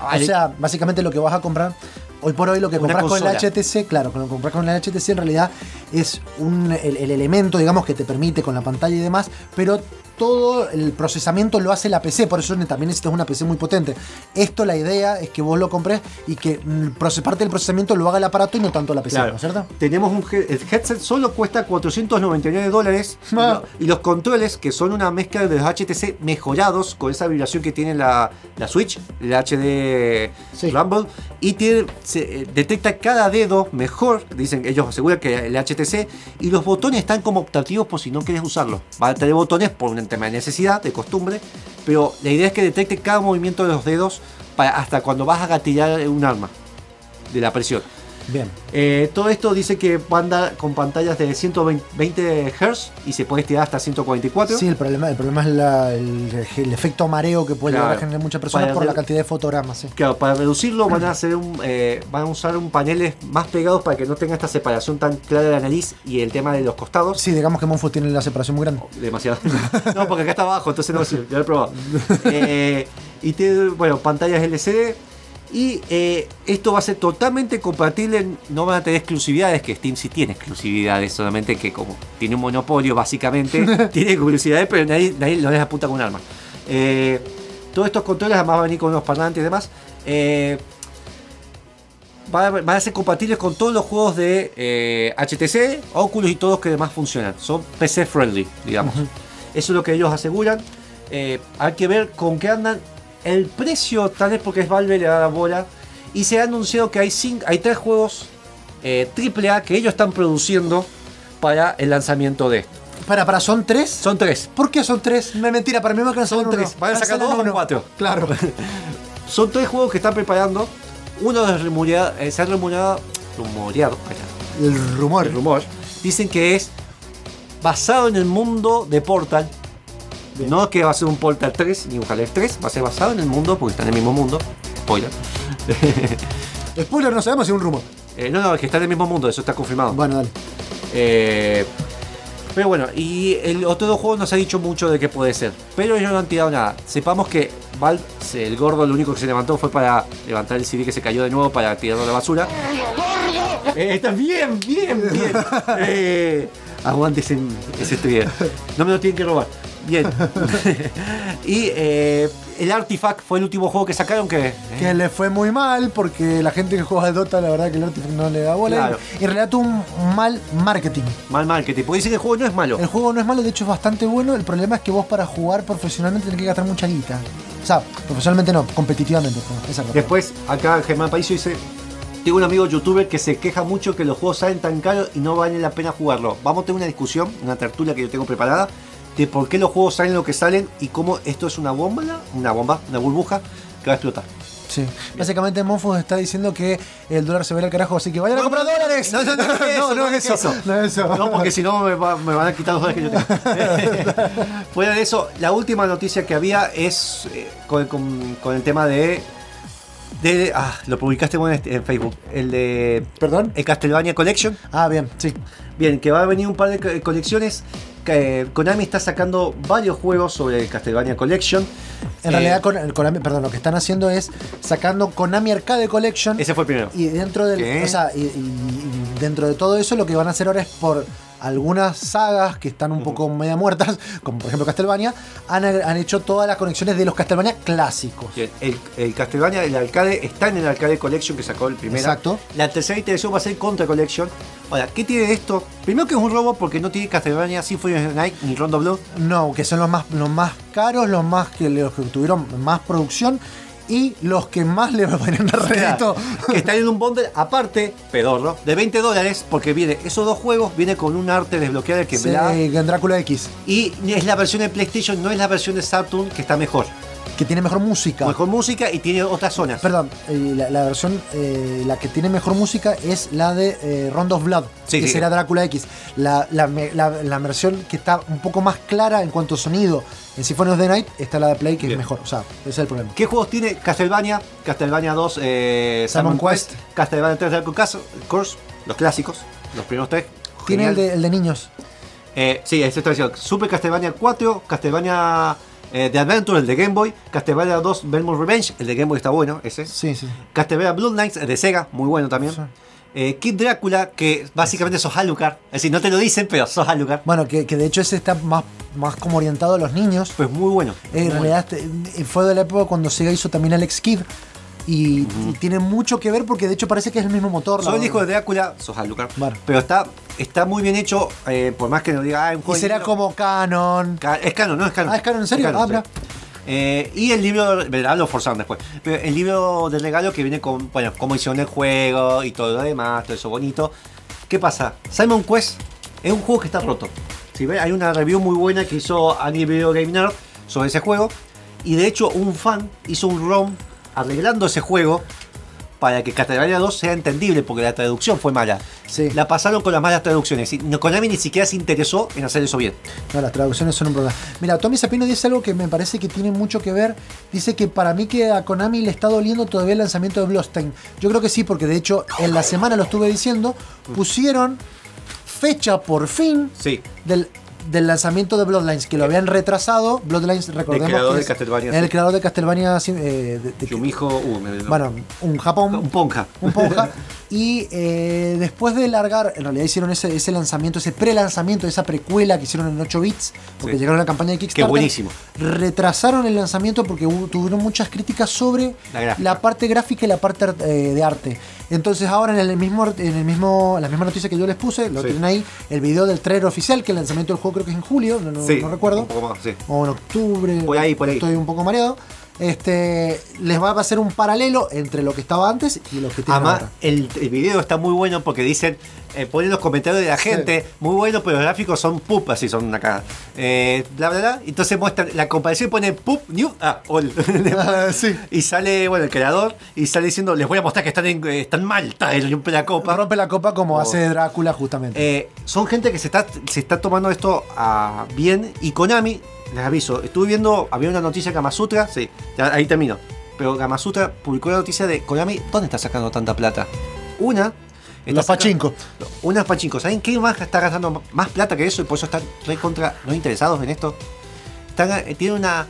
O sea, básicamente lo que vas a comprar, hoy por hoy lo que compras con el. HTC, claro, lo que compras con el HTC en realidad es un, el, el elemento, digamos, que te permite con la pantalla y demás, pero todo el procesamiento lo hace la PC, por eso también necesitas una PC muy potente. Esto la idea es que vos lo compres y que mm, parte del procesamiento lo haga el aparato y no tanto la PC,
Claro.
¿no es cierto?
Tenemos un he- el headset solo cuesta 499 dólares y lo- y los controles que son una mezcla de los HTC mejorados con esa vibración que tiene la, la Switch, el HD Rumble y tiene, se, eh, detecta cada dedo mejor, dicen ellos aseguran que el HTC y los botones están como optativos por si no quieres usarlo. Va a tener botones por tema de necesidad, de costumbre, pero la idea es que detecte cada movimiento de los dedos para hasta cuando vas a gatillar un arma de la presión.
Bien.
Eh, todo esto dice que va a andar con pantallas de 120 Hz y se puede estirar hasta 144.
Sí, el problema, el problema es la- el, el efecto mareo que puede
Claro.
generar muchas personas
Para
por la cantidad de fotogramas. sí.
Claro, para reducirlo van a hacer un, eh, van a usar un paneles más pegados para que no tenga esta separación tan clara de la nariz y el tema de los costados.
Sí, digamos que Monfort tiene la separación muy grande.
Demasiado. [LAUGHS] no, porque acá está abajo, entonces no sirve. Ya lo he probado. [LAUGHS] Eh, y tiene, bueno, pantallas LCD. Y eh, esto va a ser totalmente compatible. No van a tener exclusividades, que Steam sí tiene exclusividades, solamente que como tiene un monopolio básicamente, [LAUGHS] tiene exclusividades, pero nadie, nadie lo les apunta con un arma. Eh, todos estos controles además van a venir con unos parlantes y demás. Eh, van a, ser compatibles con todos los juegos de eh, HTC, Oculus y todos que demás funcionan. Son PC friendly, digamos. Eso es lo que ellos aseguran. Eh, hay que ver con qué andan. El precio, tal vez porque es Valve, le da la bola. Y se ha anunciado que hay, cinco, hay tres juegos eh, AAA que ellos están produciendo para el lanzamiento de esto.
Para, para, ¿son tres?
Son tres.
¿Por qué son tres? Me mentira, para mí me
Son
uno.
tres. Van a sacar dos o cuatro.
Claro. [LAUGHS]
Son tres juegos que están preparando. Uno es eh, se ha rumoreado, rumoreado.
El rumor.
El rumor. Dicen que es basado en el mundo de Portal. No que va a ser un Portal 3 ni un Half-Life 3, va a ser basado en el mundo porque está en el mismo mundo. Spoiler. [LAUGHS]
Spoiler, no sabemos si es un rumor.
Eh, no, no, es que está en el mismo mundo, eso está confirmado.
Bueno, dale.
Eh, pero bueno, y el otro dos juegos no se ha dicho mucho de qué puede ser. Pero ellos no han tirado nada. Sepamos que se- el gordo, lo único que se levantó fue para levantar el CD que se cayó de nuevo para tirarlo a la basura. Eh, está bien, bien, bien. [LAUGHS] Eh, aguante ese, ese. No me lo tienen que robar. Bien. [LAUGHS] y eh, el Artifact fue el último juego que sacaron que.
Que le fue muy mal porque la gente que juega Dota, la verdad que el Artifact no le da bola.
Claro.
Y en realidad tuvo un mal marketing.
Mal marketing. Porque dicen que el juego no es malo.
El juego no es malo, de hecho es bastante bueno. El problema es que vos para jugar profesionalmente tenés que gastar mucha guita. O sea, profesionalmente no, competitivamente. Esa es la
Después, acá Germán Paiso dice: Tengo un amigo youtuber que se queja mucho que los juegos salen tan caros y no vale la pena jugarlo. Vamos a tener una discusión, una tertulia que yo tengo preparada, de por qué los juegos salen lo que salen y cómo esto es una bomba, una bomba, una burbuja que va a explotar.
Sí. Básicamente Monfos está diciendo que el dólar se ve al carajo, así que vayan a comprar dólares.
No, no, no, no, [LAUGHS]
no es eso. No es eso.
No, porque si no me, va- me van a quitar los dólares que yo tengo. [LAUGHS] Fuera de eso, la última noticia que había es eh, con, el tema de. de ah, lo publicaste en, este- en Facebook. El de.
¿Perdón?
El Castlevania Collection.
Ah, bien, sí.
Bien, que va a venir un par de co- colecciones. Eh, Konami está sacando varios juegos sobre el Castlevania Collection.
En
Eh,
realidad, con, el Konami, perdón, lo que están haciendo es sacando Konami Arcade Collection.
Ese fue el primero.
Y dentro del,
¿Qué?
o sea, y, y- y dentro de todo eso, lo que van a hacer ahora es por algunas sagas que están un poco media muertas, [LAUGHS] como por ejemplo Castlevania, han, han hecho todas las conexiones de los Castlevania clásicos.
Bien, El, el Castlevania, el arcade, está en el arcade collection que sacó el primero.
Exacto.
La tercera iteración va a ser Contra Collection. Ahora, ¿qué tiene esto? Primero que es un robo porque no tiene Castlevania Symphony of the Night ni Rondo Blood.
No, que son los más, los más caros, los más que los que tuvieron más producción y los que más le van a dar rédito.
que están en un bundle aparte, pedorro, de 20 dólares, porque viene esos dos juegos, viene con un arte desbloqueable que
Sí,
bla,
en Drácula X,
y es la versión de PlayStation, no es la versión de Saturn que está mejor.
que tiene mejor música.
Mejor música y tiene otras zonas.
Perdón, eh, la, la versión, eh, la que tiene mejor música es la de eh, Round of Blood,
Sí,
que
sí.
será Drácula X. La, la- la versión que está un poco más clara en cuanto a sonido en Symphony of the Night está la de Play, que
Bien.
es mejor. O sea, ese es el problema.
¿Qué juegos tiene Castlevania? Castlevania 2, eh,
Simon Quest.
Quest, Castlevania 3 Dark Cas- Course, los clásicos, los primeros tres.
Tiene el de, el de niños.
Eh, sí, esto está diciendo. Super Castlevania 4, Castlevania eh, The Adventure, el de Game Boy, Castlevania 2 Belmont Revenge, el de Game Boy está bueno, ese.
Sí, sí.
Castlevania Bloodlines, el de Sega, muy bueno también. Eh, Kid Drácula, que básicamente sos Alucard. Es decir, no te lo dicen, pero sos Alucard.
Bueno, que, que de hecho ese está más, más como orientado a los niños.
Pues muy bueno.
Eh, en realidad este, fue de la época cuando Sega hizo también Alex Kidd. Y, y tiene mucho que ver porque de hecho parece que es el mismo motor.
Soy el hijo de. Drácula, sos Alucard.
Bueno.
Pero está, está muy bien hecho, eh, por más que nos diga, ah, un
Y
juego
será
de-
como canon.
Ca- Es canon, no es canon.
Ah, ¿es canon? ¿En serio?
Canon,
Ah,
sí. Eh, y el libro, verdad, lo forzaron después. Pero el libro de regalo que viene con, bueno, cómo hicieron el juego y todo lo demás, todo eso bonito. ¿Qué pasa? Simon Quest es un juego que está roto. Si ven, hay una review muy buena que hizo Annie Video Game Nerd sobre ese juego. Y de hecho, un fan hizo un ROM arreglando ese juego para que Castlevania 2 sea entendible, porque la traducción fue mala.
Sí.
La pasaron con las malas traducciones. Y Konami ni siquiera se interesó en hacer eso bien.
No, las traducciones son un problema. Mira, Tommy Sapino dice algo que me parece que tiene mucho que ver. Dice que para mí que a Konami le está doliendo todavía el lanzamiento de Bloodstained. Yo creo que sí, porque de hecho en la semana lo estuve diciendo, pusieron fecha por fin
Sí.
del, del lanzamiento de Bloodlines, que lo habían retrasado. Bloodlines, recordemos
creador
que
de
es
Castlevania,
el creador de Castlevania, eh, de- de-
Yumijo, uh, me-
bueno, un Japón,
un ponja.
un ponja. [LAUGHS] y eh, después de largar, en realidad hicieron ese, ese lanzamiento, ese pre-lanzamiento, esa precuela que hicieron en 8 bits, porque
Sí.
llegaron a la campaña de Kickstarter.
buenísimo.
Retrasaron el lanzamiento porque hubo- tuvieron muchas críticas sobre
La
parte gráfica y la parte eh, de arte. Entonces ahora en el mismo, en el mismo, la misma noticia que yo les puse, lo
Sí.
tienen ahí, el video del trailer oficial, que el lanzamiento del juego creo que es en julio, no, no-
Sí,
no recuerdo
Un poco más, sí.
o en octubre.
Por ahí, por ahí.
Estoy un poco mareado. Este, les va a hacer un paralelo entre lo que estaba antes y lo que tienen
Además,
ahora.
el, el video está muy bueno porque dicen, eh, ponen los comentarios de la gente, muy bueno, pero los gráficos son pup, así son una cagada. Eh, bla, bla, bla. Entonces muestran, la comparación pone pup, new, ah, all.
Ah, [LAUGHS] [LAUGHS] sí.
Y sale, bueno, el creador, y sale diciendo, les voy a mostrar que están, en- eh, están mal, está, y rompe la copa.
Rompe la copa como
Oh.
hace Drácula justamente.
Eh, son gente que se está, se está tomando esto a bien. Y Konami, les aviso, estuve viendo, había una noticia de Gamasutra, sí, ya, ahí termino. Pero Gamasutra publicó la noticia de Konami, ¿dónde está sacando tanta plata? Una.
Los pachincos.
Unas pachincos. ¿Saben qué más está gastando más plata que eso? Y por eso están re contra no interesados en esto. Están, eh, tiene una.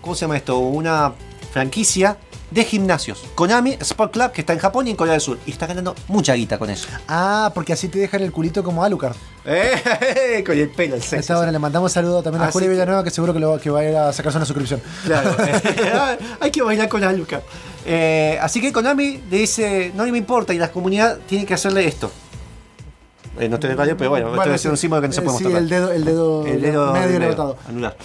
¿Cómo se llama esto? Una franquicia de gimnasios. Konami Sport Club, que está en Japón y en Corea del Sur. Y está ganando mucha guita con eso.
Ah, porque así te dejan el culito como Alucard.
¡Eh! [LAUGHS] Con el pelo, el
A
sexo.
esta hora le mandamos saludo también a
Así
Julio Villanueva, que seguro que, lo, que va a ir a sacarse una suscripción.
Claro. [LAUGHS] [LAUGHS] Hay que bailar con Alucard. Eh, así que Konami le dice, no me importa, y la comunidad tiene que hacerle esto. Eh, no estoy radio, pero bueno, estoy haciendo un símbolo que no se
eh,
puede
sí,
mostrar.
el dedo, el dedo,
El dedo
medio, levantado.
anular.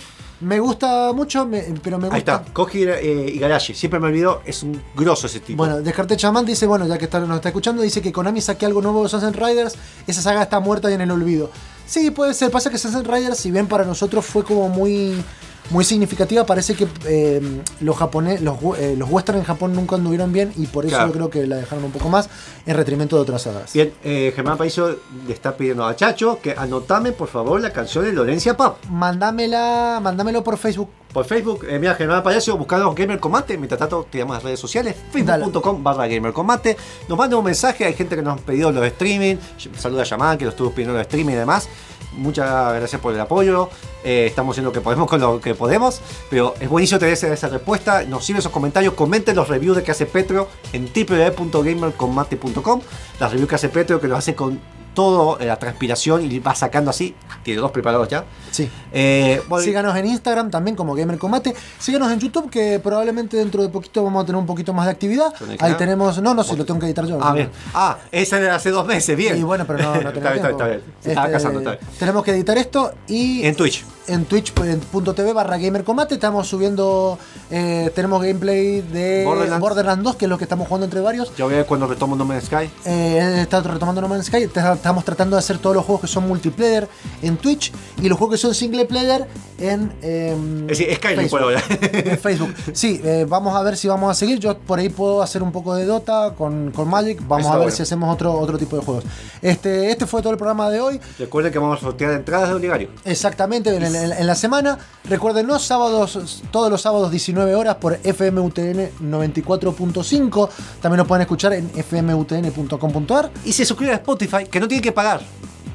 Me gusta mucho, me- pero me
Ahí
gusta.
está, Koji eh, Igarashi. Siempre me olvido, es un grosso ese tipo.
Bueno, Descartes Chamán dice, bueno, ya que está, nos está escuchando, dice que Konami saque algo nuevo de Sunset Riders, esa saga está muerta y en el olvido. Sí, puede ser, pasa que Sunset Riders, si bien para nosotros fue como muy, muy significativa, parece que eh, los japoneses, los, eh, los western en Japón nunca anduvieron bien y por eso
Claro.
yo creo que la dejaron un poco más en retrimento de otras sagas.
Bien, eh, Germán Paiso le está pidiendo a Chacho que anotame por favor la canción de Lorencia Pap.
Mándamela, mándamelo por Facebook.
Por Facebook, eh, mira Germán Palacio, buscando Gamer Combate. Mientras tanto, te llamas las redes sociales, facebook.com barra Gamer Combate. Nos manda un mensaje, hay gente que nos ha pedido los streaming. Saluda a Yaman, que lo estuvo pidiendo los streaming y demás. Muchas gracias por el apoyo. Eh, estamos haciendo lo que podemos con lo que podemos. Pero es buenísimo tener esa, esa respuesta. Nos sirven esos comentarios. Comenten los reviews de que hace Petro en www.gamercombate.com. Las reviews que hace Petro, que lo hace con todo eh, la transpiración y va sacando así. Tiene dos preparados ya.
Sí.
Eh, bueno,
Síganos en Instagram también como Gamer Combate. Síganos en YouTube que probablemente dentro de poquito vamos a tener un poquito más de actividad.
¿Tiene que
Ahí tenemos. No, no, si lo tengo que editar yo.
Ah, bien. Ah, esa era hace dos meses, bien.
Y bueno, pero no, no [LAUGHS]
está
tenemos
bien, está bien, está bien. Se estaba
Este,
casando, está bien.
Tenemos que editar esto y
En Twitch.
en twitch.tv barra gamer combate estamos subiendo eh, tenemos gameplay de
Borderlands.
Borderlands. 2 que es lo que estamos jugando entre varios
Ya voy a ver cuando retomo No Man's Sky.
eh, está retomando No Man's Sky te- estamos tratando de hacer todos los juegos que son multiplayer en Twitch y los juegos que son single player en em,
Es decir, Skyrim puedo.
En Facebook. Sí, eh, vamos a ver si vamos a seguir. Yo por ahí puedo hacer un poco de Dota con, con Magic. Vamos a ver
bueno.
si hacemos otro, otro tipo de juegos. Este, este fue todo el programa de hoy.
Recuerden que vamos a sortear entradas de Oligario.
Exactamente, en, en- en la semana. Recuerden los sábados, todos los sábados 19 horas por FMUTN 94.5. También lo pueden escuchar en fmutn.com.ar.
Y se suscriben a Spotify, que no tienen que pagar.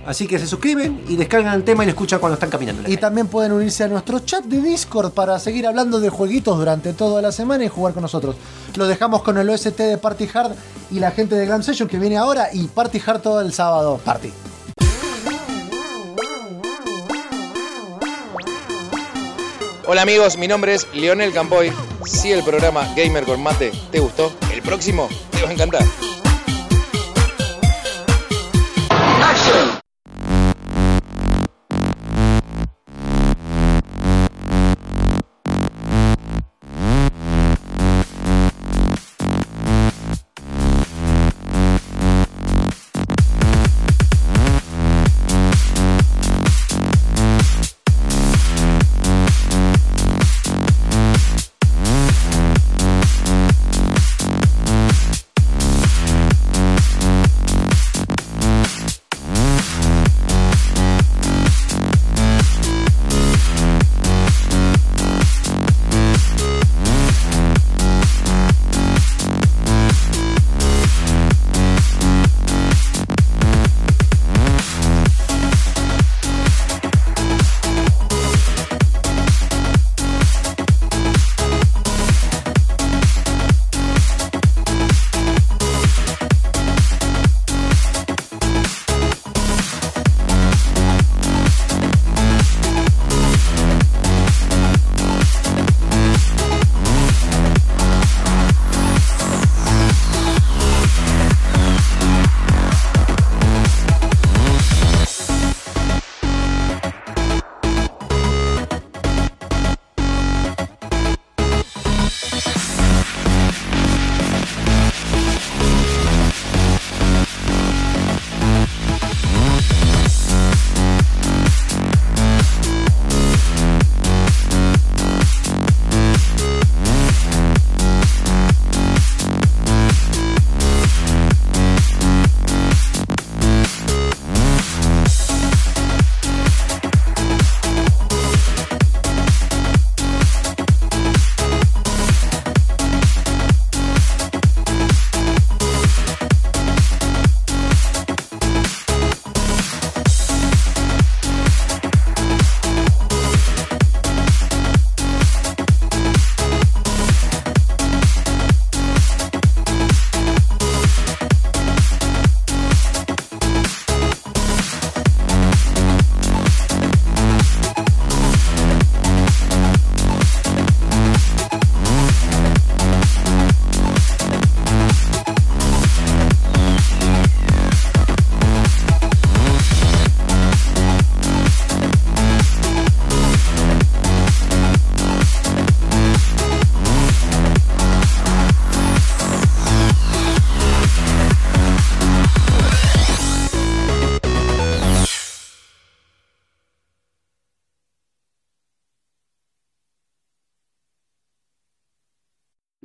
Así que se suscriben y descargan el tema y lo escuchan cuando están caminando.
Y también pueden unirse a nuestro chat de Discord para seguir hablando de jueguitos durante toda la semana y jugar con nosotros. Lo dejamos con el OST de Party Hard y la gente de Glam Session que viene ahora y Party Hard todo el sábado. Party.
Hola amigos, mi nombre es Leonel Campoy. Si el programa Gamer con Mate te gustó, el próximo te va a encantar. action!